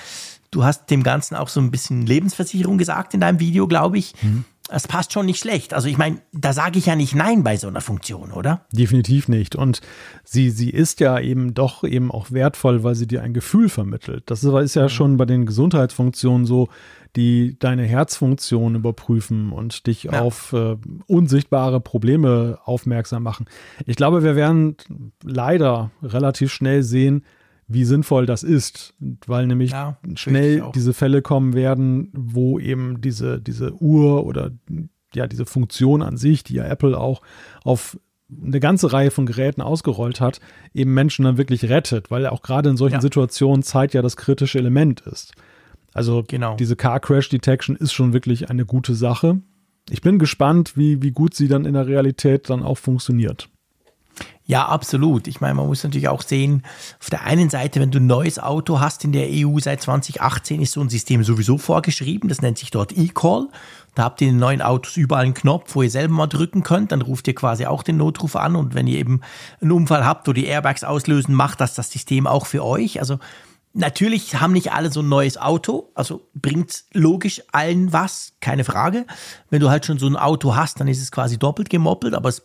du hast dem Ganzen auch so ein bisschen Lebensversicherung gesagt in deinem Video, glaube ich. Mhm. Das passt schon nicht schlecht. Also ich meine, da sage ich ja nicht Nein bei so einer Funktion, oder? Definitiv nicht. Und sie, sie ist ja eben doch eben auch wertvoll, weil sie dir ein Gefühl vermittelt. Das ist ja schon bei den Gesundheitsfunktionen so, die deine Herzfunktion überprüfen und dich ja. auf äh, unsichtbare Probleme aufmerksam machen. Ich glaube, wir werden leider relativ schnell sehen, wie sinnvoll das ist, weil nämlich ja, schnell diese Fälle kommen werden, wo eben diese, diese Uhr oder ja, diese Funktion an sich, die ja Apple auch auf eine ganze Reihe von Geräten ausgerollt hat, eben Menschen dann wirklich rettet, weil auch gerade in solchen ja. Situationen Zeit ja das kritische Element ist. Also genau. diese Car Crash Detection ist schon wirklich eine gute Sache. Ich bin gespannt, wie, wie gut sie dann in der Realität dann auch funktioniert. Ja, absolut. Ich meine, man muss natürlich auch sehen, auf der einen Seite, wenn du ein neues Auto hast in der EU seit 2018, ist so ein System sowieso vorgeschrieben. Das nennt sich dort eCall. Da habt ihr in den neuen Autos überall einen Knopf, wo ihr selber mal drücken könnt. Dann ruft ihr quasi auch den Notruf an. Und wenn ihr eben einen Unfall habt, wo die Airbags auslösen, macht das das System auch für euch. Also Natürlich haben nicht alle so ein neues Auto, also bringt logisch allen was, keine Frage. Wenn du halt schon so ein Auto hast, dann ist es quasi doppelt gemoppelt, aber es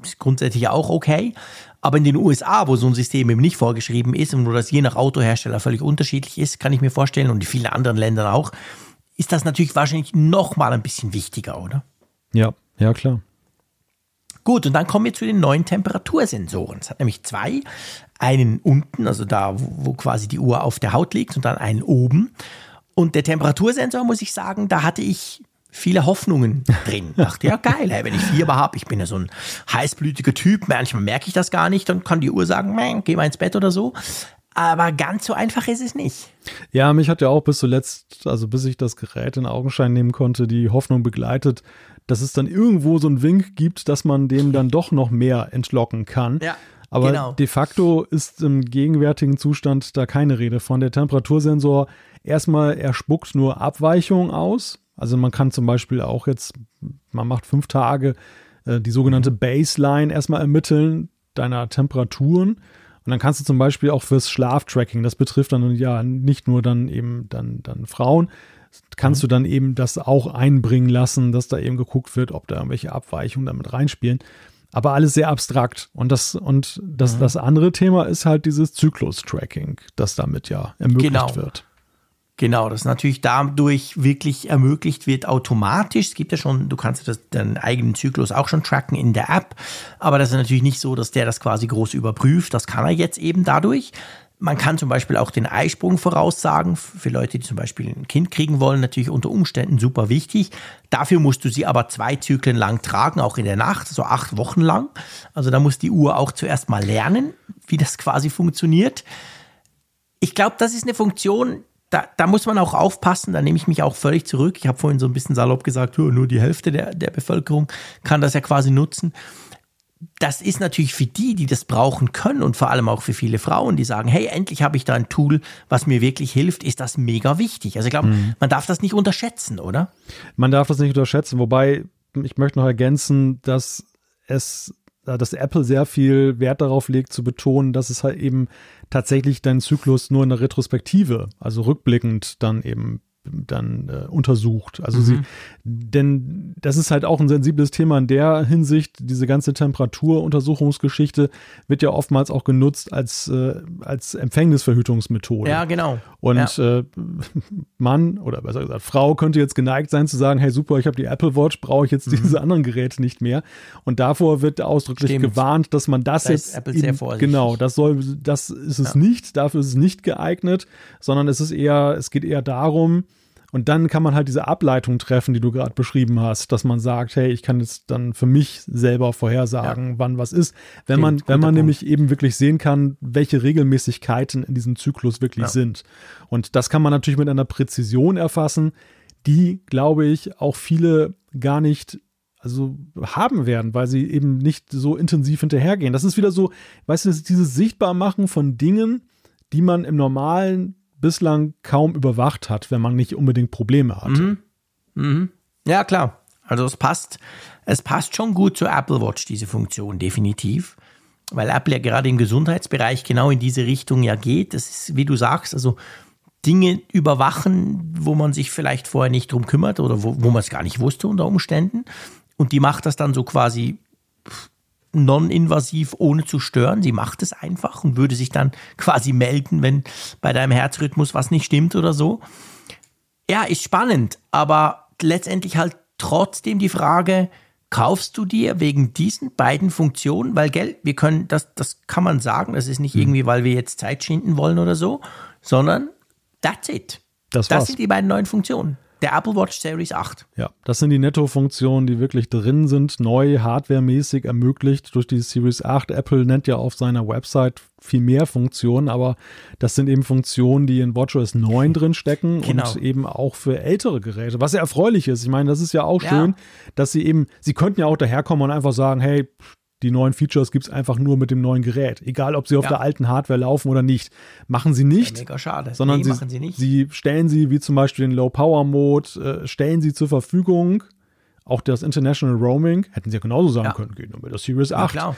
ist grundsätzlich auch okay. Aber in den USA, wo so ein System eben nicht vorgeschrieben ist und wo das je nach Autohersteller völlig unterschiedlich ist, kann ich mir vorstellen, und in vielen anderen Ländern auch, ist das natürlich wahrscheinlich noch mal ein bisschen wichtiger, oder? Ja, ja, klar. Gut, und dann kommen wir zu den neuen Temperatursensoren. Es hat nämlich zwei. Einen unten, also da, wo quasi die Uhr auf der Haut liegt, und dann einen oben. Und der Temperatursensor, muss ich sagen, da hatte ich viele Hoffnungen drin. Dachte, ja geil, hey, wenn ich Fieber habe, ich bin ja so ein heißblütiger Typ, manchmal merke ich das gar nicht, dann kann die Uhr sagen, geh mal ins Bett oder so. Aber ganz so einfach ist es nicht. Ja, mich hat ja auch bis zuletzt, also bis ich das Gerät in Augenschein nehmen konnte, die Hoffnung begleitet, dass es dann irgendwo so einen Wink gibt, dass man dem dann doch noch mehr entlocken kann. Ja. Aber genau. de facto ist im gegenwärtigen Zustand da keine Rede von. Der Temperatursensor erstmal, er spuckt nur Abweichungen aus. Also man kann zum Beispiel auch jetzt, man macht fünf Tage äh, die sogenannte Baseline erstmal ermitteln deiner Temperaturen Und dann kannst du zum Beispiel auch fürs Schlaftracking, das betrifft dann ja nicht nur dann eben dann, dann Frauen, kannst mhm. du dann eben das auch einbringen lassen, dass da eben geguckt wird, ob da irgendwelche Abweichungen damit reinspielen. Aber alles sehr abstrakt. Und das, und das, mhm. das andere Thema ist halt dieses Zyklus-Tracking, das damit ja ermöglicht genau. wird. Genau, das natürlich dadurch wirklich ermöglicht wird automatisch. Es gibt ja schon, du kannst das, deinen eigenen Zyklus auch schon tracken in der App, aber das ist natürlich nicht so, dass der das quasi groß überprüft. Das kann er jetzt eben dadurch. Man kann zum Beispiel auch den Eisprung voraussagen. Für Leute, die zum Beispiel ein Kind kriegen wollen, natürlich unter Umständen super wichtig. Dafür musst du sie aber zwei Zyklen lang tragen, auch in der Nacht, so acht Wochen lang. Also da muss die Uhr auch zuerst mal lernen, wie das quasi funktioniert. Ich glaube, das ist eine Funktion, da, da muss man auch aufpassen, da nehme ich mich auch völlig zurück. Ich habe vorhin so ein bisschen salopp gesagt, nur die Hälfte der, der Bevölkerung kann das ja quasi nutzen. Das ist natürlich für die, die das brauchen können und vor allem auch für viele Frauen, die sagen, hey, endlich habe ich da ein Tool, was mir wirklich hilft, ist das mega wichtig. Also ich glaube, mhm. man darf das nicht unterschätzen, oder? Man darf das nicht unterschätzen, wobei ich möchte noch ergänzen, dass es dass Apple sehr viel Wert darauf legt zu betonen, dass es halt eben tatsächlich deinen Zyklus nur in der Retrospektive, also rückblickend dann eben dann äh, untersucht. Also mhm. sie, denn das ist halt auch ein sensibles Thema in der Hinsicht. Diese ganze Temperaturuntersuchungsgeschichte wird ja oftmals auch genutzt als, äh, als Empfängnisverhütungsmethode. Ja, genau. Und ja. äh, Mann oder besser gesagt Frau könnte jetzt geneigt sein zu sagen, hey super, ich habe die Apple Watch, brauche ich jetzt mhm. diese anderen Geräte nicht mehr. Und davor wird ausdrücklich Stimmt. gewarnt, dass man das da jetzt Apple eben, genau, das soll, das ist es ja. nicht, dafür ist es nicht geeignet, sondern es ist eher, es geht eher darum, und dann kann man halt diese Ableitung treffen, die du gerade beschrieben hast, dass man sagt, hey, ich kann jetzt dann für mich selber vorhersagen, ja. wann was ist. Wenn Stimmt, man, wenn man nämlich eben wirklich sehen kann, welche Regelmäßigkeiten in diesem Zyklus wirklich ja. sind. Und das kann man natürlich mit einer Präzision erfassen, die, glaube ich, auch viele gar nicht also haben werden, weil sie eben nicht so intensiv hinterhergehen. Das ist wieder so, weißt du, dieses Sichtbarmachen von Dingen, die man im normalen bislang kaum überwacht hat, wenn man nicht unbedingt Probleme hatte. Mhm. Mhm. Ja, klar. Also es passt, es passt schon gut zur Apple Watch, diese Funktion, definitiv. Weil Apple ja gerade im Gesundheitsbereich genau in diese Richtung ja geht. Das ist, wie du sagst, also Dinge überwachen, wo man sich vielleicht vorher nicht drum kümmert oder wo, wo man es gar nicht wusste unter Umständen. Und die macht das dann so quasi non-invasiv, ohne zu stören. Sie macht es einfach und würde sich dann quasi melden, wenn bei deinem Herzrhythmus was nicht stimmt oder so. Ja, ist spannend, aber letztendlich halt trotzdem die Frage, kaufst du dir wegen diesen beiden Funktionen, weil Geld, wir können, das, das kann man sagen, das ist nicht mhm. irgendwie, weil wir jetzt Zeit schinden wollen oder so, sondern that's it. Das, das sind die beiden neuen Funktionen der Apple Watch Series 8. Ja, das sind die Netto-Funktionen, die wirklich drin sind, neu hardwaremäßig ermöglicht durch die Series 8. Apple nennt ja auf seiner Website viel mehr Funktionen, aber das sind eben Funktionen, die in WatchOS 9 drin stecken genau. und eben auch für ältere Geräte, was ja erfreulich ist. Ich meine, das ist ja auch ja. schön, dass sie eben, sie könnten ja auch daherkommen und einfach sagen, hey, die neuen Features gibt es einfach nur mit dem neuen Gerät. Egal, ob sie auf ja. der alten Hardware laufen oder nicht. Machen sie nicht. Ja, mega schade. Sondern nee, sie, sie, nicht. sie stellen sie, wie zum Beispiel den Low-Power-Mode, äh, stellen sie zur Verfügung. Auch das International Roaming hätten sie ja genauso sagen ja. können, geht nur mit der Series 8. klar.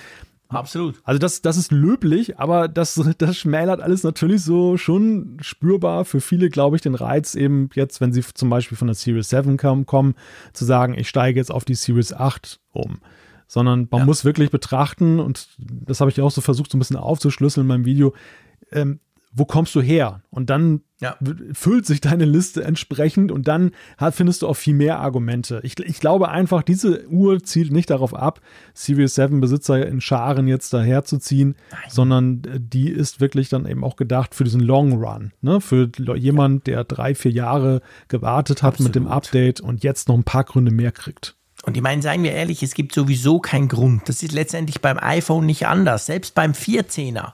Absolut. Also das, das ist löblich, aber das, das schmälert alles natürlich so schon spürbar für viele, glaube ich, den Reiz eben jetzt, wenn sie zum Beispiel von der Series 7 kommen, kommen zu sagen, ich steige jetzt auf die Series 8 um sondern man ja. muss wirklich betrachten, und das habe ich auch so versucht, so ein bisschen aufzuschlüsseln in meinem Video, ähm, wo kommst du her? Und dann ja. füllt sich deine Liste entsprechend und dann findest du auch viel mehr Argumente. Ich, ich, glaube einfach, diese Uhr zielt nicht darauf ab, Series 7 Besitzer in Scharen jetzt daherzuziehen, sondern äh, die ist wirklich dann eben auch gedacht für diesen Long Run. Ne? Für jemand, der drei, vier Jahre gewartet hat Absolut. mit dem Update und jetzt noch ein paar Gründe mehr kriegt. Und ich meine, seien wir ehrlich, es gibt sowieso keinen Grund. Das ist letztendlich beim iPhone nicht anders, selbst beim 14er.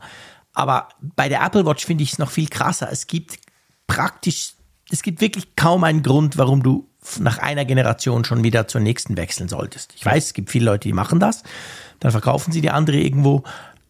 Aber bei der Apple Watch finde ich es noch viel krasser. Es gibt praktisch, es gibt wirklich kaum einen Grund, warum du nach einer Generation schon wieder zur nächsten wechseln solltest. Ich weiß, es gibt viele Leute, die machen das. Dann verkaufen sie die andere irgendwo.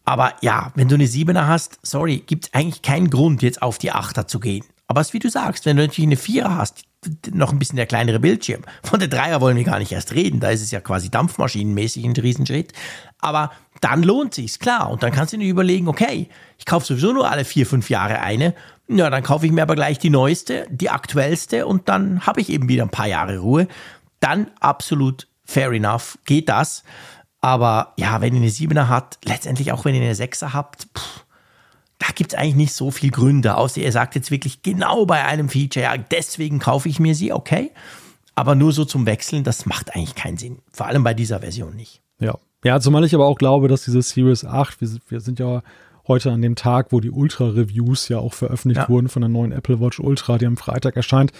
Aber ja, wenn du eine 7er hast, sorry, gibt es eigentlich keinen Grund, jetzt auf die 8er zu gehen. Aber es ist wie du sagst, wenn du natürlich eine 4er hast, noch ein bisschen der kleinere Bildschirm. Von der Dreier wollen wir gar nicht erst reden. Da ist es ja quasi dampfmaschinenmäßig ein Riesenschritt. Aber dann lohnt sich's, klar. Und dann kannst du dir überlegen, okay, ich kaufe sowieso nur alle vier, fünf Jahre eine. Ja, dann kaufe ich mir aber gleich die neueste, die aktuellste und dann habe ich eben wieder ein paar Jahre Ruhe. Dann absolut fair enough, geht das. Aber ja, wenn ihr eine Siebener hat, letztendlich auch wenn ihr eine Sechser habt, pff, da gibt es eigentlich nicht so viel Gründe, außer ihr sagt jetzt wirklich genau bei einem Feature, ja, deswegen kaufe ich mir sie, okay. Aber nur so zum Wechseln, das macht eigentlich keinen Sinn. Vor allem bei dieser Version nicht. Ja. Ja, zumal ich aber auch glaube, dass diese Series 8, wir, wir sind ja heute an dem Tag, wo die Ultra-Reviews ja auch veröffentlicht ja. wurden von der neuen Apple Watch Ultra, die am Freitag erscheint,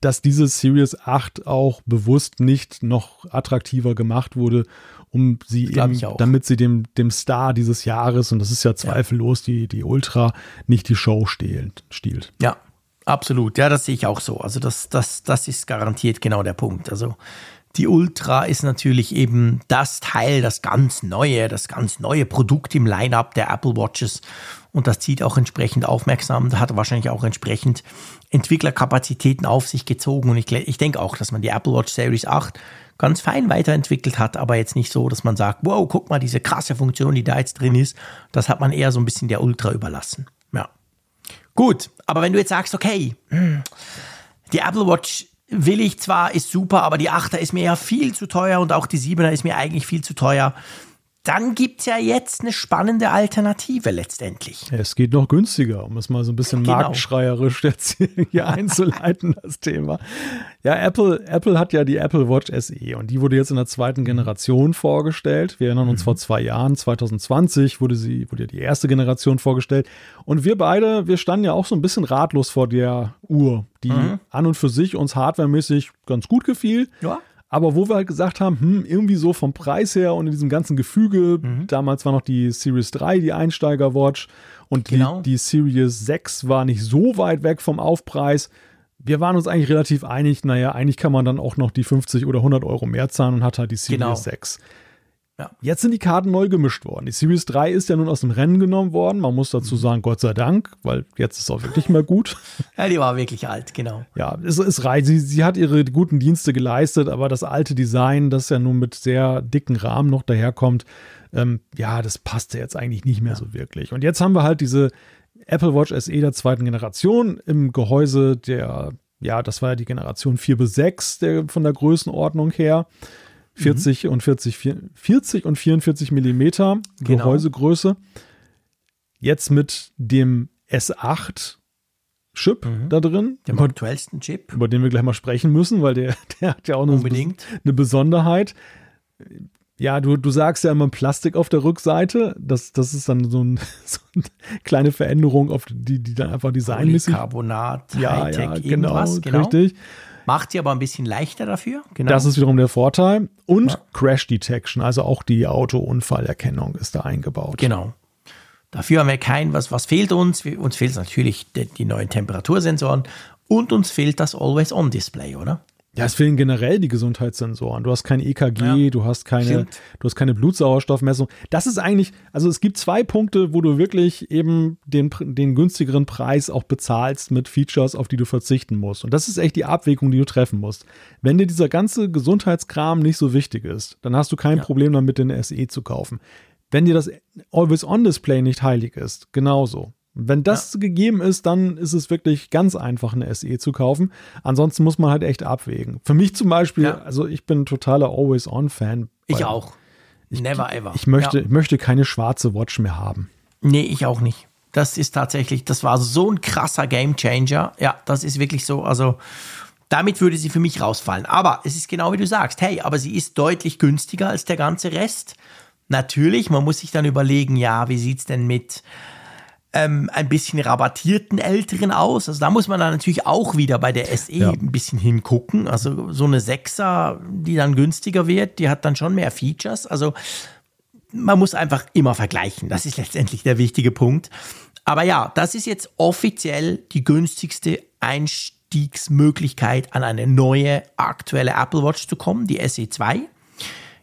dass diese Series 8 auch bewusst nicht noch attraktiver gemacht wurde, um sie eben, damit sie dem, dem Star dieses Jahres, und das ist ja zweifellos ja. die, die Ultra, nicht die Show stiehlt. stiehlt. Ja, absolut. Ja, das sehe ich auch so. Also das, das, das ist garantiert genau der Punkt. Also die Ultra ist natürlich eben das Teil, das ganz neue, das ganz neue Produkt im Line-up der Apple Watches. Und das zieht auch entsprechend aufmerksam. Da hat wahrscheinlich auch entsprechend Entwicklerkapazitäten auf sich gezogen. Und ich, ich denke auch, dass man die Apple Watch Series 8 ganz fein weiterentwickelt hat, aber jetzt nicht so, dass man sagt, wow, guck mal, diese krasse Funktion, die da jetzt drin ist. Das hat man eher so ein bisschen der Ultra überlassen. Ja. Gut, aber wenn du jetzt sagst, okay, hm, die Apple Watch will ich zwar, ist super, aber die 8er ist mir ja viel zu teuer und auch die 7er ist mir eigentlich viel zu teuer. Dann gibt es ja jetzt eine spannende Alternative letztendlich. Es geht noch günstiger, um es mal so ein bisschen genau. marktschreierisch jetzt hier einzuleiten, das Thema. Ja, Apple, Apple hat ja die Apple Watch SE und die wurde jetzt in der zweiten Generation vorgestellt. Wir erinnern uns mhm. vor zwei Jahren, 2020 wurde sie, wurde die erste Generation vorgestellt. Und wir beide, wir standen ja auch so ein bisschen ratlos vor der Uhr, die mhm. an und für sich uns hardwaremäßig ganz gut gefiel. Ja aber wo wir halt gesagt haben, hm, irgendwie so vom Preis her und in diesem ganzen Gefüge, mhm. damals war noch die Series 3 die Einsteiger-Watch und genau. die, die Series 6 war nicht so weit weg vom Aufpreis. Wir waren uns eigentlich relativ einig, naja, eigentlich kann man dann auch noch die 50 oder 100 Euro mehr zahlen und hat halt die Series genau. 6. Ja. Jetzt sind die Karten neu gemischt worden. Die Series 3 ist ja nun aus dem Rennen genommen worden. Man muss dazu mhm. sagen, Gott sei Dank, weil jetzt ist es auch wirklich mal gut. ja, die war wirklich alt, genau. Ja, es ist reicht. Sie, sie hat ihre guten Dienste geleistet, aber das alte Design, das ja nun mit sehr dicken Rahmen noch daherkommt, ähm, ja, das passte jetzt eigentlich nicht mehr ja. so wirklich. Und jetzt haben wir halt diese Apple Watch SE der zweiten Generation im Gehäuse der, ja, das war ja die Generation 4 bis 6 der, von der Größenordnung her. 40 mhm. und 40, 40 und 44 Millimeter genau. Gehäusegröße. Jetzt mit dem S8 Chip mhm. da drin. Dem aktuellsten Chip. Über den wir gleich mal sprechen müssen, weil der, der hat ja auch noch eine Besonderheit. Ja, du, du sagst ja immer Plastik auf der Rückseite. Das, das ist dann so, ein, so eine kleine Veränderung, auf die, die dann einfach designmäßig. Carbonat, ja, Hightech, ja, genau, genau. Richtig. Macht sie aber ein bisschen leichter dafür. Genau. Das ist wiederum der Vorteil. Und ja. Crash Detection, also auch die Autounfallerkennung ist da eingebaut. Genau. Dafür haben wir kein, was, was fehlt uns? Uns fehlt natürlich die, die neuen Temperatursensoren und uns fehlt das Always-On-Display, oder? Ja, es fehlen generell die Gesundheitssensoren. Du hast kein EKG, ja, du hast keine, du hast keine Blutsauerstoffmessung. Das ist eigentlich, also es gibt zwei Punkte, wo du wirklich eben den, den günstigeren Preis auch bezahlst mit Features, auf die du verzichten musst. Und das ist echt die Abwägung, die du treffen musst. Wenn dir dieser ganze Gesundheitskram nicht so wichtig ist, dann hast du kein ja. Problem damit, den SE zu kaufen. Wenn dir das Always-On-Display nicht heilig ist, genauso. Wenn das ja. gegeben ist, dann ist es wirklich ganz einfach, eine SE zu kaufen. Ansonsten muss man halt echt abwägen. Für mich zum Beispiel, ja. also ich bin totaler Always-On-Fan. Ich auch. Ich, Never ever. Ich möchte, ja. ich möchte keine schwarze Watch mehr haben. Nee, ich auch nicht. Das ist tatsächlich, das war so ein krasser Gamechanger. Ja, das ist wirklich so. Also, damit würde sie für mich rausfallen. Aber es ist genau wie du sagst. Hey, aber sie ist deutlich günstiger als der ganze Rest. Natürlich, man muss sich dann überlegen, ja, wie sieht es denn mit ähm, ein bisschen rabattierten Älteren aus. Also da muss man dann natürlich auch wieder bei der SE ja. ein bisschen hingucken. Also so eine 6er, die dann günstiger wird, die hat dann schon mehr Features. Also man muss einfach immer vergleichen. Das ist letztendlich der wichtige Punkt. Aber ja, das ist jetzt offiziell die günstigste Einstiegsmöglichkeit, an eine neue aktuelle Apple Watch zu kommen, die SE2.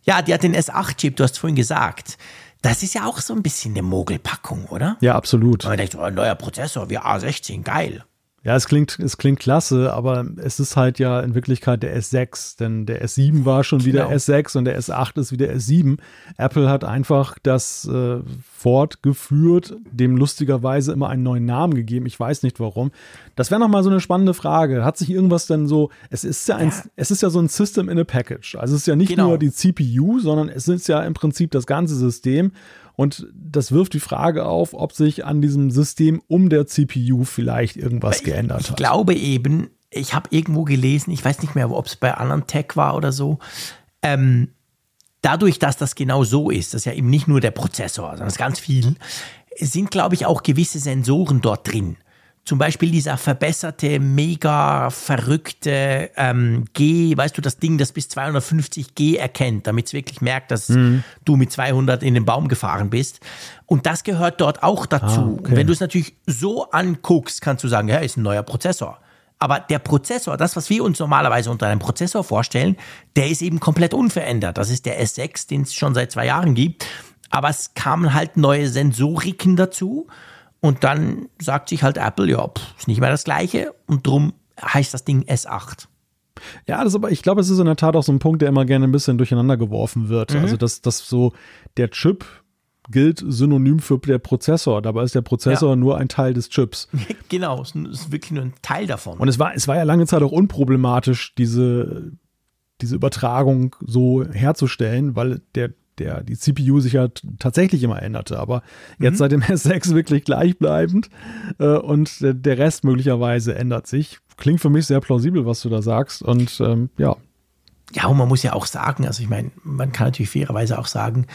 Ja, die hat den S8-Chip, du hast vorhin gesagt. Das ist ja auch so ein bisschen eine Mogelpackung, oder? Ja, absolut. Man denkt, oh, ein neuer Prozessor wie A16, geil. Ja, es klingt, es klingt klasse, aber es ist halt ja in Wirklichkeit der S6, denn der S7 war schon wieder genau. S6 und der S8 ist wieder S7. Apple hat einfach das äh, fortgeführt, dem lustigerweise immer einen neuen Namen gegeben. Ich weiß nicht warum. Das wäre nochmal so eine spannende Frage. Hat sich irgendwas denn so, es ist ja ein, ja. es ist ja so ein System in a Package. Also es ist ja nicht genau. nur die CPU, sondern es ist ja im Prinzip das ganze System. Und das wirft die Frage auf, ob sich an diesem System um der CPU vielleicht irgendwas ich, geändert hat. Ich glaube eben, ich habe irgendwo gelesen, ich weiß nicht mehr, ob es bei anderen Tech war oder so, ähm, dadurch, dass das genau so ist, das ist ja eben nicht nur der Prozessor, sondern es ist ganz viel, sind, glaube ich, auch gewisse Sensoren dort drin. Zum Beispiel dieser verbesserte, mega verrückte ähm, G, weißt du, das Ding, das bis 250 G erkennt, damit es wirklich merkt, dass mhm. du mit 200 in den Baum gefahren bist. Und das gehört dort auch dazu. Ah, okay. Wenn du es natürlich so anguckst, kannst du sagen, ja, ist ein neuer Prozessor. Aber der Prozessor, das, was wir uns normalerweise unter einem Prozessor vorstellen, der ist eben komplett unverändert. Das ist der S6, den es schon seit zwei Jahren gibt. Aber es kamen halt neue Sensoriken dazu. Und dann sagt sich halt Apple, ja, pff, ist nicht mehr das gleiche und drum heißt das Ding S8. Ja, das aber, ich glaube, es ist in der Tat auch so ein Punkt, der immer gerne ein bisschen durcheinander geworfen wird. Mhm. Also, dass, dass so der Chip gilt synonym für der Prozessor. Dabei ist der Prozessor ja. nur ein Teil des Chips. Genau, es ist wirklich nur ein Teil davon. Und es war, es war ja lange Zeit auch unproblematisch, diese, diese Übertragung so herzustellen, weil der der, die CPU sich ja tatsächlich immer änderte. Aber jetzt mhm. seit dem S6 wirklich gleichbleibend äh, und der, der, Rest möglicherweise ändert sich. Klingt für mich sehr plausibel, was du da sagst. Und ähm, ja. Ja, und man muss ja auch sagen, also ich meine, man kann natürlich fairerweise auch sagen,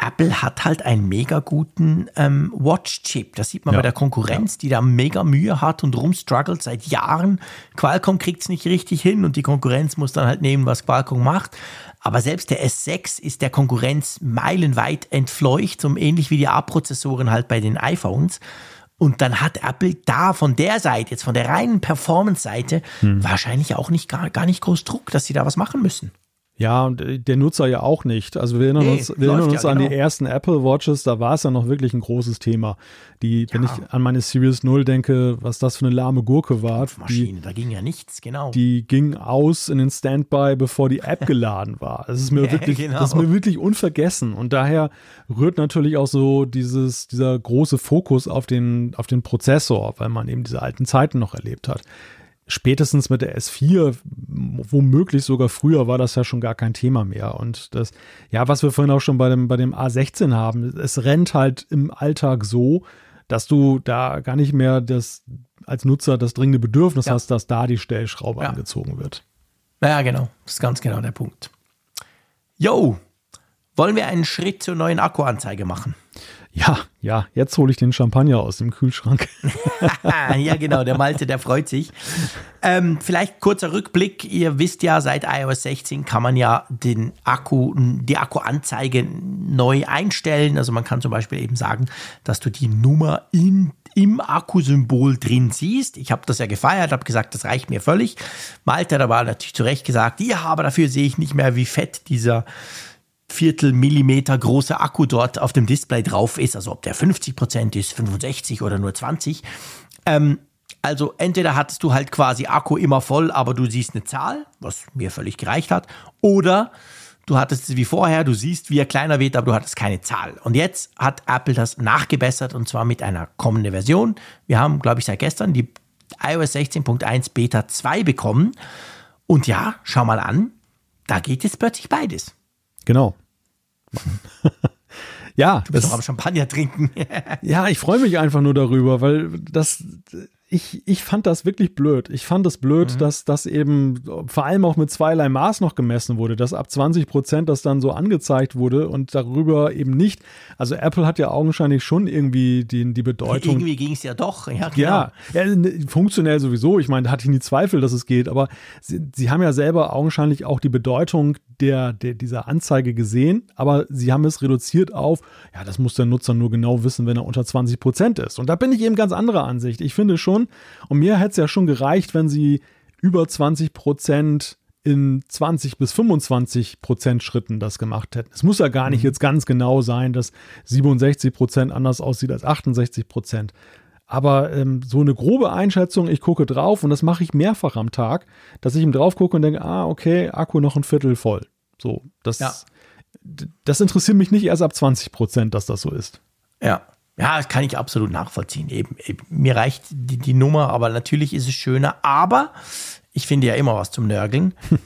Apple hat halt einen mega guten ähm, Watch-Chip. Das sieht man ja. bei der Konkurrenz, die da mega Mühe hat und rumstruggelt seit Jahren. Qualcomm kriegt es nicht richtig hin und die Konkurrenz muss dann halt nehmen, was Qualcomm macht. Aber selbst der S6 ist der Konkurrenz meilenweit entfleucht, so ähnlich wie die A-Prozessoren halt bei den iPhones. Und dann hat Apple da von der Seite, jetzt von der reinen Performance-Seite, hm. wahrscheinlich auch nicht gar, gar nicht groß Druck, dass sie da was machen müssen. Ja, und äh, der Nutzer ja auch nicht. Also wir erinnern nee, uns, wir erinnern uns ja, an genau. die ersten Apple Watches, da war es ja noch wirklich ein großes Thema. Die, ja. wenn ich an meine Series 0 denke, was das für eine lahme Gurke war. Maschine, da ging ja nichts, genau. Die ging aus in den Standby, bevor die App geladen war. Das ist mir ja, wirklich, genau. das ist mir wirklich unvergessen. Und daher rührt natürlich auch so dieses, dieser große Fokus auf den, auf den Prozessor, weil man eben diese alten Zeiten noch erlebt hat spätestens mit der S4, womöglich sogar früher, war das ja schon gar kein Thema mehr. Und das, ja, was wir vorhin auch schon bei dem, bei dem A16 haben, es rennt halt im Alltag so, dass du da gar nicht mehr das als Nutzer das dringende Bedürfnis ja. hast, dass da die Stellschraube ja. angezogen wird. Ja, genau. Das ist ganz genau der Punkt. Yo, wollen wir einen Schritt zur neuen Akkuanzeige machen? Ja, ja, jetzt hole ich den Champagner aus dem Kühlschrank. ja, genau, der Malte, der freut sich. Ähm, vielleicht kurzer Rückblick. Ihr wisst ja, seit iOS 16 kann man ja den Akku, die Akkuanzeige neu einstellen. Also man kann zum Beispiel eben sagen, dass du die Nummer in, im Akkusymbol drin siehst. Ich habe das ja gefeiert, habe gesagt, das reicht mir völlig. Malte hat aber natürlich zu Recht gesagt, ja, aber dafür sehe ich nicht mehr, wie fett dieser Viertelmillimeter große Akku dort auf dem Display drauf ist, also ob der 50 Prozent ist, 65 oder nur 20. Ähm, also entweder hattest du halt quasi Akku immer voll, aber du siehst eine Zahl, was mir völlig gereicht hat, oder du hattest es wie vorher, du siehst, wie er kleiner wird, aber du hattest keine Zahl. Und jetzt hat Apple das nachgebessert und zwar mit einer kommenden Version. Wir haben, glaube ich, seit gestern die iOS 16.1 Beta 2 bekommen. Und ja, schau mal an, da geht jetzt plötzlich beides. Genau. ja. Du bist das, doch am Champagner trinken. ja, ich freue mich einfach nur darüber, weil das, ich, ich fand das wirklich blöd. Ich fand es blöd, mhm. dass das eben vor allem auch mit zweierlei Maß noch gemessen wurde, dass ab 20 Prozent das dann so angezeigt wurde und darüber eben nicht. Also Apple hat ja augenscheinlich schon irgendwie die, die Bedeutung. Irgendwie ging es ja doch, ja, genau. ja, ja, funktionell sowieso. Ich meine, da hatte ich nie Zweifel, dass es geht, aber sie, sie haben ja selber augenscheinlich auch die Bedeutung der, der, dieser Anzeige gesehen, aber sie haben es reduziert auf, ja, das muss der Nutzer nur genau wissen, wenn er unter 20 Prozent ist. Und da bin ich eben ganz anderer Ansicht. Ich finde schon, und mir hätte es ja schon gereicht, wenn sie über 20 Prozent in 20 bis 25 Prozent Schritten das gemacht hätten. Es muss ja gar nicht mhm. jetzt ganz genau sein, dass 67 Prozent anders aussieht als 68 Prozent. Aber ähm, so eine grobe Einschätzung, ich gucke drauf und das mache ich mehrfach am Tag, dass ich ihm drauf gucke und denke, ah, okay, Akku noch ein Viertel voll. So, das, ja. das interessiert mich nicht erst ab 20 Prozent, dass das so ist. Ja. Ja, das kann ich absolut nachvollziehen. Eben, eben, mir reicht die, die Nummer, aber natürlich ist es schöner. Aber ich finde ja immer was zum Nörgeln.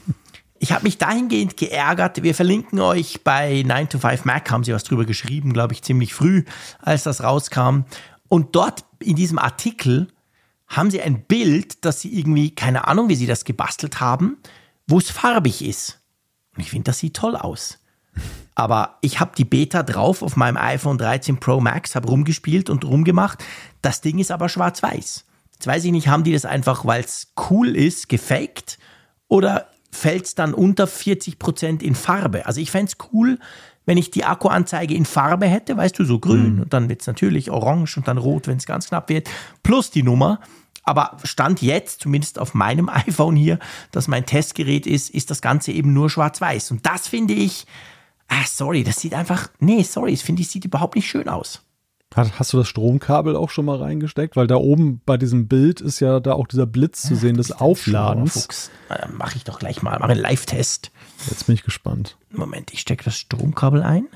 Ich habe mich dahingehend geärgert. Wir verlinken euch bei 9 to 5 Mac, haben sie was drüber geschrieben, glaube ich, ziemlich früh, als das rauskam. Und dort in diesem Artikel haben sie ein Bild, das sie irgendwie, keine Ahnung, wie sie das gebastelt haben, wo es farbig ist. Und ich finde, das sieht toll aus. Aber ich habe die Beta drauf auf meinem iPhone 13 Pro Max, habe rumgespielt und rumgemacht. Das Ding ist aber schwarz-weiß. Jetzt weiß ich nicht, haben die das einfach, weil es cool ist, gefaked? Oder fällt es dann unter 40% in Farbe? Also ich fände es cool, wenn ich die Akkuanzeige in Farbe hätte, weißt du, so grün mhm. und dann wird es natürlich orange und dann rot, wenn es ganz knapp wird, plus die Nummer. Aber Stand jetzt, zumindest auf meinem iPhone hier, das mein Testgerät ist, ist das Ganze eben nur schwarz-weiß. Und das finde ich, ah, sorry, das sieht einfach, nee, sorry, das finde ich, sieht überhaupt nicht schön aus. Hast du das Stromkabel auch schon mal reingesteckt? Weil da oben bei diesem Bild ist ja da auch dieser Blitz zu sehen des Aufladens. Mache ich doch gleich mal, mache einen Live-Test. Jetzt bin ich gespannt. Moment, ich stecke das Stromkabel ein.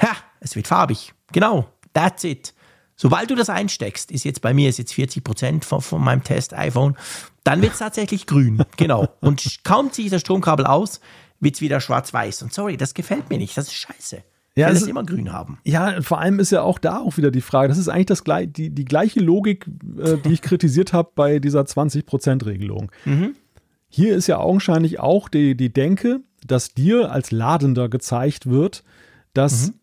Ha, es wird farbig. Genau, that's it. Sobald du das einsteckst, ist jetzt bei mir ist jetzt 40 Prozent von, von meinem Test iPhone, dann wird es tatsächlich grün. Genau. Und kaum ziehe ich das Stromkabel aus, wird es wieder schwarz-weiß. Und sorry, das gefällt mir nicht. Das ist scheiße. Ja, das immer grün haben. Ja, vor allem ist ja auch da auch wieder die Frage, das ist eigentlich das, die, die gleiche Logik, äh, die ich kritisiert habe bei dieser 20%-Regelung. Mhm. Hier ist ja augenscheinlich auch die, die Denke, dass dir als Ladender gezeigt wird, dass mhm.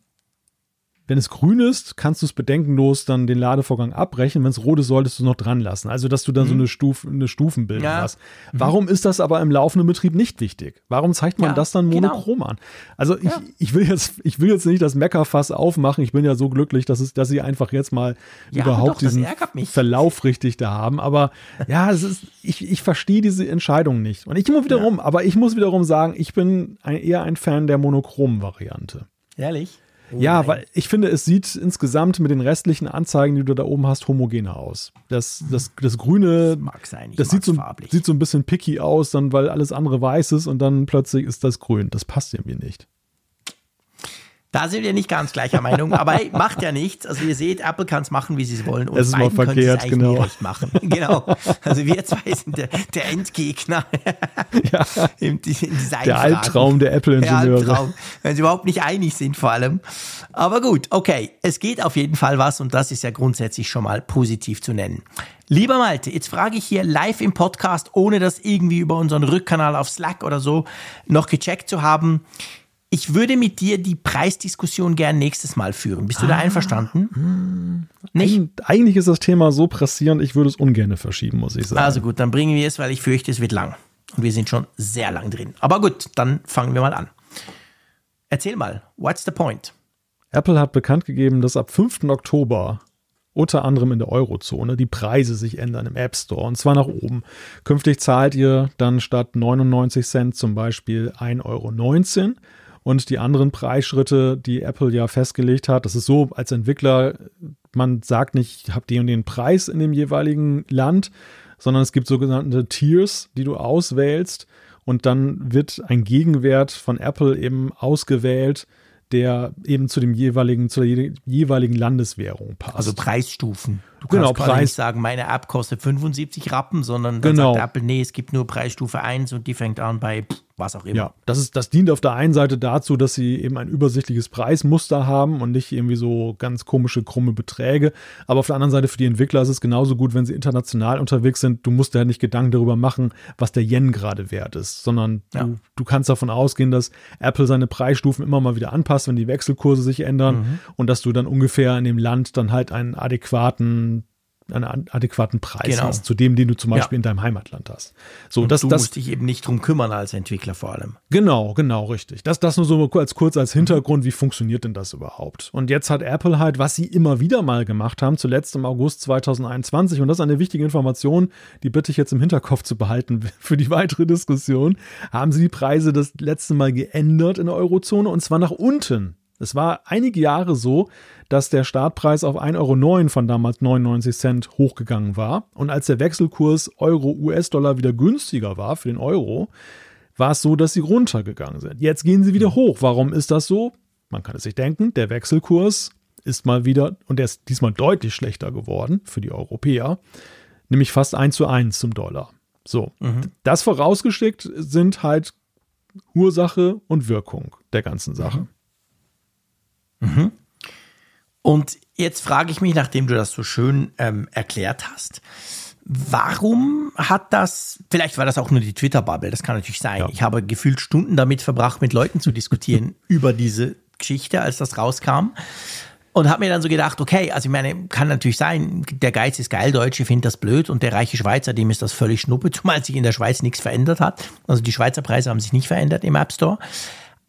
Wenn es grün ist, kannst du es bedenkenlos dann den Ladevorgang abbrechen. Wenn es rot ist, solltest du es noch dran lassen. Also, dass du dann mhm. so eine, Stuf eine Stufenbildung ja. hast. Mhm. Warum ist das aber im laufenden Betrieb nicht wichtig? Warum zeigt man ja, das dann genau. monochrom genau. an? Also, ich, ich, will jetzt, ich will jetzt nicht das Meckerfass aufmachen. Ich bin ja so glücklich, dass, es, dass sie einfach jetzt mal überhaupt doch, diesen Verlauf richtig da haben. Aber ja, es ist, ich, ich verstehe diese Entscheidung nicht. Und ich immer wiederum, aber ich muss wiederum sagen, ich bin ein, eher ein Fan der monochromen Variante. Ehrlich? Oh ja, nein. weil ich finde, es sieht insgesamt mit den restlichen Anzeigen, die du da oben hast, homogener aus. Das, das, das Grüne, das, sein, das sieht, so, sieht so ein bisschen picky aus, dann, weil alles andere weiß ist und dann plötzlich ist das grün. Das passt irgendwie nicht. Da sind wir nicht ganz gleicher Meinung, aber macht ja nichts. Also ihr seht, Apple kann es machen, wie sie es wollen. Und es ist mal verkehrt, es genau. Recht machen. genau. Also wir zwei sind der, der Endgegner ja. in Der Albtraum der Apple-Ingenieure. Wenn sie überhaupt nicht einig sind vor allem. Aber gut, okay. Es geht auf jeden Fall was und das ist ja grundsätzlich schon mal positiv zu nennen. Lieber Malte, jetzt frage ich hier live im Podcast, ohne das irgendwie über unseren Rückkanal auf Slack oder so noch gecheckt zu haben. Ich würde mit dir die Preisdiskussion gern nächstes Mal führen. Bist du ah, da einverstanden? Hm. Nicht? Eig eigentlich ist das Thema so pressierend, ich würde es ungern verschieben, muss ich sagen. Also gut, dann bringen wir es, weil ich fürchte, es wird lang. Und wir sind schon sehr lang drin. Aber gut, dann fangen wir mal an. Erzähl mal, what's the point? Apple hat bekannt gegeben, dass ab 5. Oktober unter anderem in der Eurozone die Preise sich ändern im App Store und zwar nach oben. Künftig zahlt ihr dann statt 99 Cent zum Beispiel 1,19 Euro und die anderen Preisschritte, die Apple ja festgelegt hat. Das ist so, als Entwickler, man sagt nicht, ich habe den und den Preis in dem jeweiligen Land, sondern es gibt sogenannte Tiers, die du auswählst und dann wird ein Gegenwert von Apple eben ausgewählt, der eben zu dem jeweiligen, zur jeweiligen Landeswährung passt. Also Preisstufen. Du genau, kannst Preis. nicht sagen, meine App kostet 75 Rappen, sondern dann genau. sagt Apple, nee, es gibt nur Preisstufe 1 und die fängt an bei was auch immer. Ja, das, ist, das dient auf der einen Seite dazu, dass sie eben ein übersichtliches Preismuster haben und nicht irgendwie so ganz komische, krumme Beträge. Aber auf der anderen Seite für die Entwickler ist es genauso gut, wenn sie international unterwegs sind. Du musst ja nicht Gedanken darüber machen, was der Yen gerade wert ist, sondern ja. du, du, kannst davon ausgehen, dass Apple seine Preisstufen immer mal wieder anpasst, wenn die Wechselkurse sich ändern mhm. und dass du dann ungefähr in dem Land dann halt einen adäquaten einen adäquaten Preis genau. hast, zu dem, den du zum Beispiel ja. in deinem Heimatland hast. So, und das, du das, musst dich eben nicht drum kümmern als Entwickler vor allem. Genau, genau, richtig. Das, das nur so als kurz als Hintergrund, wie funktioniert denn das überhaupt? Und jetzt hat Apple halt, was sie immer wieder mal gemacht haben, zuletzt im August 2021, und das ist eine wichtige Information, die bitte ich jetzt im Hinterkopf zu behalten für die weitere Diskussion, haben sie die Preise das letzte Mal geändert in der Eurozone und zwar nach unten. Es war einige Jahre so, dass der Startpreis auf 1,09 Euro von damals 99 Cent hochgegangen war. Und als der Wechselkurs Euro-US-Dollar wieder günstiger war für den Euro, war es so, dass sie runtergegangen sind. Jetzt gehen sie wieder hoch. Warum ist das so? Man kann es sich denken, der Wechselkurs ist mal wieder, und der ist diesmal deutlich schlechter geworden für die Europäer, nämlich fast 1 zu 1 zum Dollar. So, mhm. das vorausgeschickt sind halt Ursache und Wirkung der ganzen Sache. Mhm. Und jetzt frage ich mich, nachdem du das so schön ähm, erklärt hast, warum hat das, vielleicht war das auch nur die Twitter-Bubble, das kann natürlich sein. Ja. Ich habe gefühlt Stunden damit verbracht, mit Leuten zu diskutieren über diese Geschichte, als das rauskam. Und habe mir dann so gedacht, okay, also ich meine, kann natürlich sein, der Geiz ist geil, Deutsche finden das blöd und der reiche Schweizer, dem ist das völlig schnuppe, zumal sich in der Schweiz nichts verändert hat. Also die Schweizer Preise haben sich nicht verändert im App Store.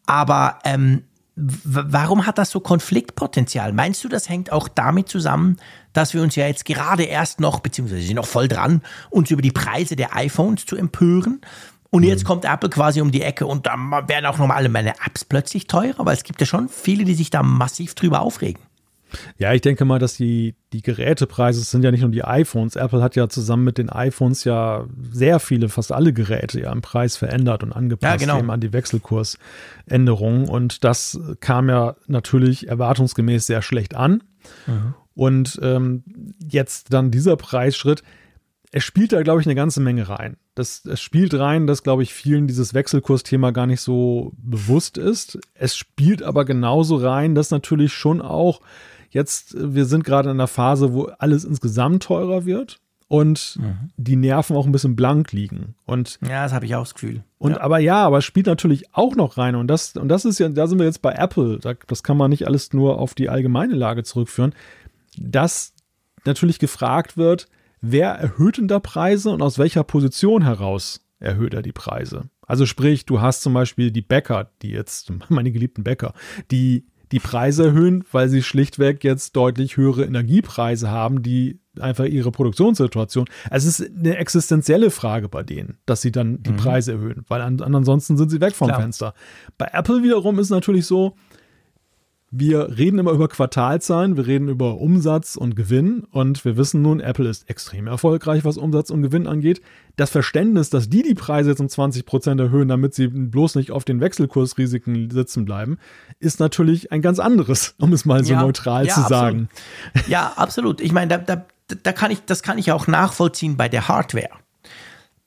Aber ähm, warum hat das so Konfliktpotenzial? Meinst du, das hängt auch damit zusammen, dass wir uns ja jetzt gerade erst noch, beziehungsweise sind noch voll dran, uns über die Preise der iPhones zu empören? Und jetzt mhm. kommt Apple quasi um die Ecke und dann werden auch nochmal alle meine Apps plötzlich teurer, weil es gibt ja schon viele, die sich da massiv drüber aufregen. Ja, ich denke mal, dass die, die Gerätepreise sind ja nicht nur die iPhones. Apple hat ja zusammen mit den iPhones ja sehr viele, fast alle Geräte ja im Preis verändert und angepasst ja, genau. eben an die Wechselkursänderungen. Und das kam ja natürlich erwartungsgemäß sehr schlecht an. Mhm. Und ähm, jetzt dann dieser Preisschritt, es spielt da, glaube ich, eine ganze Menge rein. Das, es spielt rein, dass, glaube ich, vielen dieses Wechselkursthema gar nicht so bewusst ist. Es spielt aber genauso rein, dass natürlich schon auch Jetzt, wir sind gerade in einer Phase, wo alles insgesamt teurer wird und mhm. die Nerven auch ein bisschen blank liegen. Und ja, das habe ich auch das Gefühl. Und ja. aber ja, aber es spielt natürlich auch noch rein und das und das ist ja, da sind wir jetzt bei Apple. Das kann man nicht alles nur auf die allgemeine Lage zurückführen. Dass natürlich gefragt wird, wer erhöht denn da Preise und aus welcher Position heraus erhöht er die Preise? Also sprich, du hast zum Beispiel die Bäcker, die jetzt, meine geliebten Bäcker, die die Preise erhöhen, weil sie schlichtweg jetzt deutlich höhere Energiepreise haben, die einfach ihre Produktionssituation. Also es ist eine existenzielle Frage bei denen, dass sie dann die mhm. Preise erhöhen, weil an, ansonsten sind sie weg vom Klar. Fenster. Bei Apple wiederum ist natürlich so, wir reden immer über Quartalzahlen, wir reden über Umsatz und Gewinn und wir wissen nun, Apple ist extrem erfolgreich, was Umsatz und Gewinn angeht. Das Verständnis, dass die die Preise jetzt um 20 Prozent erhöhen, damit sie bloß nicht auf den Wechselkursrisiken sitzen bleiben, ist natürlich ein ganz anderes, um es mal so ja, neutral ja, zu absolut. sagen. Ja, absolut. Ich meine, da, da, da kann ich, das kann ich auch nachvollziehen bei der Hardware.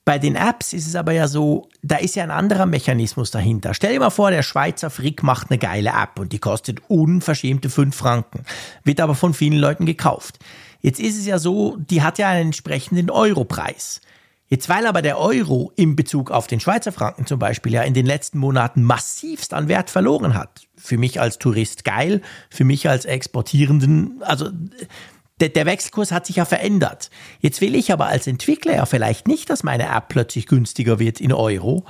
Bei den Apps ist es aber ja so, da ist ja ein anderer Mechanismus dahinter. Stell dir mal vor, der Schweizer Frick macht eine geile App und die kostet unverschämte 5 Franken, wird aber von vielen Leuten gekauft. Jetzt ist es ja so, die hat ja einen entsprechenden Europreis. Jetzt, weil aber der Euro in Bezug auf den Schweizer Franken zum Beispiel ja in den letzten Monaten massivst an Wert verloren hat. Für mich als Tourist geil, für mich als Exportierenden, also der, der Wechselkurs hat sich ja verändert. Jetzt will ich aber als Entwickler ja vielleicht nicht, dass meine App plötzlich günstiger wird in Euro.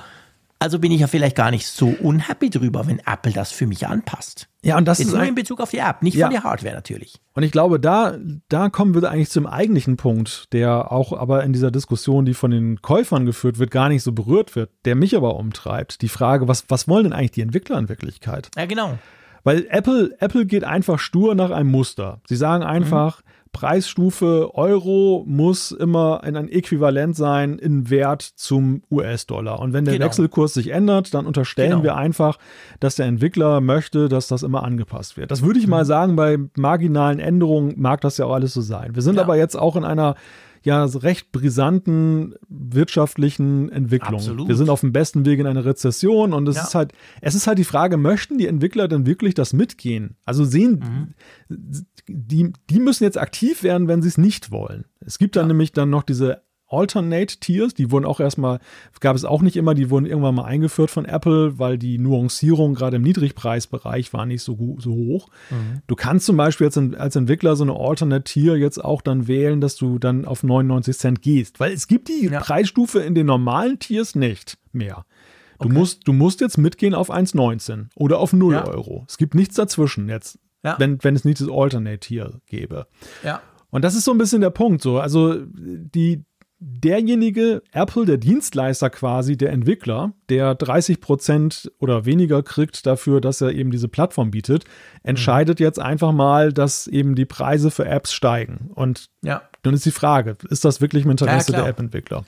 Also bin ich ja vielleicht gar nicht so unhappy drüber, wenn Apple das für mich anpasst. Ja, und das Jetzt ist nur in Bezug auf die App, nicht ja. von der Hardware natürlich. Und ich glaube, da, da kommen wir eigentlich zum eigentlichen Punkt, der auch aber in dieser Diskussion, die von den Käufern geführt wird, gar nicht so berührt wird, der mich aber umtreibt. Die Frage, was, was wollen denn eigentlich die Entwickler in Wirklichkeit? Ja, genau. Weil Apple, Apple geht einfach stur nach einem Muster. Sie sagen einfach, mhm. Preisstufe Euro muss immer in ein Äquivalent sein in Wert zum US-Dollar. Und wenn der genau. Wechselkurs sich ändert, dann unterstellen genau. wir einfach, dass der Entwickler möchte, dass das immer angepasst wird. Das würde ich mhm. mal sagen, bei marginalen Änderungen mag das ja auch alles so sein. Wir sind ja. aber jetzt auch in einer ja recht brisanten wirtschaftlichen Entwicklung. Absolut. Wir sind auf dem besten Weg in eine Rezession und es ja. ist halt, es ist halt die Frage, möchten die Entwickler denn wirklich das mitgehen? Also sehen, mhm. die, die müssen jetzt aktiv werden, wenn sie es nicht wollen. Es gibt dann ja. nämlich dann noch diese Alternate Tiers, die wurden auch erstmal, gab es auch nicht immer, die wurden irgendwann mal eingeführt von Apple, weil die Nuancierung gerade im Niedrigpreisbereich war nicht so, so hoch. Mhm. Du kannst zum Beispiel jetzt als Entwickler so eine Alternate Tier jetzt auch dann wählen, dass du dann auf 99 Cent gehst, weil es gibt die ja. Preisstufe in den normalen Tiers nicht mehr. Du, okay. musst, du musst jetzt mitgehen auf 1,19 oder auf 0 ja. Euro. Es gibt nichts dazwischen jetzt, ja. wenn, wenn es nicht das Alternate Tier gäbe. Ja. Und das ist so ein bisschen der Punkt. So. Also die, derjenige, Apple, der Dienstleister quasi, der Entwickler, der 30 Prozent oder weniger kriegt dafür, dass er eben diese Plattform bietet, entscheidet mhm. jetzt einfach mal, dass eben die Preise für Apps steigen. Und ja. dann ist die Frage, ist das wirklich im Interesse ja, der App-Entwickler?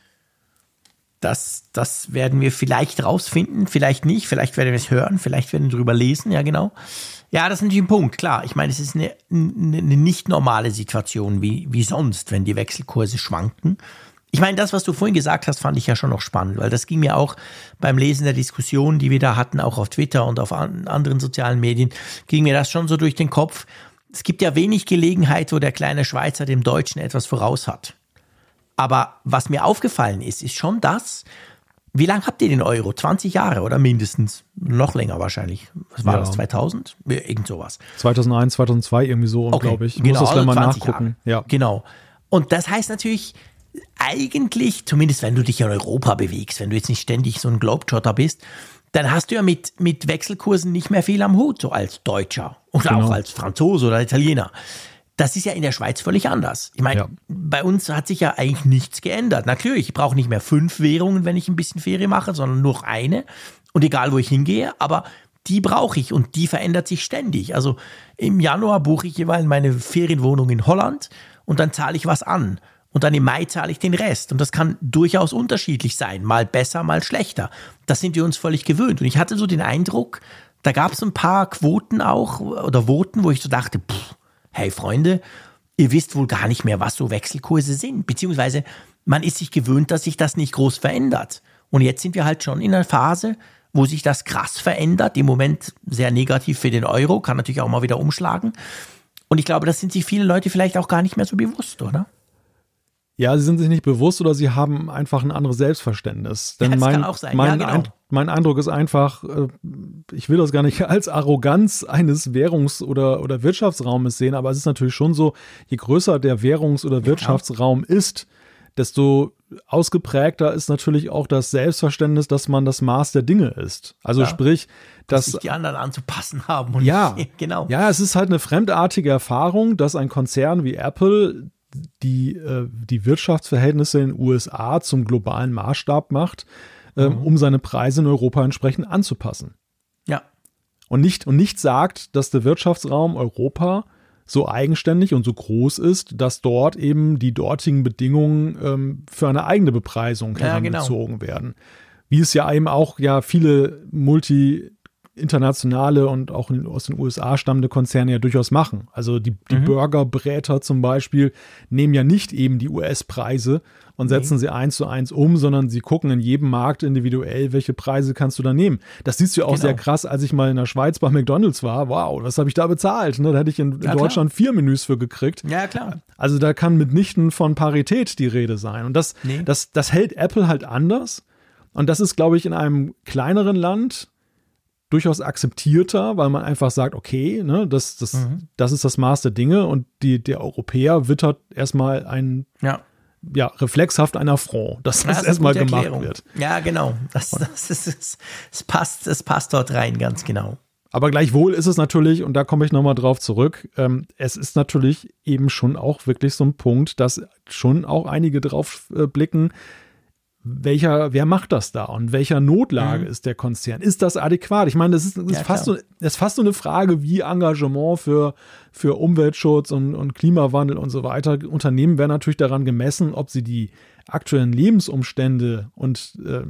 Das, das werden wir vielleicht rausfinden, vielleicht nicht, vielleicht werden wir es hören, vielleicht werden wir drüber lesen, ja genau. Ja, das ist natürlich ein Punkt, klar. Ich meine, es ist eine, eine nicht normale Situation wie, wie sonst, wenn die Wechselkurse schwanken. Ich meine, das, was du vorhin gesagt hast, fand ich ja schon noch spannend, weil das ging mir auch beim Lesen der Diskussion, die wir da hatten, auch auf Twitter und auf anderen sozialen Medien, ging mir das schon so durch den Kopf. Es gibt ja wenig Gelegenheit, wo der kleine Schweizer dem Deutschen etwas voraus hat. Aber was mir aufgefallen ist, ist schon das, wie lange habt ihr den Euro? 20 Jahre oder mindestens? Noch länger wahrscheinlich. Was war ja. das? 2000? Irgend sowas. 2001, 2002 irgendwie so, okay. glaube ich. Ich genau, muss das gleich mal nachgucken. Ja. Genau. Und das heißt natürlich, eigentlich, zumindest wenn du dich in Europa bewegst, wenn du jetzt nicht ständig so ein Globetrotter bist, dann hast du ja mit, mit Wechselkursen nicht mehr viel am Hut, so als Deutscher oder genau. auch als Franzose oder Italiener. Das ist ja in der Schweiz völlig anders. Ich meine, ja. bei uns hat sich ja eigentlich nichts geändert. Natürlich, ich brauche nicht mehr fünf Währungen, wenn ich ein bisschen Ferien mache, sondern nur eine. Und egal, wo ich hingehe, aber die brauche ich und die verändert sich ständig. Also im Januar buche ich jeweils meine Ferienwohnung in Holland und dann zahle ich was an und dann im Mai zahle ich den Rest. Und das kann durchaus unterschiedlich sein, mal besser, mal schlechter. Das sind wir uns völlig gewöhnt. Und ich hatte so den Eindruck, da gab es ein paar Quoten auch oder Voten, wo ich so dachte, pff, hey Freunde, ihr wisst wohl gar nicht mehr, was so Wechselkurse sind. Beziehungsweise man ist sich gewöhnt, dass sich das nicht groß verändert. Und jetzt sind wir halt schon in einer Phase, wo sich das krass verändert. Im Moment sehr negativ für den Euro, kann natürlich auch mal wieder umschlagen. Und ich glaube, das sind sich viele Leute vielleicht auch gar nicht mehr so bewusst, oder? Ja, sie sind sich nicht bewusst oder sie haben einfach ein anderes Selbstverständnis. Denn ja, mein, kann auch sein. Mein, ja, genau. ein, mein Eindruck ist einfach, äh, ich will das gar nicht als Arroganz eines Währungs- oder, oder Wirtschaftsraumes sehen, aber es ist natürlich schon so, je größer der Währungs- oder Wirtschaftsraum ist, desto ausgeprägter ist natürlich auch das Selbstverständnis, dass man das Maß der Dinge ist. Also ja, sprich, dass, dass sich die anderen anzupassen haben. ja, genau. Ja, es ist halt eine fremdartige Erfahrung, dass ein Konzern wie Apple die, äh, die Wirtschaftsverhältnisse in den USA zum globalen Maßstab macht, äh, mhm. um seine Preise in Europa entsprechend anzupassen. Ja. Und nicht, und nicht sagt, dass der Wirtschaftsraum Europa so eigenständig und so groß ist, dass dort eben die dortigen Bedingungen ähm, für eine eigene Bepreisung herangezogen ja, genau. werden. Wie es ja eben auch ja viele Multi- internationale und auch aus den USA stammende Konzerne ja durchaus machen. Also die, die mhm. Burgerbräter zum Beispiel nehmen ja nicht eben die US-Preise und setzen nee. sie eins zu eins um, sondern sie gucken in jedem Markt individuell, welche Preise kannst du da nehmen. Das siehst du ja auch genau. sehr krass, als ich mal in der Schweiz bei McDonalds war. Wow, was habe ich da bezahlt? Ne? Da hätte ich in, ja, Deutschland vier Menüs für gekriegt. Ja, klar. Also da kann mitnichten von Parität die Rede sein. Und das, nee. das, das hält Apple halt anders. Und das ist, glaube ich, in einem kleineren Land durchaus akzeptierter, weil man einfach sagt, okay, ne, das, das, mhm. das ist das Maß der Dinge und die, der Europäer wittert erstmal ein ja. ja reflexhaft ein Affront, dass das, das erstmal gemacht wird. Ja, genau. Das, das, ist, das, passt, das passt dort rein, ganz genau. Aber gleichwohl ist es natürlich, und da komme ich nochmal drauf zurück, ähm, es ist natürlich eben schon auch wirklich so ein Punkt, dass schon auch einige drauf äh, blicken, welcher, wer macht das da und welcher Notlage mhm. ist der Konzern? Ist das adäquat? Ich meine, das ist, das ja, ist, fast so, das ist fast so eine Frage, wie Engagement für, für Umweltschutz und, und Klimawandel und so weiter. Unternehmen werden natürlich daran gemessen, ob sie die aktuellen Lebensumstände und äh,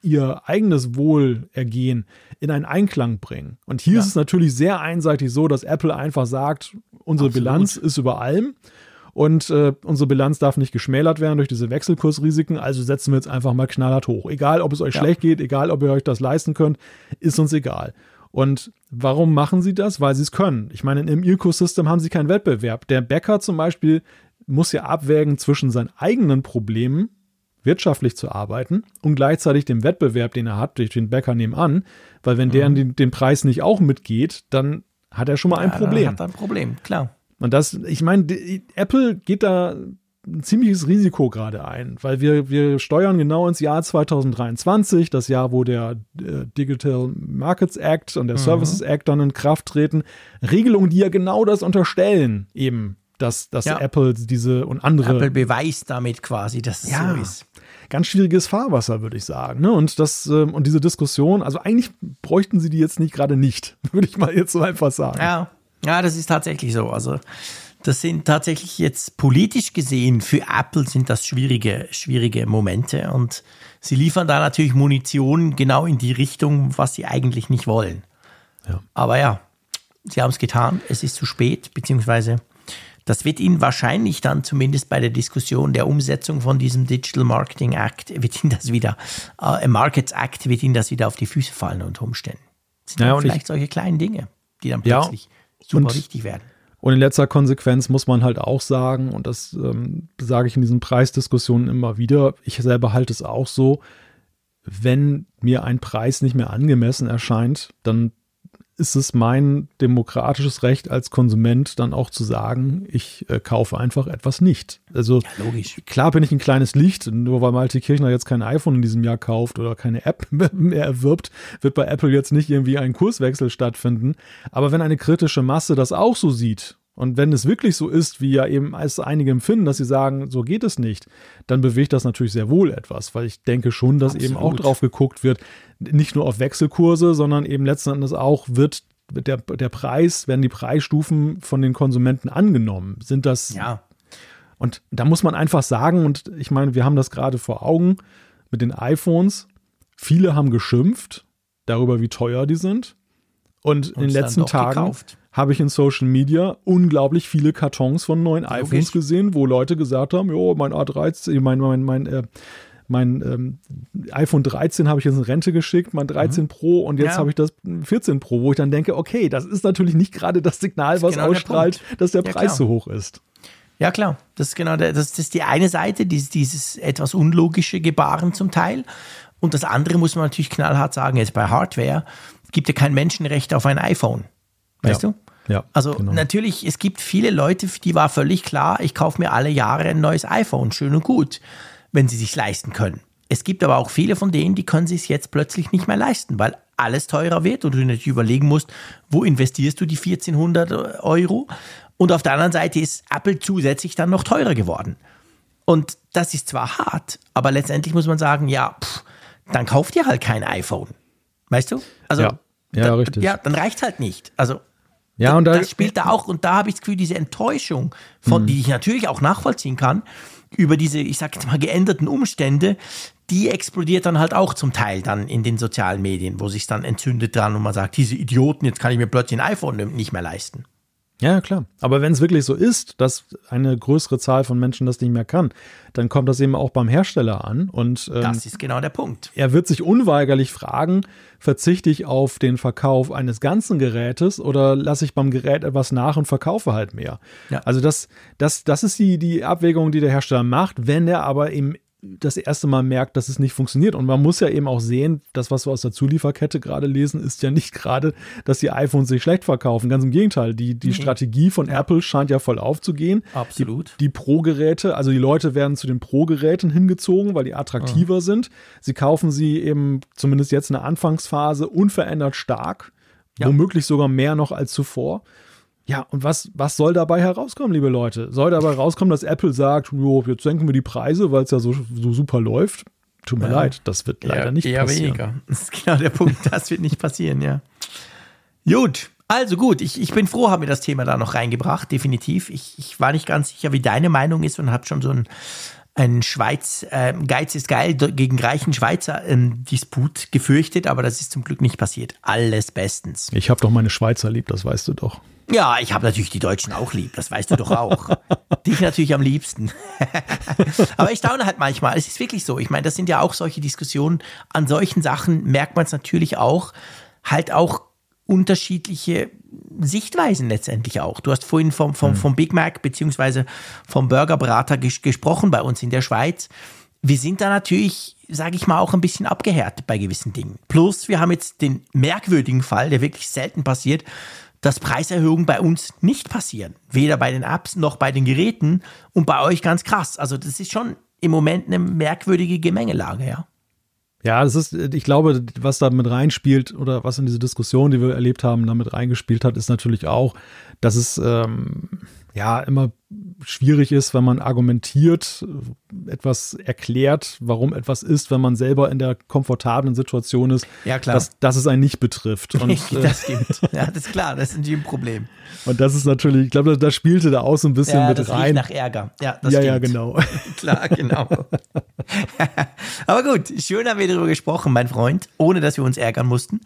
ihr eigenes Wohlergehen in einen Einklang bringen. Und hier ja. ist es natürlich sehr einseitig so, dass Apple einfach sagt, unsere Absolut. Bilanz ist über allem und äh, unsere Bilanz darf nicht geschmälert werden durch diese Wechselkursrisiken, also setzen wir jetzt einfach mal knallhart hoch. Egal, ob es euch ja. schlecht geht, egal, ob ihr euch das leisten könnt, ist uns egal. Und warum machen sie das? Weil sie es können. Ich meine, im Ecosystem haben sie keinen Wettbewerb. Der Bäcker zum Beispiel muss ja abwägen zwischen seinen eigenen Problemen, wirtschaftlich zu arbeiten und gleichzeitig dem Wettbewerb, den er hat, durch den Bäcker nebenan, weil wenn der mhm. den, den Preis nicht auch mitgeht, dann hat er schon mal ein ja, Problem. Hat ein Problem, klar. Und das, ich meine, Apple geht da ein ziemliches Risiko gerade ein, weil wir, wir steuern genau ins Jahr 2023, das Jahr, wo der äh, Digital Markets Act und der mhm. Services Act dann in Kraft treten. Regelungen, die ja genau das unterstellen, eben dass, dass ja. Apple diese und andere. Apple beweist damit quasi, dass es ja. so ist ganz schwieriges Fahrwasser, würde ich sagen. Ne? Und das ähm, und diese Diskussion, also eigentlich bräuchten sie die jetzt nicht gerade nicht, würde ich mal jetzt so einfach sagen. Ja, ja, das ist tatsächlich so. Also das sind tatsächlich jetzt politisch gesehen für Apple sind das schwierige, schwierige Momente und sie liefern da natürlich Munition genau in die Richtung, was sie eigentlich nicht wollen. Ja. Aber ja, sie haben es getan. Es ist zu spät, beziehungsweise das wird Ihnen wahrscheinlich dann zumindest bei der Diskussion der Umsetzung von diesem Digital Marketing Act, wird Ihnen das wieder, äh, Markets Act, wird Ihnen das wieder auf die Füße fallen unter Umständen. Das sind naja, vielleicht ich, solche kleinen Dinge, die dann plötzlich ja, super und, wichtig werden. Und in letzter Konsequenz muss man halt auch sagen, und das ähm, sage ich in diesen Preisdiskussionen immer wieder, ich selber halte es auch so, wenn mir ein Preis nicht mehr angemessen erscheint, dann ist es mein demokratisches Recht als Konsument dann auch zu sagen, ich äh, kaufe einfach etwas nicht. Also ja, klar bin ich ein kleines Licht, nur weil Malte Kirchner jetzt kein iPhone in diesem Jahr kauft oder keine App mehr erwirbt, wird bei Apple jetzt nicht irgendwie ein Kurswechsel stattfinden. Aber wenn eine kritische Masse das auch so sieht und wenn es wirklich so ist, wie ja eben als einige empfinden, dass sie sagen, so geht es nicht, dann bewegt das natürlich sehr wohl etwas, weil ich denke schon, dass Absolut. eben auch drauf geguckt wird, nicht nur auf Wechselkurse, sondern eben letzten Endes auch wird der, der Preis, werden die Preisstufen von den Konsumenten angenommen? Sind das. Ja. Und da muss man einfach sagen, und ich meine, wir haben das gerade vor Augen mit den iPhones. Viele haben geschimpft darüber, wie teuer die sind. Und, und in den letzten Tagen gekauft habe ich in Social Media unglaublich viele Kartons von neuen Logisch. iPhones gesehen, wo Leute gesagt haben, jo, mein A13, mein, mein, mein, äh, mein ähm, iPhone 13 habe ich jetzt in Rente geschickt, mein 13 mhm. Pro und jetzt ja. habe ich das 14 Pro, wo ich dann denke, okay, das ist natürlich nicht gerade das Signal, was genau ausstrahlt, der dass der ja, Preis so hoch ist. Ja, klar. Das ist genau der, das, das ist die eine Seite, dieses, dieses etwas unlogische Gebaren zum Teil. Und das andere muss man natürlich knallhart sagen, jetzt bei Hardware gibt ja kein Menschenrecht auf ein iPhone. Weißt ja. du? Ja, also genau. natürlich, es gibt viele Leute, für die war völlig klar, ich kaufe mir alle Jahre ein neues iPhone, schön und gut, wenn sie sich leisten können. Es gibt aber auch viele von denen, die können sich jetzt plötzlich nicht mehr leisten, weil alles teurer wird und du natürlich überlegen musst, wo investierst du die 1400 Euro? Und auf der anderen Seite ist Apple zusätzlich dann noch teurer geworden. Und das ist zwar hart, aber letztendlich muss man sagen, ja, pff, dann kauft ihr halt kein iPhone. Weißt du? Also, ja, ja da, richtig. Ja, dann reicht halt nicht. Also, ja, und da, das spielt da auch, und da habe ich das Gefühl, diese Enttäuschung, von, mhm. die ich natürlich auch nachvollziehen kann, über diese, ich sage jetzt mal, geänderten Umstände, die explodiert dann halt auch zum Teil dann in den sozialen Medien, wo sich dann entzündet dran und man sagt, diese Idioten, jetzt kann ich mir plötzlich ein iPhone nicht mehr leisten. Ja, klar. Aber wenn es wirklich so ist, dass eine größere Zahl von Menschen das nicht mehr kann, dann kommt das eben auch beim Hersteller an. Und ähm, das ist genau der Punkt. Er wird sich unweigerlich fragen, verzichte ich auf den Verkauf eines ganzen Gerätes oder lasse ich beim Gerät etwas nach und verkaufe halt mehr? Ja. Also das, das, das ist die, die Abwägung, die der Hersteller macht. Wenn er aber im das erste Mal merkt, dass es nicht funktioniert. Und man muss ja eben auch sehen, das, was wir aus der Zulieferkette gerade lesen, ist ja nicht gerade, dass die iPhones sich schlecht verkaufen. Ganz im Gegenteil, die, die mhm. Strategie von Apple scheint ja voll aufzugehen. Absolut. Die, die Pro-Geräte, also die Leute werden zu den Pro-Geräten hingezogen, weil die attraktiver mhm. sind. Sie kaufen sie eben zumindest jetzt in der Anfangsphase unverändert stark. Ja. Womöglich sogar mehr noch als zuvor. Ja, und was, was soll dabei herauskommen, liebe Leute? Soll dabei rauskommen, dass Apple sagt, jo, jetzt senken wir die Preise, weil es ja so, so super läuft? Tut mir ja. leid, das wird leider nicht eher passieren. Weniger. Das ist genau der Punkt, das wird nicht passieren, ja. Gut, also gut, ich, ich bin froh, haben wir das Thema da noch reingebracht, definitiv. Ich, ich war nicht ganz sicher, wie deine Meinung ist und habe schon so ein ein Schweiz, äh, Geiz ist geil gegen reichen Schweizer ähm, Disput gefürchtet, aber das ist zum Glück nicht passiert. Alles bestens. Ich habe doch meine Schweizer lieb, das weißt du doch. Ja, ich habe natürlich die Deutschen auch lieb, das weißt du doch auch. Dich natürlich am liebsten. Aber ich staune halt manchmal, es ist wirklich so. Ich meine, das sind ja auch solche Diskussionen. An solchen Sachen merkt man es natürlich auch, halt auch unterschiedliche Sichtweisen letztendlich auch. Du hast vorhin vom, vom, mhm. vom Big Mac beziehungsweise vom Burgerbrater ges gesprochen bei uns in der Schweiz. Wir sind da natürlich, sage ich mal, auch ein bisschen abgehärtet bei gewissen Dingen. Plus, wir haben jetzt den merkwürdigen Fall, der wirklich selten passiert, dass Preiserhöhungen bei uns nicht passieren. Weder bei den Apps noch bei den Geräten und bei euch ganz krass. Also das ist schon im Moment eine merkwürdige Gemengelage, ja. Ja, das ist, ich glaube, was da mit reinspielt oder was in diese Diskussion, die wir erlebt haben, damit reingespielt hat, ist natürlich auch, dass es, ähm, ja immer schwierig ist, wenn man argumentiert, etwas erklärt, warum etwas ist, wenn man selber in der komfortablen Situation ist, ja, klar. Dass, dass es einen nicht betrifft. Und, das stimmt. Ja, das ist klar, das ist ein Problem. Und das ist natürlich, ich glaube, da spielte da auch so ein bisschen ja, mit das rein. nach Ärger. Ja, das ja, stimmt. ja, genau. klar, genau. Aber gut, schön haben wir darüber gesprochen, mein Freund, ohne dass wir uns ärgern mussten.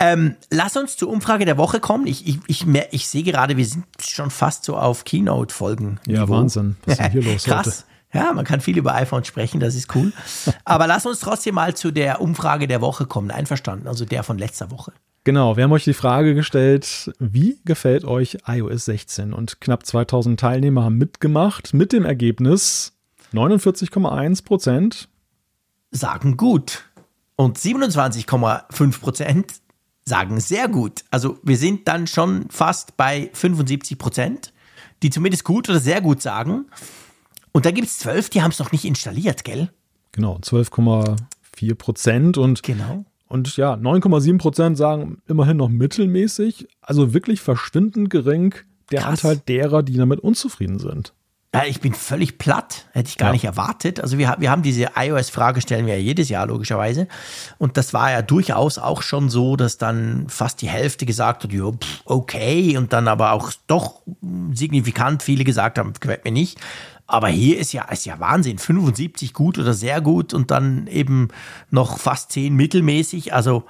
Ähm, lass uns zur Umfrage der Woche kommen. Ich, ich, ich, ich sehe gerade, wir sind schon fast so auf Keynote-Folgen. Ja, Wahnsinn. Was ist denn hier los Krass. heute? Ja, man kann viel über iPhone sprechen, das ist cool. Aber lass uns trotzdem mal zu der Umfrage der Woche kommen. Einverstanden, also der von letzter Woche. Genau, wir haben euch die Frage gestellt, wie gefällt euch iOS 16? Und knapp 2000 Teilnehmer haben mitgemacht mit dem Ergebnis 49,1 Prozent sagen gut und 27,5 Prozent sagen sehr gut. Also wir sind dann schon fast bei 75 Prozent, die zumindest gut oder sehr gut sagen. Und da gibt es zwölf, die haben es noch nicht installiert, gell? Genau, 12,4 Prozent und Genau. Und ja, 9,7 Prozent sagen immerhin noch mittelmäßig. Also wirklich verschwindend gering der Krass. Anteil derer, die damit unzufrieden sind. Ja, ich bin völlig platt, hätte ich gar Ja. nicht erwartet. Also wir, wir haben diese iOS-Frage stellen wir ja jedes Jahr logischerweise. Und das war ja durchaus auch schon so, dass dann fast die Hälfte gesagt hat, ja, pff, okay. Und dann aber auch doch signifikant viele gesagt haben, gefällt mir nicht. Aber hier ist ja, ist ja Wahnsinn. 75 gut oder sehr gut und dann eben noch fast 10 mittelmäßig. Also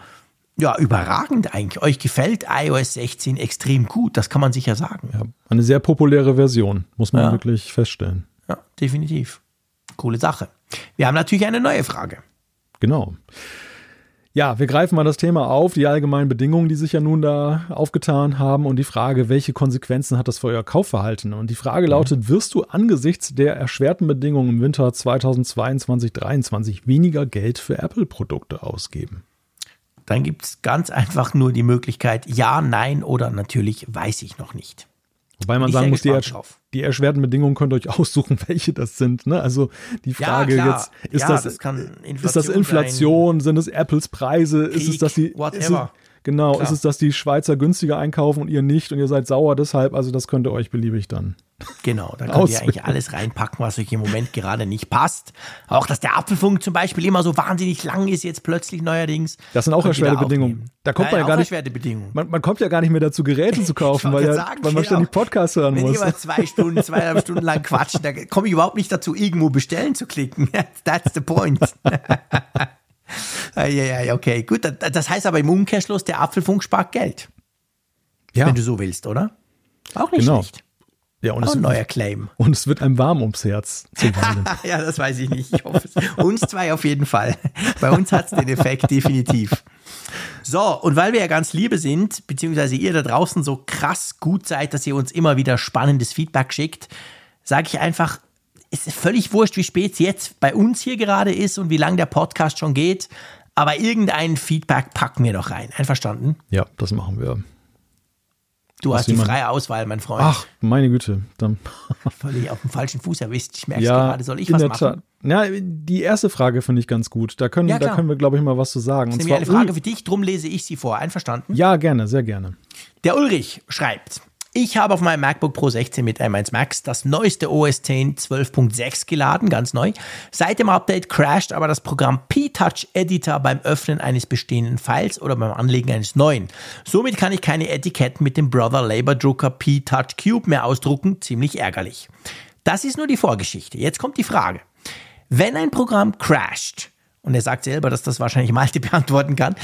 ja, überragend eigentlich. Euch gefällt iOS 16 extrem gut, das kann man sicher sagen. Ja, eine sehr populäre Version, muss man Ja. wirklich feststellen. Ja, definitiv. Coole Sache. Wir haben natürlich eine neue Frage. Genau. Ja, wir greifen mal das Thema auf, die allgemeinen Bedingungen, die sich ja nun da aufgetan haben und die Frage, welche Konsequenzen hat das für euer Kaufverhalten? Und die Frage lautet, wirst du angesichts der erschwerten Bedingungen im Winter 2022-2023 weniger Geld für Apple-Produkte ausgeben? Dann gibt es ganz einfach nur die Möglichkeit ja, nein oder natürlich weiß ich noch nicht. Wobei man sagen muss, die, ersch drauf. die erschwerten Bedingungen könnt ihr euch aussuchen, welche das sind. Ne? Also die Frage ja, jetzt, ist, ja, das, das ist das Inflation, sind es Apples Preise, ist es, Krieg, dass die whatever. Ist es, genau, Klar. ist es, dass die Schweizer günstiger einkaufen und ihr nicht und ihr seid sauer deshalb, also das könnt ihr euch beliebig dann. Genau, da könnt ihr eigentlich alles reinpacken, was euch im Moment gerade nicht passt. Auch, dass der Apfelfunk zum Beispiel immer so wahnsinnig lang ist, jetzt plötzlich neuerdings. Das sind auch erschwerte Bedingungen. Da kommt ja, man ja auch gar nicht- Bedingungen. Man, man kommt ja gar nicht mehr dazu, Geräte zu kaufen, weil, ja, sagen, weil man genau. ständig Podcast hören Wenn muss. die immer zwei Stunden, zweieinhalb Stunden lang quatschen, da komme ich überhaupt nicht dazu, irgendwo bestellen zu klicken. That's the point. ja, ja, okay, gut. Das- heißt aber im Umkehrschluss, der Apfelfunk spart Geld, Ja, wenn du so willst, oder? Auch nicht Genau. schlecht. ja und, Auch es, ein neuer Claim. und es wird einem warm ums Herz ja, das weiß ich nicht. Ich hoffe es. Uns zwei auf jeden Fall. Bei uns hat es den Effekt definitiv. So, und weil wir ja ganz liebe sind, beziehungsweise ihr da draußen so krass gut seid, dass ihr uns immer wieder spannendes Feedback schickt, sage ich einfach, es ist völlig wurscht, wie spät es jetzt bei uns hier gerade ist und wie lang der Podcast schon geht, aber irgendein Feedback packen wir doch rein. Einverstanden? ja, das machen wir. Du Was hast die freie Auswahl, mein Freund. Ach, meine Güte. Dann, Völlig auf dem falschen Fuß erwischt. Ich merke ja, gerade, soll ich was machen? Ja, die erste Frage finde ich ganz gut. Da können, Ja, da können wir, glaube ich, mal was zu sagen. Das ist nämlich eine Frage für dich, drum lese ich sie vor. Einverstanden? Ja, gerne, sehr gerne. Der Ulrich schreibt, ich habe auf meinem MacBook Pro 16 mit M1 Max das neueste OS X 12.6 geladen, ganz neu. Seit dem Update crasht aber das Programm P-Touch Editor beim Öffnen eines bestehenden Files oder beim Anlegen eines neuen. Somit kann ich keine Etiketten mit dem Brother Labor Drucker P-Touch Cube mehr ausdrucken, ziemlich ärgerlich. Das ist nur die Vorgeschichte. Jetzt kommt die Frage. Wenn ein Programm crasht, und er sagt selber, dass das wahrscheinlich Malte beantworten kann,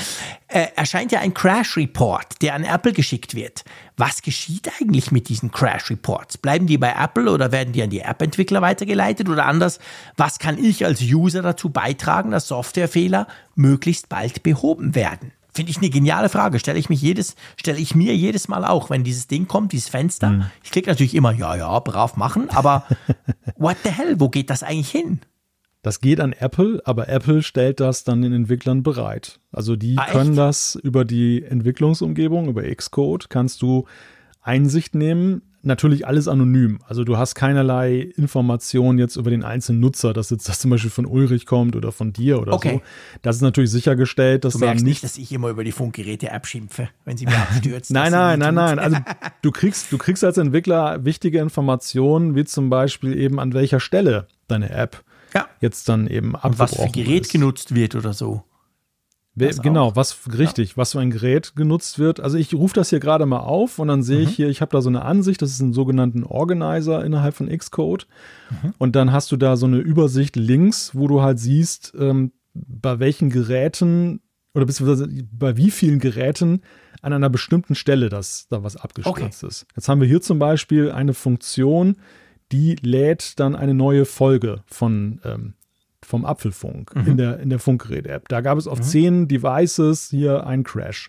äh, erscheint ja ein Crash Report, der an Apple geschickt wird. Was geschieht eigentlich mit diesen Crash Reports? Bleiben die bei Apple oder werden die an die App-Entwickler weitergeleitet oder anders? Was kann ich als User dazu beitragen, dass Softwarefehler möglichst bald behoben werden? Finde ich eine geniale Frage. Stelle ich mich jedes, stelle ich mir jedes Mal auch, wenn dieses Ding kommt, dieses Fenster. Ich klicke natürlich immer, ja, ja, brav machen, aber what the hell, wo geht das eigentlich hin? Das geht an Apple, aber Apple stellt das dann den Entwicklern bereit. Also die Ah, echt? können das über die Entwicklungsumgebung, über Xcode, kannst du Einsicht nehmen. natürlich alles anonym. Also du hast keinerlei Informationen jetzt über den einzelnen Nutzer, dass jetzt das zum Beispiel von Ulrich kommt oder von dir oder okay. so. Das ist natürlich sichergestellt, dass du da nicht, nicht, dass ich immer über die Funkgeräte-App schimpfe, wenn sie mir abstürzt. nein, nein, nein, nein. Also du kriegst, du kriegst als Entwickler wichtige Informationen, wie zum Beispiel eben an welcher Stelle deine App ja. jetzt dann eben abgebrochen Und was für Gerät ist. genutzt wird oder so. Das genau, auch. was richtig, ja. was für ein Gerät genutzt wird. Also ich rufe das hier gerade mal auf und dann sehe mhm. ich hier, ich habe da so eine Ansicht, das ist ein sogenannten Organizer innerhalb von Xcode. Mhm. Und dann hast du da so eine Übersicht links, wo du halt siehst, ähm, bei welchen Geräten oder beziehungsweise bei wie vielen Geräten an einer bestimmten Stelle das da was abgestürzt okay. ist. Jetzt haben wir hier zum Beispiel eine Funktion, die lädt dann eine neue Folge von ähm, vom Apfelfunk mhm. in der, in der Funkgerät-App. Da gab es auf mhm. zehn Devices hier einen Crash.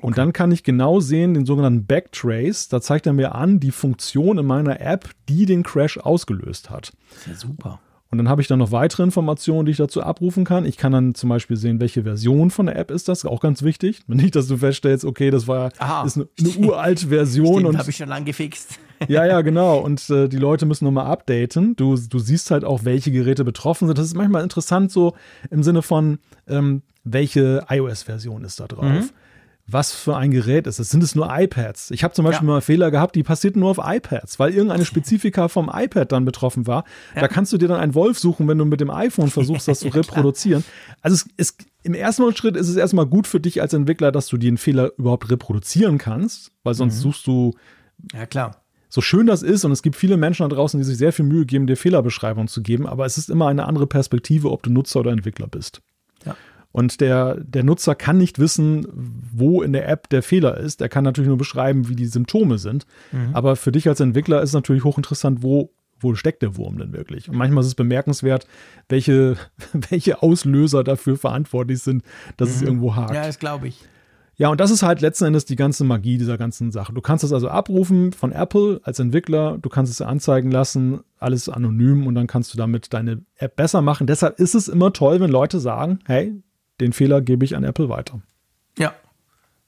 Und okay. dann kann ich genau sehen, den sogenannten Backtrace, da zeigt er mir an, die Funktion in meiner App, die den Crash ausgelöst hat. Ja super. Und dann habe ich dann noch weitere Informationen, die ich dazu abrufen kann. Ich kann dann zum Beispiel sehen, welche Version von der App ist das, auch ganz wichtig. Nicht, dass du feststellst, okay, das war Aha. ist eine, eine uralte Version. Stimmt, habe ich schon lange gefixt. ja, ja, genau. Und äh, die Leute müssen nochmal updaten. Du, du siehst halt auch, welche Geräte betroffen sind. Das ist manchmal interessant, so im Sinne von, ähm, welche iOS-Version ist da drauf. Mhm was für ein Gerät ist es. Sind es nur iPads? Ich habe zum Beispiel ja. mal Fehler gehabt, die passierten nur auf iPads, weil irgendeine Spezifika vom iPad dann betroffen war. Ja. Da kannst du dir dann einen Wolf suchen, wenn du mit dem iPhone versuchst, das zu reproduzieren. Also es ist, im ersten Schritt ist es erstmal gut für dich als Entwickler, dass du den Fehler überhaupt reproduzieren kannst, weil sonst mhm. suchst du. Ja, klar. So schön das ist, und es gibt viele Menschen da draußen, die sich sehr viel Mühe geben, dir Fehlerbeschreibungen zu geben, aber es ist immer eine andere Perspektive, ob du Nutzer oder Entwickler bist. Und der, der Nutzer kann nicht wissen, wo in der App der Fehler ist. Er kann natürlich nur beschreiben, wie die Symptome sind. Mhm. Aber für dich als Entwickler ist natürlich hochinteressant, wo, wo steckt der Wurm denn wirklich? Und manchmal ist es bemerkenswert, welche, welche Auslöser dafür verantwortlich sind, dass mhm. es irgendwo hakt. Ja, das glaube ich. Ja, und das ist halt letzten Endes die ganze Magie dieser ganzen Sache. Du kannst es also abrufen von Apple als Entwickler, du kannst es anzeigen lassen, alles anonym und dann kannst du damit deine App besser machen. Deshalb ist es immer toll, wenn Leute sagen, hey, den Fehler gebe ich an Apple weiter. Ja,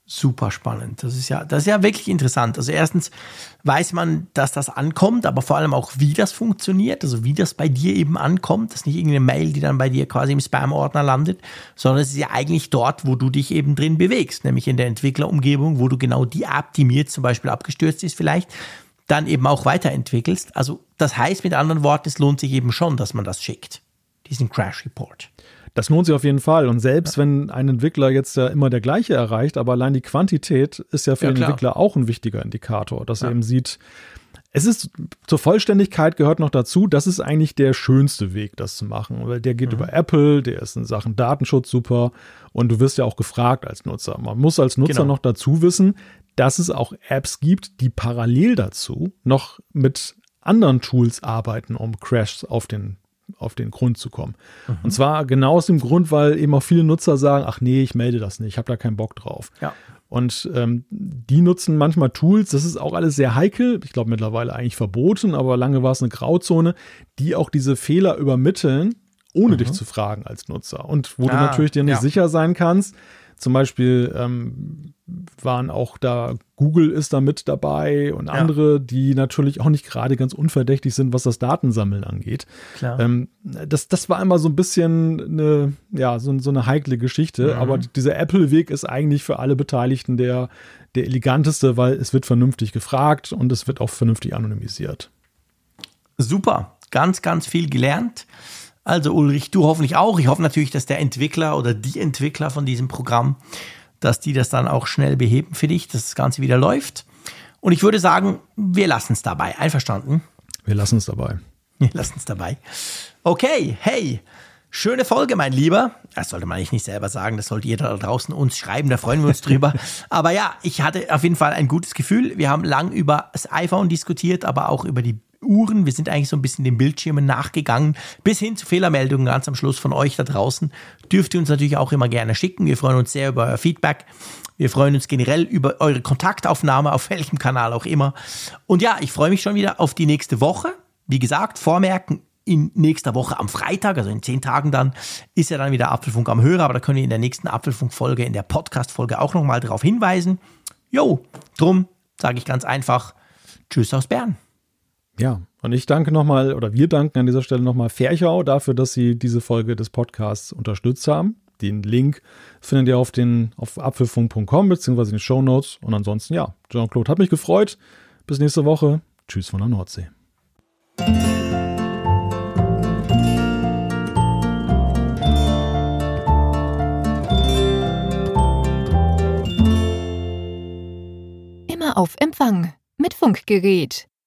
super spannend. Das ist ja, das ist ja wirklich interessant. Also erstens weiß man, dass das ankommt, aber vor allem auch, wie das funktioniert, also wie das bei dir eben ankommt. Das ist nicht irgendeine Mail, die dann bei dir quasi im Spam-Ordner landet, sondern es ist ja eigentlich dort, wo du dich eben drin bewegst, nämlich in der Entwicklerumgebung, wo du genau die App, die mir zum Beispiel abgestürzt ist, vielleicht dann eben auch weiterentwickelst. Also das heißt mit anderen Worten, es lohnt sich eben schon, dass man das schickt, diesen Crash Report. Das lohnt sich auf jeden Fall. Und selbst ja. wenn ein Entwickler jetzt ja immer der gleiche erreicht, aber allein die Quantität ist ja für ja, den klar. Entwickler auch ein wichtiger Indikator, dass er eben sieht, es ist zur Vollständigkeit gehört noch dazu, das ist eigentlich der schönste Weg, das zu machen. Weil der geht mhm. über Apple, der ist in Sachen Datenschutz super und du wirst ja auch gefragt als Nutzer. Man muss als Nutzer genau. noch dazu wissen, dass es auch Apps gibt, die parallel dazu noch mit anderen Tools arbeiten, um Crashs auf den auf den Grund zu kommen. Mhm. Und zwar genau aus dem Grund, weil eben auch viele Nutzer sagen, ach nee, ich melde das nicht, ich habe da keinen Bock drauf. Ja. Und ähm, die nutzen manchmal Tools, das ist auch alles sehr heikel, ich glaube mittlerweile eigentlich verboten, aber lange war es eine Grauzone, die auch diese Fehler übermitteln, ohne mhm. dich zu fragen als Nutzer. Und wo ah, du natürlich dir nicht ja. sicher sein kannst, zum Beispiel ähm, waren auch da, Google ist da mit dabei und andere, ja. die natürlich auch nicht gerade ganz unverdächtig sind, was das Datensammeln angeht. Ähm, das, das war immer so ein bisschen eine, ja, so, so eine heikle Geschichte, mhm. aber dieser Apple-Weg ist eigentlich für alle Beteiligten der, der eleganteste, weil es wird vernünftig gefragt und es wird auch vernünftig anonymisiert. Super, ganz, ganz viel gelernt. Also Ulrich, du hoffentlich auch. Ich hoffe natürlich, dass der Entwickler oder die Entwickler von diesem Programm, dass die das dann auch schnell beheben für dich, dass das Ganze wieder läuft. Und ich würde sagen, wir lassen es dabei. Einverstanden? Wir lassen es dabei. Wir lassen es dabei. Okay, hey, schöne Folge, mein Lieber. Das sollte man eigentlich nicht selber sagen, das sollte jeder da draußen uns schreiben, da freuen wir uns drüber. aber ja, ich hatte auf jeden Fall ein gutes Gefühl. Wir haben lang über das iPhone diskutiert, aber auch über die Uhren. Wir sind eigentlich so ein bisschen den Bildschirmen nachgegangen, bis hin zu Fehlermeldungen ganz am Schluss von euch da draußen. Dürft ihr uns natürlich auch immer gerne schicken. Wir freuen uns sehr über euer Feedback. Wir freuen uns generell über eure Kontaktaufnahme, auf welchem Kanal auch immer. Und ja, ich freue mich schon wieder auf die nächste Woche. Wie gesagt, vormerken, in nächster Woche am Freitag, also in zehn Tagen dann, ist ja dann wieder Apfelfunk am Hörer, aber da können wir in der nächsten Apfelfunk-Folge, in der Podcast-Folge auch nochmal darauf hinweisen. Jo, drum sage ich ganz einfach, Tschüss aus Bern. Ja, und ich danke nochmal, oder wir danken an dieser Stelle nochmal Ferchau dafür, dass sie diese Folge des Podcasts unterstützt haben. Den Link findet ihr auf, den, auf apfelfunk.com beziehungsweise in den Show Notes. Und ansonsten, ja, Jean-Claude hat mich gefreut. Bis nächste Woche. Tschüss von der Nordsee. Immer auf Empfang mit Funkgerät,